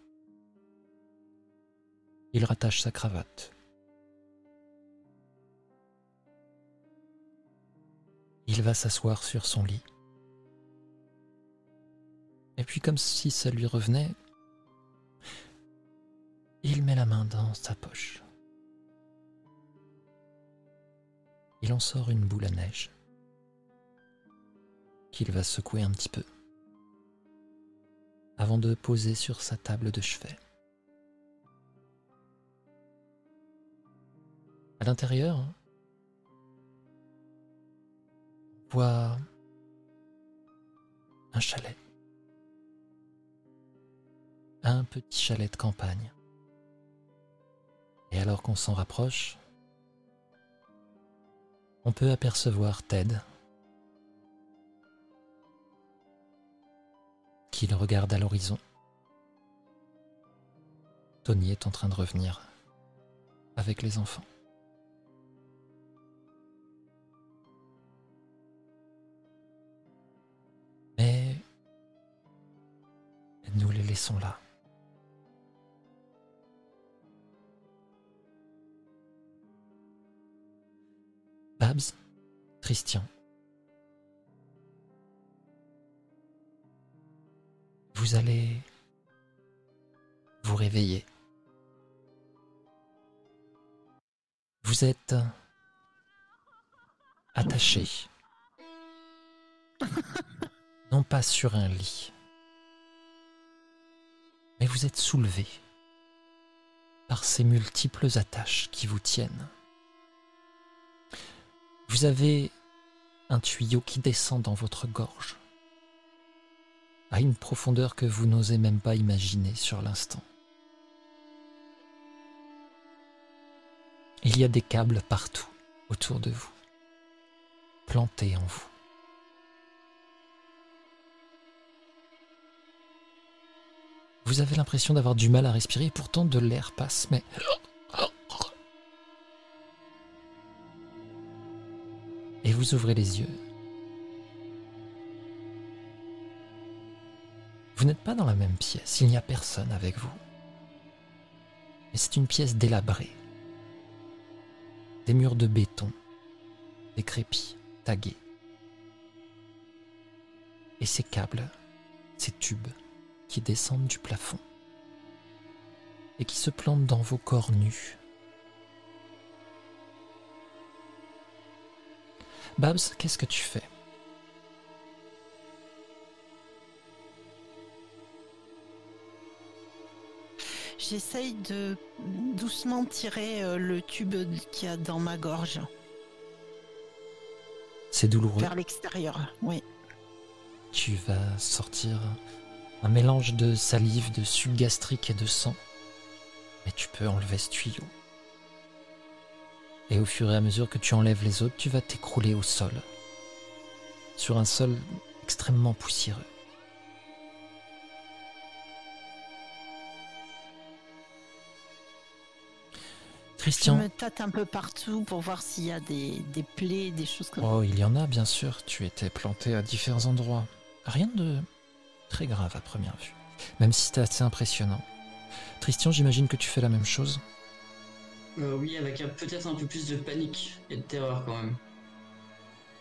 A: Il rattache sa cravate. Il va s'asseoir sur son lit. Et puis comme si ça lui revenait, il met la main dans sa poche. Il en sort une boule à neige qu'il va secouer un petit peu avant de poser sur sa table de chevet. À l'intérieur, on voit un chalet. Un petit chalet de campagne. Et alors qu'on s'en rapproche, on peut apercevoir Ted qui le regarde à l'horizon. Tony est en train de revenir avec les enfants. Mais nous les laissons là. Babs, Christian. Vous allez vous réveiller. Vous êtes attaché. non pas sur un lit, mais vous êtes soulevé par ces multiples attaches qui vous tiennent. Vous avez un tuyau qui descend dans votre gorge à une profondeur que vous n'osez même pas imaginer sur l'instant. Il y a des câbles partout autour de vous, plantés en vous. Vous avez l'impression d'avoir du mal à respirer, pourtant de l'air passe, mais... Et vous ouvrez les yeux. Vous n'êtes pas dans la même pièce, il n'y a personne avec vous. Mais c'est une pièce délabrée. Des murs de béton, décrépits, tagués. Et ces câbles, ces tubes qui descendent du plafond et qui se plantent dans vos corps nus. Babs, qu'est-ce que tu fais?
C: J'essaye de doucement tirer euh, le tube qu'il y a dans ma gorge
A: C'est douloureux.
C: vers l'extérieur. Oui.
A: Tu vas sortir un mélange de salive, de suc gastrique et de sang. Mais tu peux enlever ce tuyau. Et au fur et à mesure que tu enlèves les autres, tu vas t'écrouler au sol. Sur un sol extrêmement poussiéreux.
C: Je
A: Christian,
C: me tâte un peu partout pour voir s'il y a des, des plaies, des choses comme
A: oh, il y en a bien sûr, tu étais planté à différents endroits. Rien de très grave à première vue, même si c'était assez impressionnant. Tristan, j'imagine que tu fais la même chose.
B: Euh, oui, avec peut-être un peu plus de panique et de terreur quand même.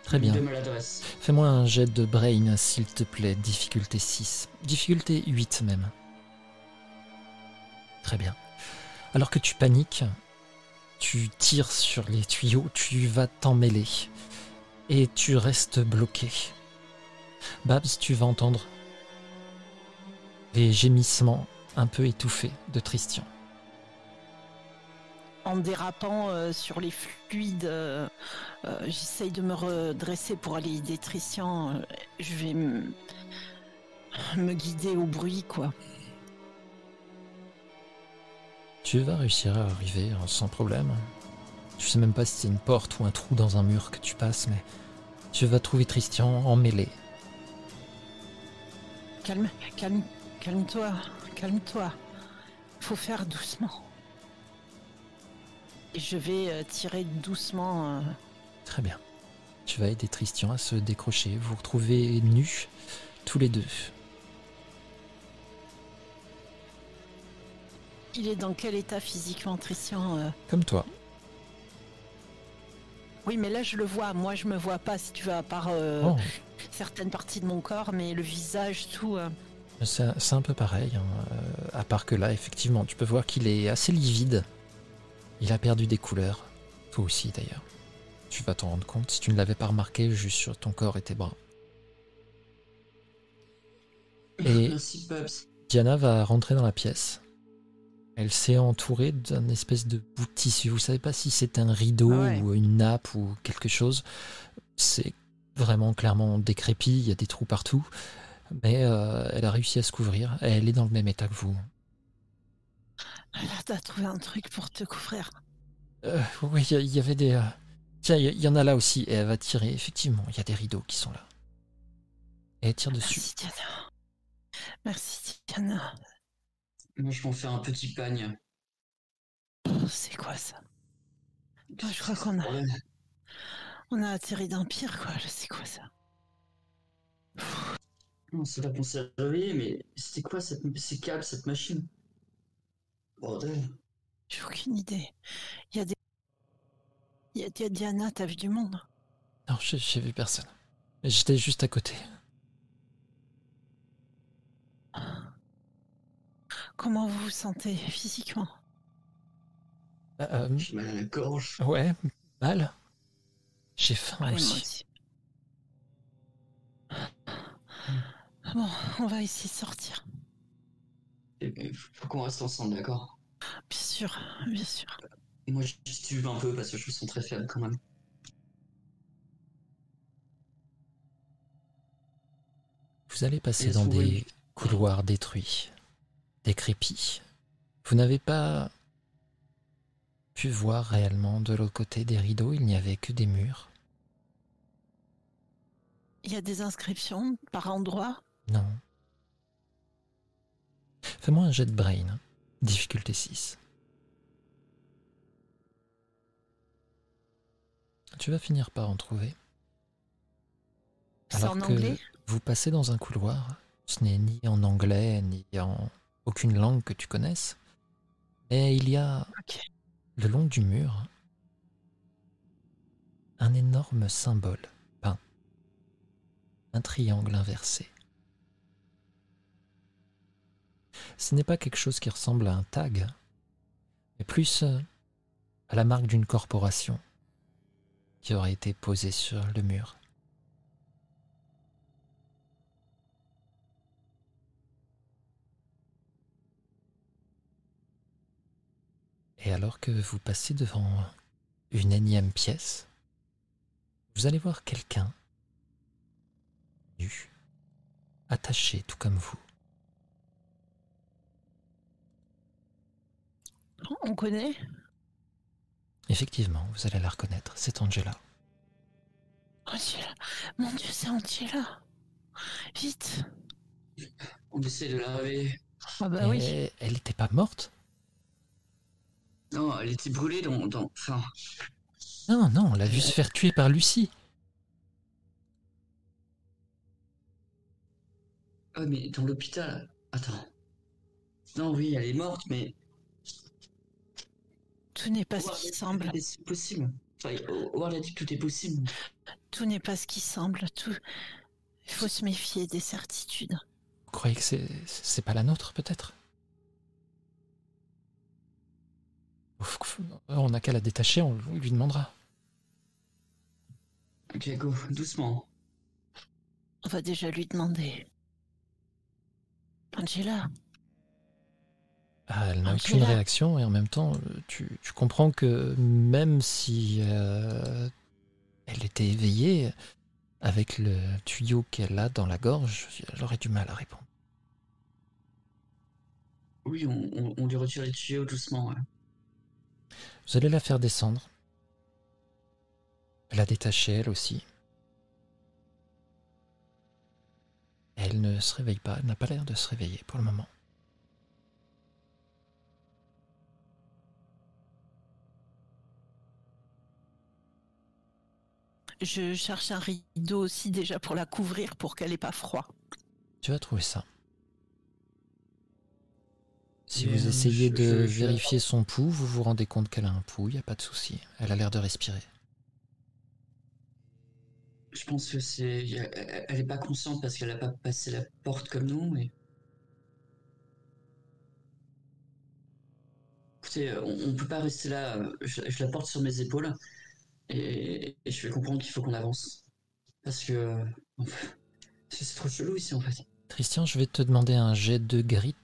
A: Très bien.
B: De maladresse.
A: Fais-moi un jet de brain, s'il te plaît. Difficulté 6. Difficulté 8 même. Très bien. Alors que tu paniques, tu tires sur les tuyaux, tu vas t'emmêler. Et tu restes bloqué. Babs, tu vas entendre les gémissements un peu étouffés de Tristian.
C: En dérapant euh, sur les fluides, euh, euh, j'essaye de me redresser pour aller aider Tristian. je vais me guider au bruit, quoi.
A: Tu vas réussir à arriver hein, sans problème. Je sais même pas si c'est une porte ou un trou dans un mur que tu passes, mais tu vas trouver Tristian emmêlé.
C: Calme, calme, calme-toi, calme-toi. Faut faire doucement. Et je vais euh, tirer doucement. euh,
A: Très bien. Tu vas aider Tristian à se décrocher. Vous vous retrouvez nus, tous les deux.
C: Il est dans quel état physiquement, Tristian euh
A: Comme toi.
C: Oui, mais là je le vois. Moi, je me vois pas, si tu veux, à part euh,
A: Oh,
C: certaines parties de mon corps, mais le visage, tout. euh,
A: c'est un peu pareil. hein, à part que là, effectivement, tu peux voir qu'il est assez livide. Il a perdu des couleurs. Toi aussi, d'ailleurs. Tu vas t'en rendre compte si tu ne l'avais pas remarqué juste sur ton corps et tes bras. Et-
B: Merci.
A: Diana va rentrer dans la pièce. Elle s'est entourée d'un espèce de bout de tissu. Vous savez pas si c'est un rideau
C: Ah ouais.
A: ou une nappe ou quelque chose. C'est vraiment clairement décrépit. Il y a des trous partout. Mais euh, elle a réussi à se couvrir. Elle est dans le même état que vous.
C: Là, t'as trouvé un truc pour te couvrir.
A: Euh, oui, il y avait des. euh, Tiens, il y, il y en a là aussi. Et elle va tirer. Effectivement, il y a des rideaux qui sont là. Et elle tire dessus.
C: Merci, Diana. Merci, Diana.
B: Moi, je vais en faire un petit pagne.
C: Oh, C'est quoi ça? Moi, je crois qu'on a,
B: Ouais.
C: on a atterri d'un pire, quoi. Je sais quoi ça.
B: Non, c'est là qu'on s'est réveillé, mais c'était quoi cette... ces câbles, cette machine? Bordel.
C: J'ai aucune idée. Il y a des. Il y a, il y a Diana, t'as vu du monde?
A: Non, j'ai j'ai vu personne. J'étais juste à côté.
C: Comment vous vous sentez physiquement?
A: Euh,
B: J'ai mal à la gorge.
A: ouais, mal. J'ai faim
C: Ouais,
A: aussi.
C: aussi. Bon, on va essayer de sortir.
B: Et Faut qu'on reste ensemble, d'accord?
C: Bien sûr, bien sûr.
B: Moi, je titube un peu parce que je me sens très faible quand même.
A: Vous allez passer dans des couloirs détruits, décrépits. Vous n'avez pas pu voir réellement de l'autre côté des rideaux, il n'y avait que des murs.
C: Il y a des inscriptions par endroit?
A: Non. Fais-moi un jet de brain. Difficulté 6. Tu vas finir par en trouver. Alors
C: en
A: que
C: anglais?
A: vous passez dans un couloir Ce n'est ni en anglais, ni en aucune langue que tu connaisses. Et il y a, le long du mur, un énorme symbole peint. Un triangle inversé. Ce n'est pas quelque chose qui ressemble à un tag, mais plus euh, à la marque d'une corporation qui aurait été posée sur le mur. Et alors que vous passez devant une énième pièce, vous allez voir quelqu'un nu, attaché tout comme vous.
C: On connaît?
A: Effectivement, vous allez la reconnaître, c'est Angela.
C: Angela. Mon Dieu, c'est Angela. Vite.
B: On essaie de la réveiller.
C: Ah bah oui.
A: Elle n'était pas morte
B: Non, elle était brûlée dans. dans... Enfin,
A: Non, non, on l'a vue se faire tuer par Lucie.
B: ah, mais dans l'hôpital. Attends. Non, oui, elle est morte, mais.
C: Tout n'est pas ce qui semble.
B: tout est possible? Enfin, Howard a dit que tout est possible.
C: Tout n'est pas ce qui semble. Tout. Il faut se méfier des certitudes.
A: Vous croyez que c'est c'est pas la nôtre, peut-être? On n'a qu'à la détacher, on lui demandera.
B: Ok, go, doucement.
C: On va déjà lui demander. Angela.
A: Ah, elle n'a aucune réaction et en même temps, euh, tu, tu comprends que même si euh, elle était éveillée, avec le tuyau qu'elle a dans la gorge, elle aurait du mal à répondre.
B: Oui, on, on- on lui retire les tuyaux doucement. ouais.
A: Vous allez la faire descendre. La détacher elle aussi. Elle ne se réveille pas, elle n'a pas l'air de se réveiller pour le moment.
C: Je cherche un rideau aussi déjà pour la couvrir pour qu'elle ait pas froid.
A: Tu vas trouver ça. Si vous essayez
B: je-
A: de
B: je- je-
A: vérifier son pouls, vous vous rendez compte qu'elle a un pouls, il n'y a pas de souci. Elle a l'air de respirer.
B: Je pense que c'est. Elle elle est pas consciente parce qu'elle a pas passé la porte comme nous, mais. Écoutez, on, on peut pas rester là. Je, la porte sur mes épaules et, et je vais comprendre qu'il faut qu'on avance. Parce que. parce que c'est trop chelou ici en fait.
A: Christian, je vais te demander un jet de grit,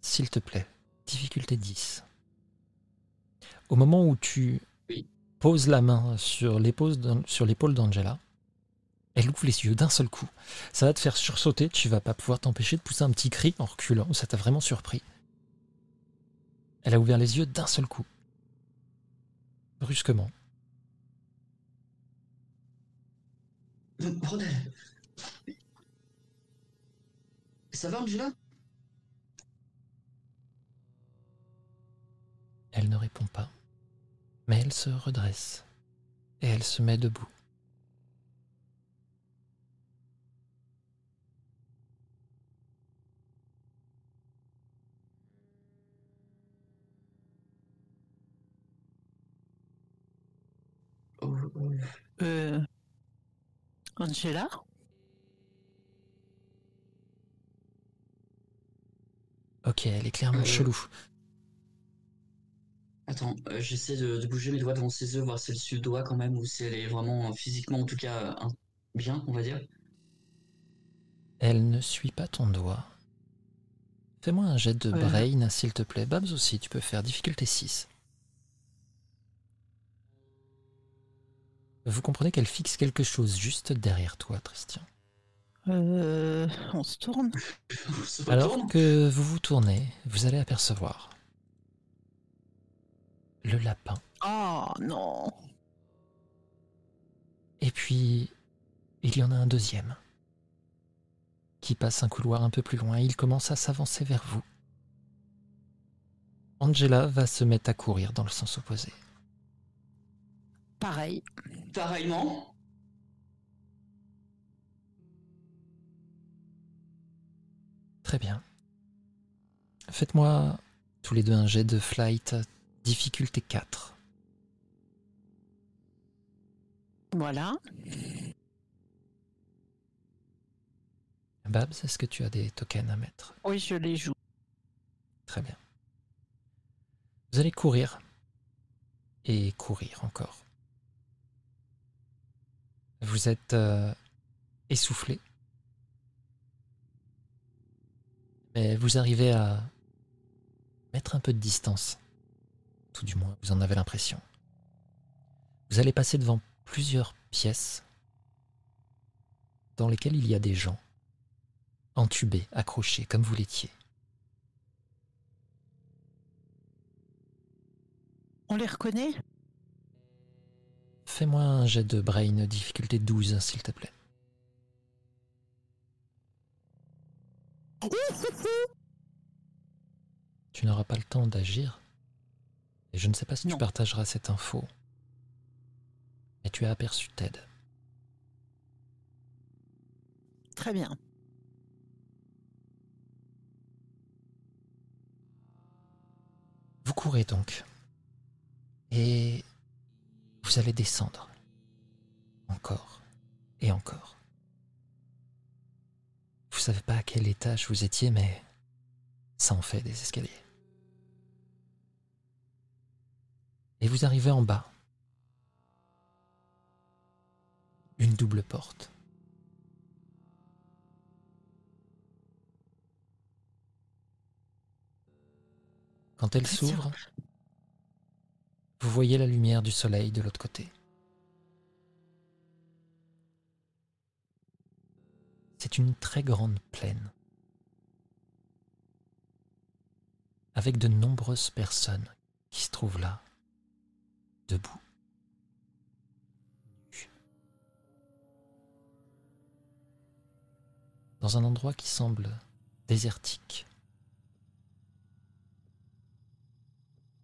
A: s'il te plaît. Difficulté 10. Au moment où tu
B: Oui.
A: poses la main sur l'épaule d'Angela, elle ouvre les yeux d'un seul coup. Ça va te faire sursauter, tu vas pas pouvoir t'empêcher de pousser un petit cri en reculant, ça t'a vraiment surpris. Elle a ouvert les yeux d'un seul coup. Brusquement.
B: Bordel Ça va, Angela?
A: Elle ne répond pas. Mais elle se redresse. Et elle se met debout.
C: Euh... Angela
A: Ok, elle est clairement
B: Euh,
A: chelou.
B: Attends, euh, j'essaie de, de bouger mes doigts devant ses yeux, voir si elle suit le doigt quand même, ou si elle est vraiment euh, physiquement, en tout cas, euh, bien, on va dire.
A: Elle ne suit pas ton doigt. Fais-moi un jet de
C: Ouais.
A: brain, s'il te plaît. Babs aussi, tu peux faire difficulté 6. Vous comprenez qu'elle fixe quelque chose juste derrière toi, Christian.
C: euh... On se tourne
B: On se
A: Alors que vous vous tournez, vous allez apercevoir le lapin.
C: Oh non
A: Et puis, il y en a un deuxième qui passe un couloir un peu plus loin. Il commence à s'avancer vers vous. Angela va se mettre à courir dans le sens opposé.
C: Pareil.
B: Pareillement.
A: Très bien. Faites-moi tous les deux un jet de flight, difficulté 4.
C: Voilà.
A: Babs, est-ce que tu as des tokens à mettre?
C: Oui, je les joue.
A: Très bien. Vous allez courir. Et courir encore. Vous êtes euh, essoufflé. Mais vous arrivez à mettre un peu de distance. Tout du moins, vous en avez l'impression. Vous allez passer devant plusieurs pièces dans lesquelles il y a des gens, entubés, accrochés, comme vous l'étiez.
C: On les reconnaît?
A: Fais-moi un jet de brain, difficulté 12, s'il te plaît. Tu n'auras pas le temps d'agir. Et je ne sais pas si tu partageras cette info. Mais tu as aperçu Ted.
C: Très bien.
A: Vous courez donc. Et vous allez descendre. Encore et encore. Vous savez pas à quel étage vous étiez, mais ça en fait des escaliers. Et vous arrivez en bas. Une double porte. Quand elle s'ouvre, vous voyez la lumière du soleil de l'autre côté. C'est une très grande plaine, avec de nombreuses personnes qui se trouvent là, debout. Dans un endroit qui semble désertique,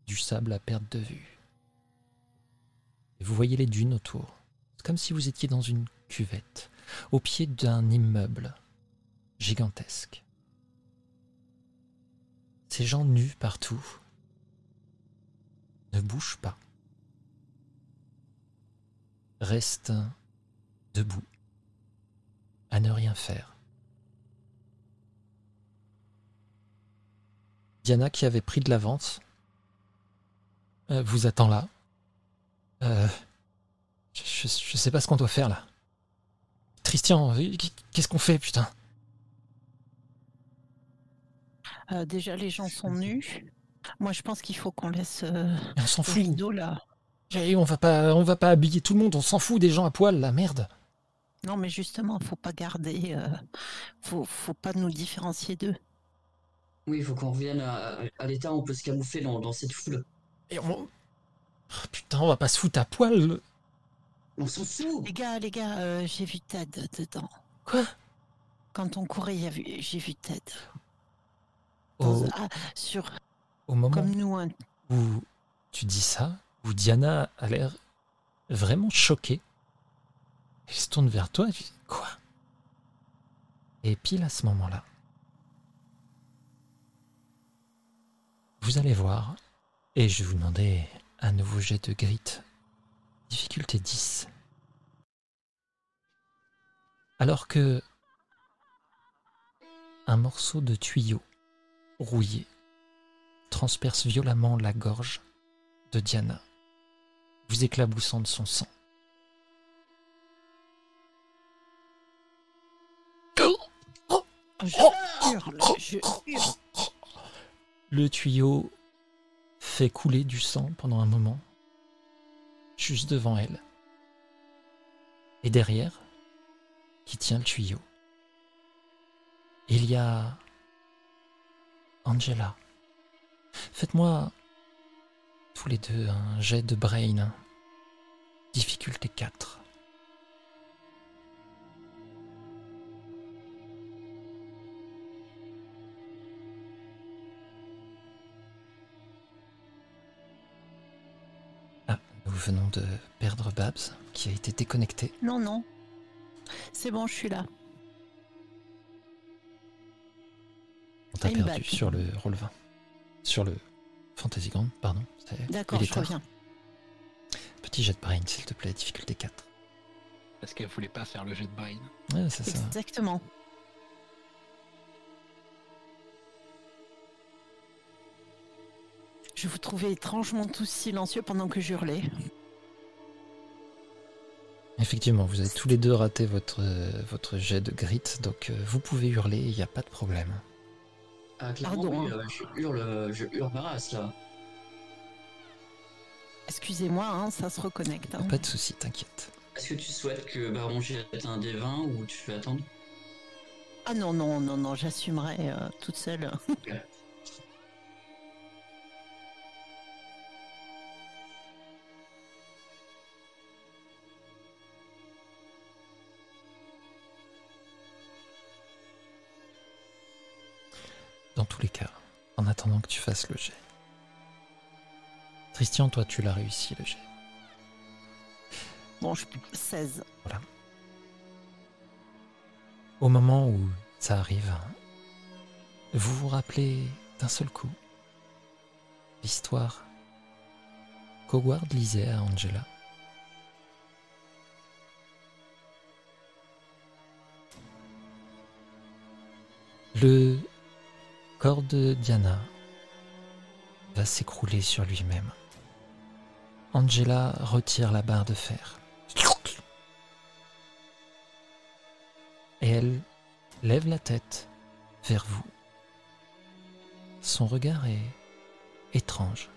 A: du sable à perte de vue. Et vous voyez les dunes autour. Comme si vous étiez dans une cuvette, au pied d'un immeuble gigantesque. Ces gens nus partout ne bougent pas, restent debout, à ne rien faire. Diana, qui avait pris de l'avance, euh, vous attend là. Euh, je, sais pas ce qu'on doit faire là. Christian, euh, qu'est-ce qu'on fait, putain?
C: Euh, déjà, les gens sont nus. Moi, je pense qu'il faut qu'on laisse euh,
A: On s'en
C: le
A: fout.
C: rideau là.
A: On va pas, on va pas habiller tout le monde. On s'en fout des gens à poil, la merde.
C: Non, mais justement, faut pas garder. euh, faut, faut pas nous différencier d'eux.
B: Oui, il faut qu'on revienne à, à l'état où on peut se camoufler dans, dans cette foule.
A: Et on... Oh, putain, on va pas se foutre à poil.
B: On s'en fout
C: Les gars, les gars, euh, j'ai vu Ted dedans.
A: Quoi?
C: Quand on courait, il y a vu- j'ai vu Ted. Ah, sur,
A: au moment
C: comme nous, un-
A: où tu dis ça, où Diana a l'air vraiment choquée, elle se tourne vers toi et dit Quoi? Et pile à ce moment-là, vous allez voir, et je vais vous demander un nouveau jet de grit. Difficulté 10. Alors que un morceau de tuyau rouillé transperce violemment la gorge de Diana, vous éclaboussant de son sang.
C: Je hurle, je hurle.
A: Le tuyau fait couler du sang pendant un moment, juste devant elle. Et derrière, qui tient le tuyau, il y a Angela. Faites-moi tous les deux un jet de brain. Difficulté 4. Ah, nous venons de perdre Babs, qui a été déconnecté.
C: Non, non. C'est bon, je suis là.
A: On t'a perdu
C: back.
A: sur le roll 20. Sur le Fantasy Ground, pardon. C'est-
C: D'accord, je
A: tard.
C: reviens.
A: Petit jet de brain, s'il te plaît, difficulté 4.
E: Parce qu'elle voulait pas faire le jet de brain.
A: Ouais, c'est ça.
C: Exactement. Je vous trouvais étrangement tous silencieux pendant que j'hurlais.
A: Effectivement, vous avez tous les deux raté votre, euh, votre jet de grit, donc euh, vous pouvez hurler, il n'y a pas de problème.
B: Ah, clairement,
C: Pardon,
B: oui,
C: hein.
B: euh, je hurle, je hurle ma race là.
C: Excusez-moi, hein, ça se reconnecte. hein.
A: Pas de souci, t'inquiète.
B: Est-ce que tu souhaites que Baron jette un des 20 ou tu veux attendre?
C: Ah non, non, non, non, j'assumerai euh, toute seule.
A: Dans tous les cas, en attendant que tu fasses le jet. Christian, toi, tu l'as réussi le jet.
C: Bon, je... 16.
A: Au moment où ça arrive, vous vous rappelez d'un seul coup l'histoire qu'Howard lisait à Angela. Le corps de Diana va s'écrouler sur lui-même. Angela retire la barre de fer. Et elle lève la tête vers vous. Son regard est étrange,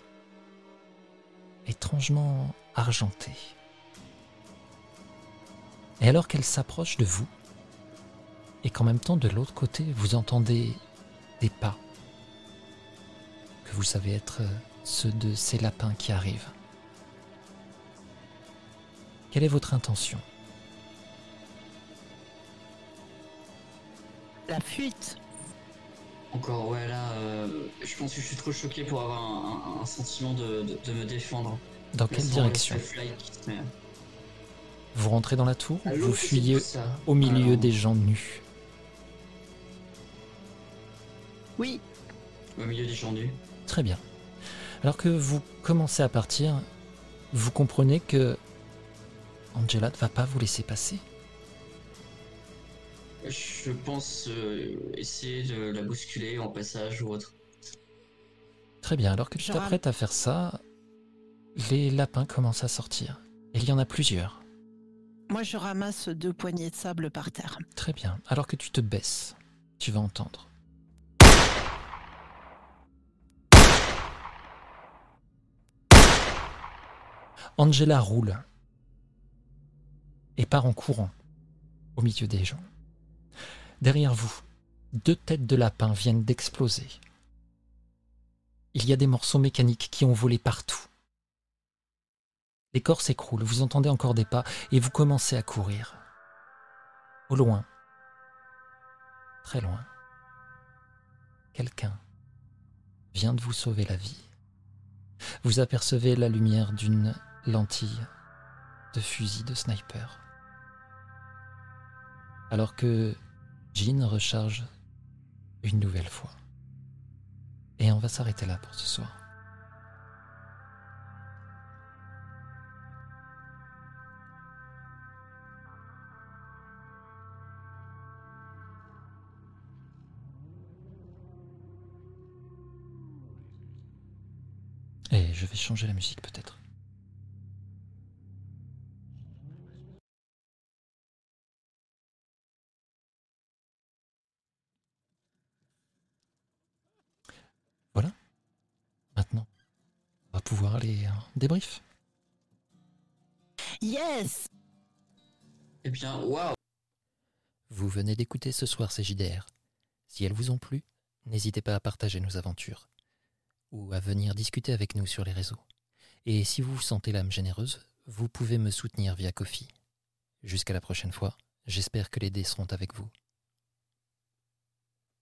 A: étrangement argenté. Et alors qu'elle s'approche de vous, et qu'en même temps de l'autre côté vous entendez des pas, que vous savez être ceux de ces lapins qui arrivent. Quelle est votre intention?
C: La fuite.
B: Encore, ouais, là, euh, je pense que je suis trop choqué pour avoir un, un- un sentiment de, de- de me défendre.
A: Dans
B: Mais
A: quelle direction? Vous rentrez dans la tour ou
B: À
A: vous fuyez au milieu
B: Alors,
A: des gens nus?
C: Oui,
B: Au milieu des gens nus.
A: Très bien. Alors que vous commencez à partir, vous comprenez que Angela ne va pas vous laisser passer.
B: Je pense euh, essayer de la bousculer en passage ou autre.
A: Très bien, alors que tu t'apprêtes à faire ça, les lapins commencent à sortir. Et il y en a plusieurs.
C: moi je ramasse deux poignées de sable par terre.
A: Très bien. Alors que tu te baisses, tu vas entendre. Angela roule et part en courant au milieu des gens. Derrière vous, deux têtes de lapin viennent d'exploser. Il y a des morceaux mécaniques qui ont volé partout. Les corps s'écroulent, vous entendez encore des pas et vous commencez à courir. Au loin, très loin, quelqu'un vient de vous sauver la vie. Vous apercevez la lumière d'une lentille de fusil de sniper. Alors que Jean recharge une nouvelle fois. Et on va s'arrêter là pour ce soir. Et je vais changer la musique peut-être. Voilà. Maintenant, on va pouvoir aller en débrief.
C: Yes
B: Eh bien, waouh
A: Vous venez d'écouter ce soir ces JDR. Si elles vous ont plu, n'hésitez pas à partager nos aventures ou à venir discuter avec nous sur les réseaux. Et si vous vous sentez l'âme généreuse, vous pouvez me soutenir via Kofi. Jusqu'à la prochaine fois, j'espère que les dés seront avec vous.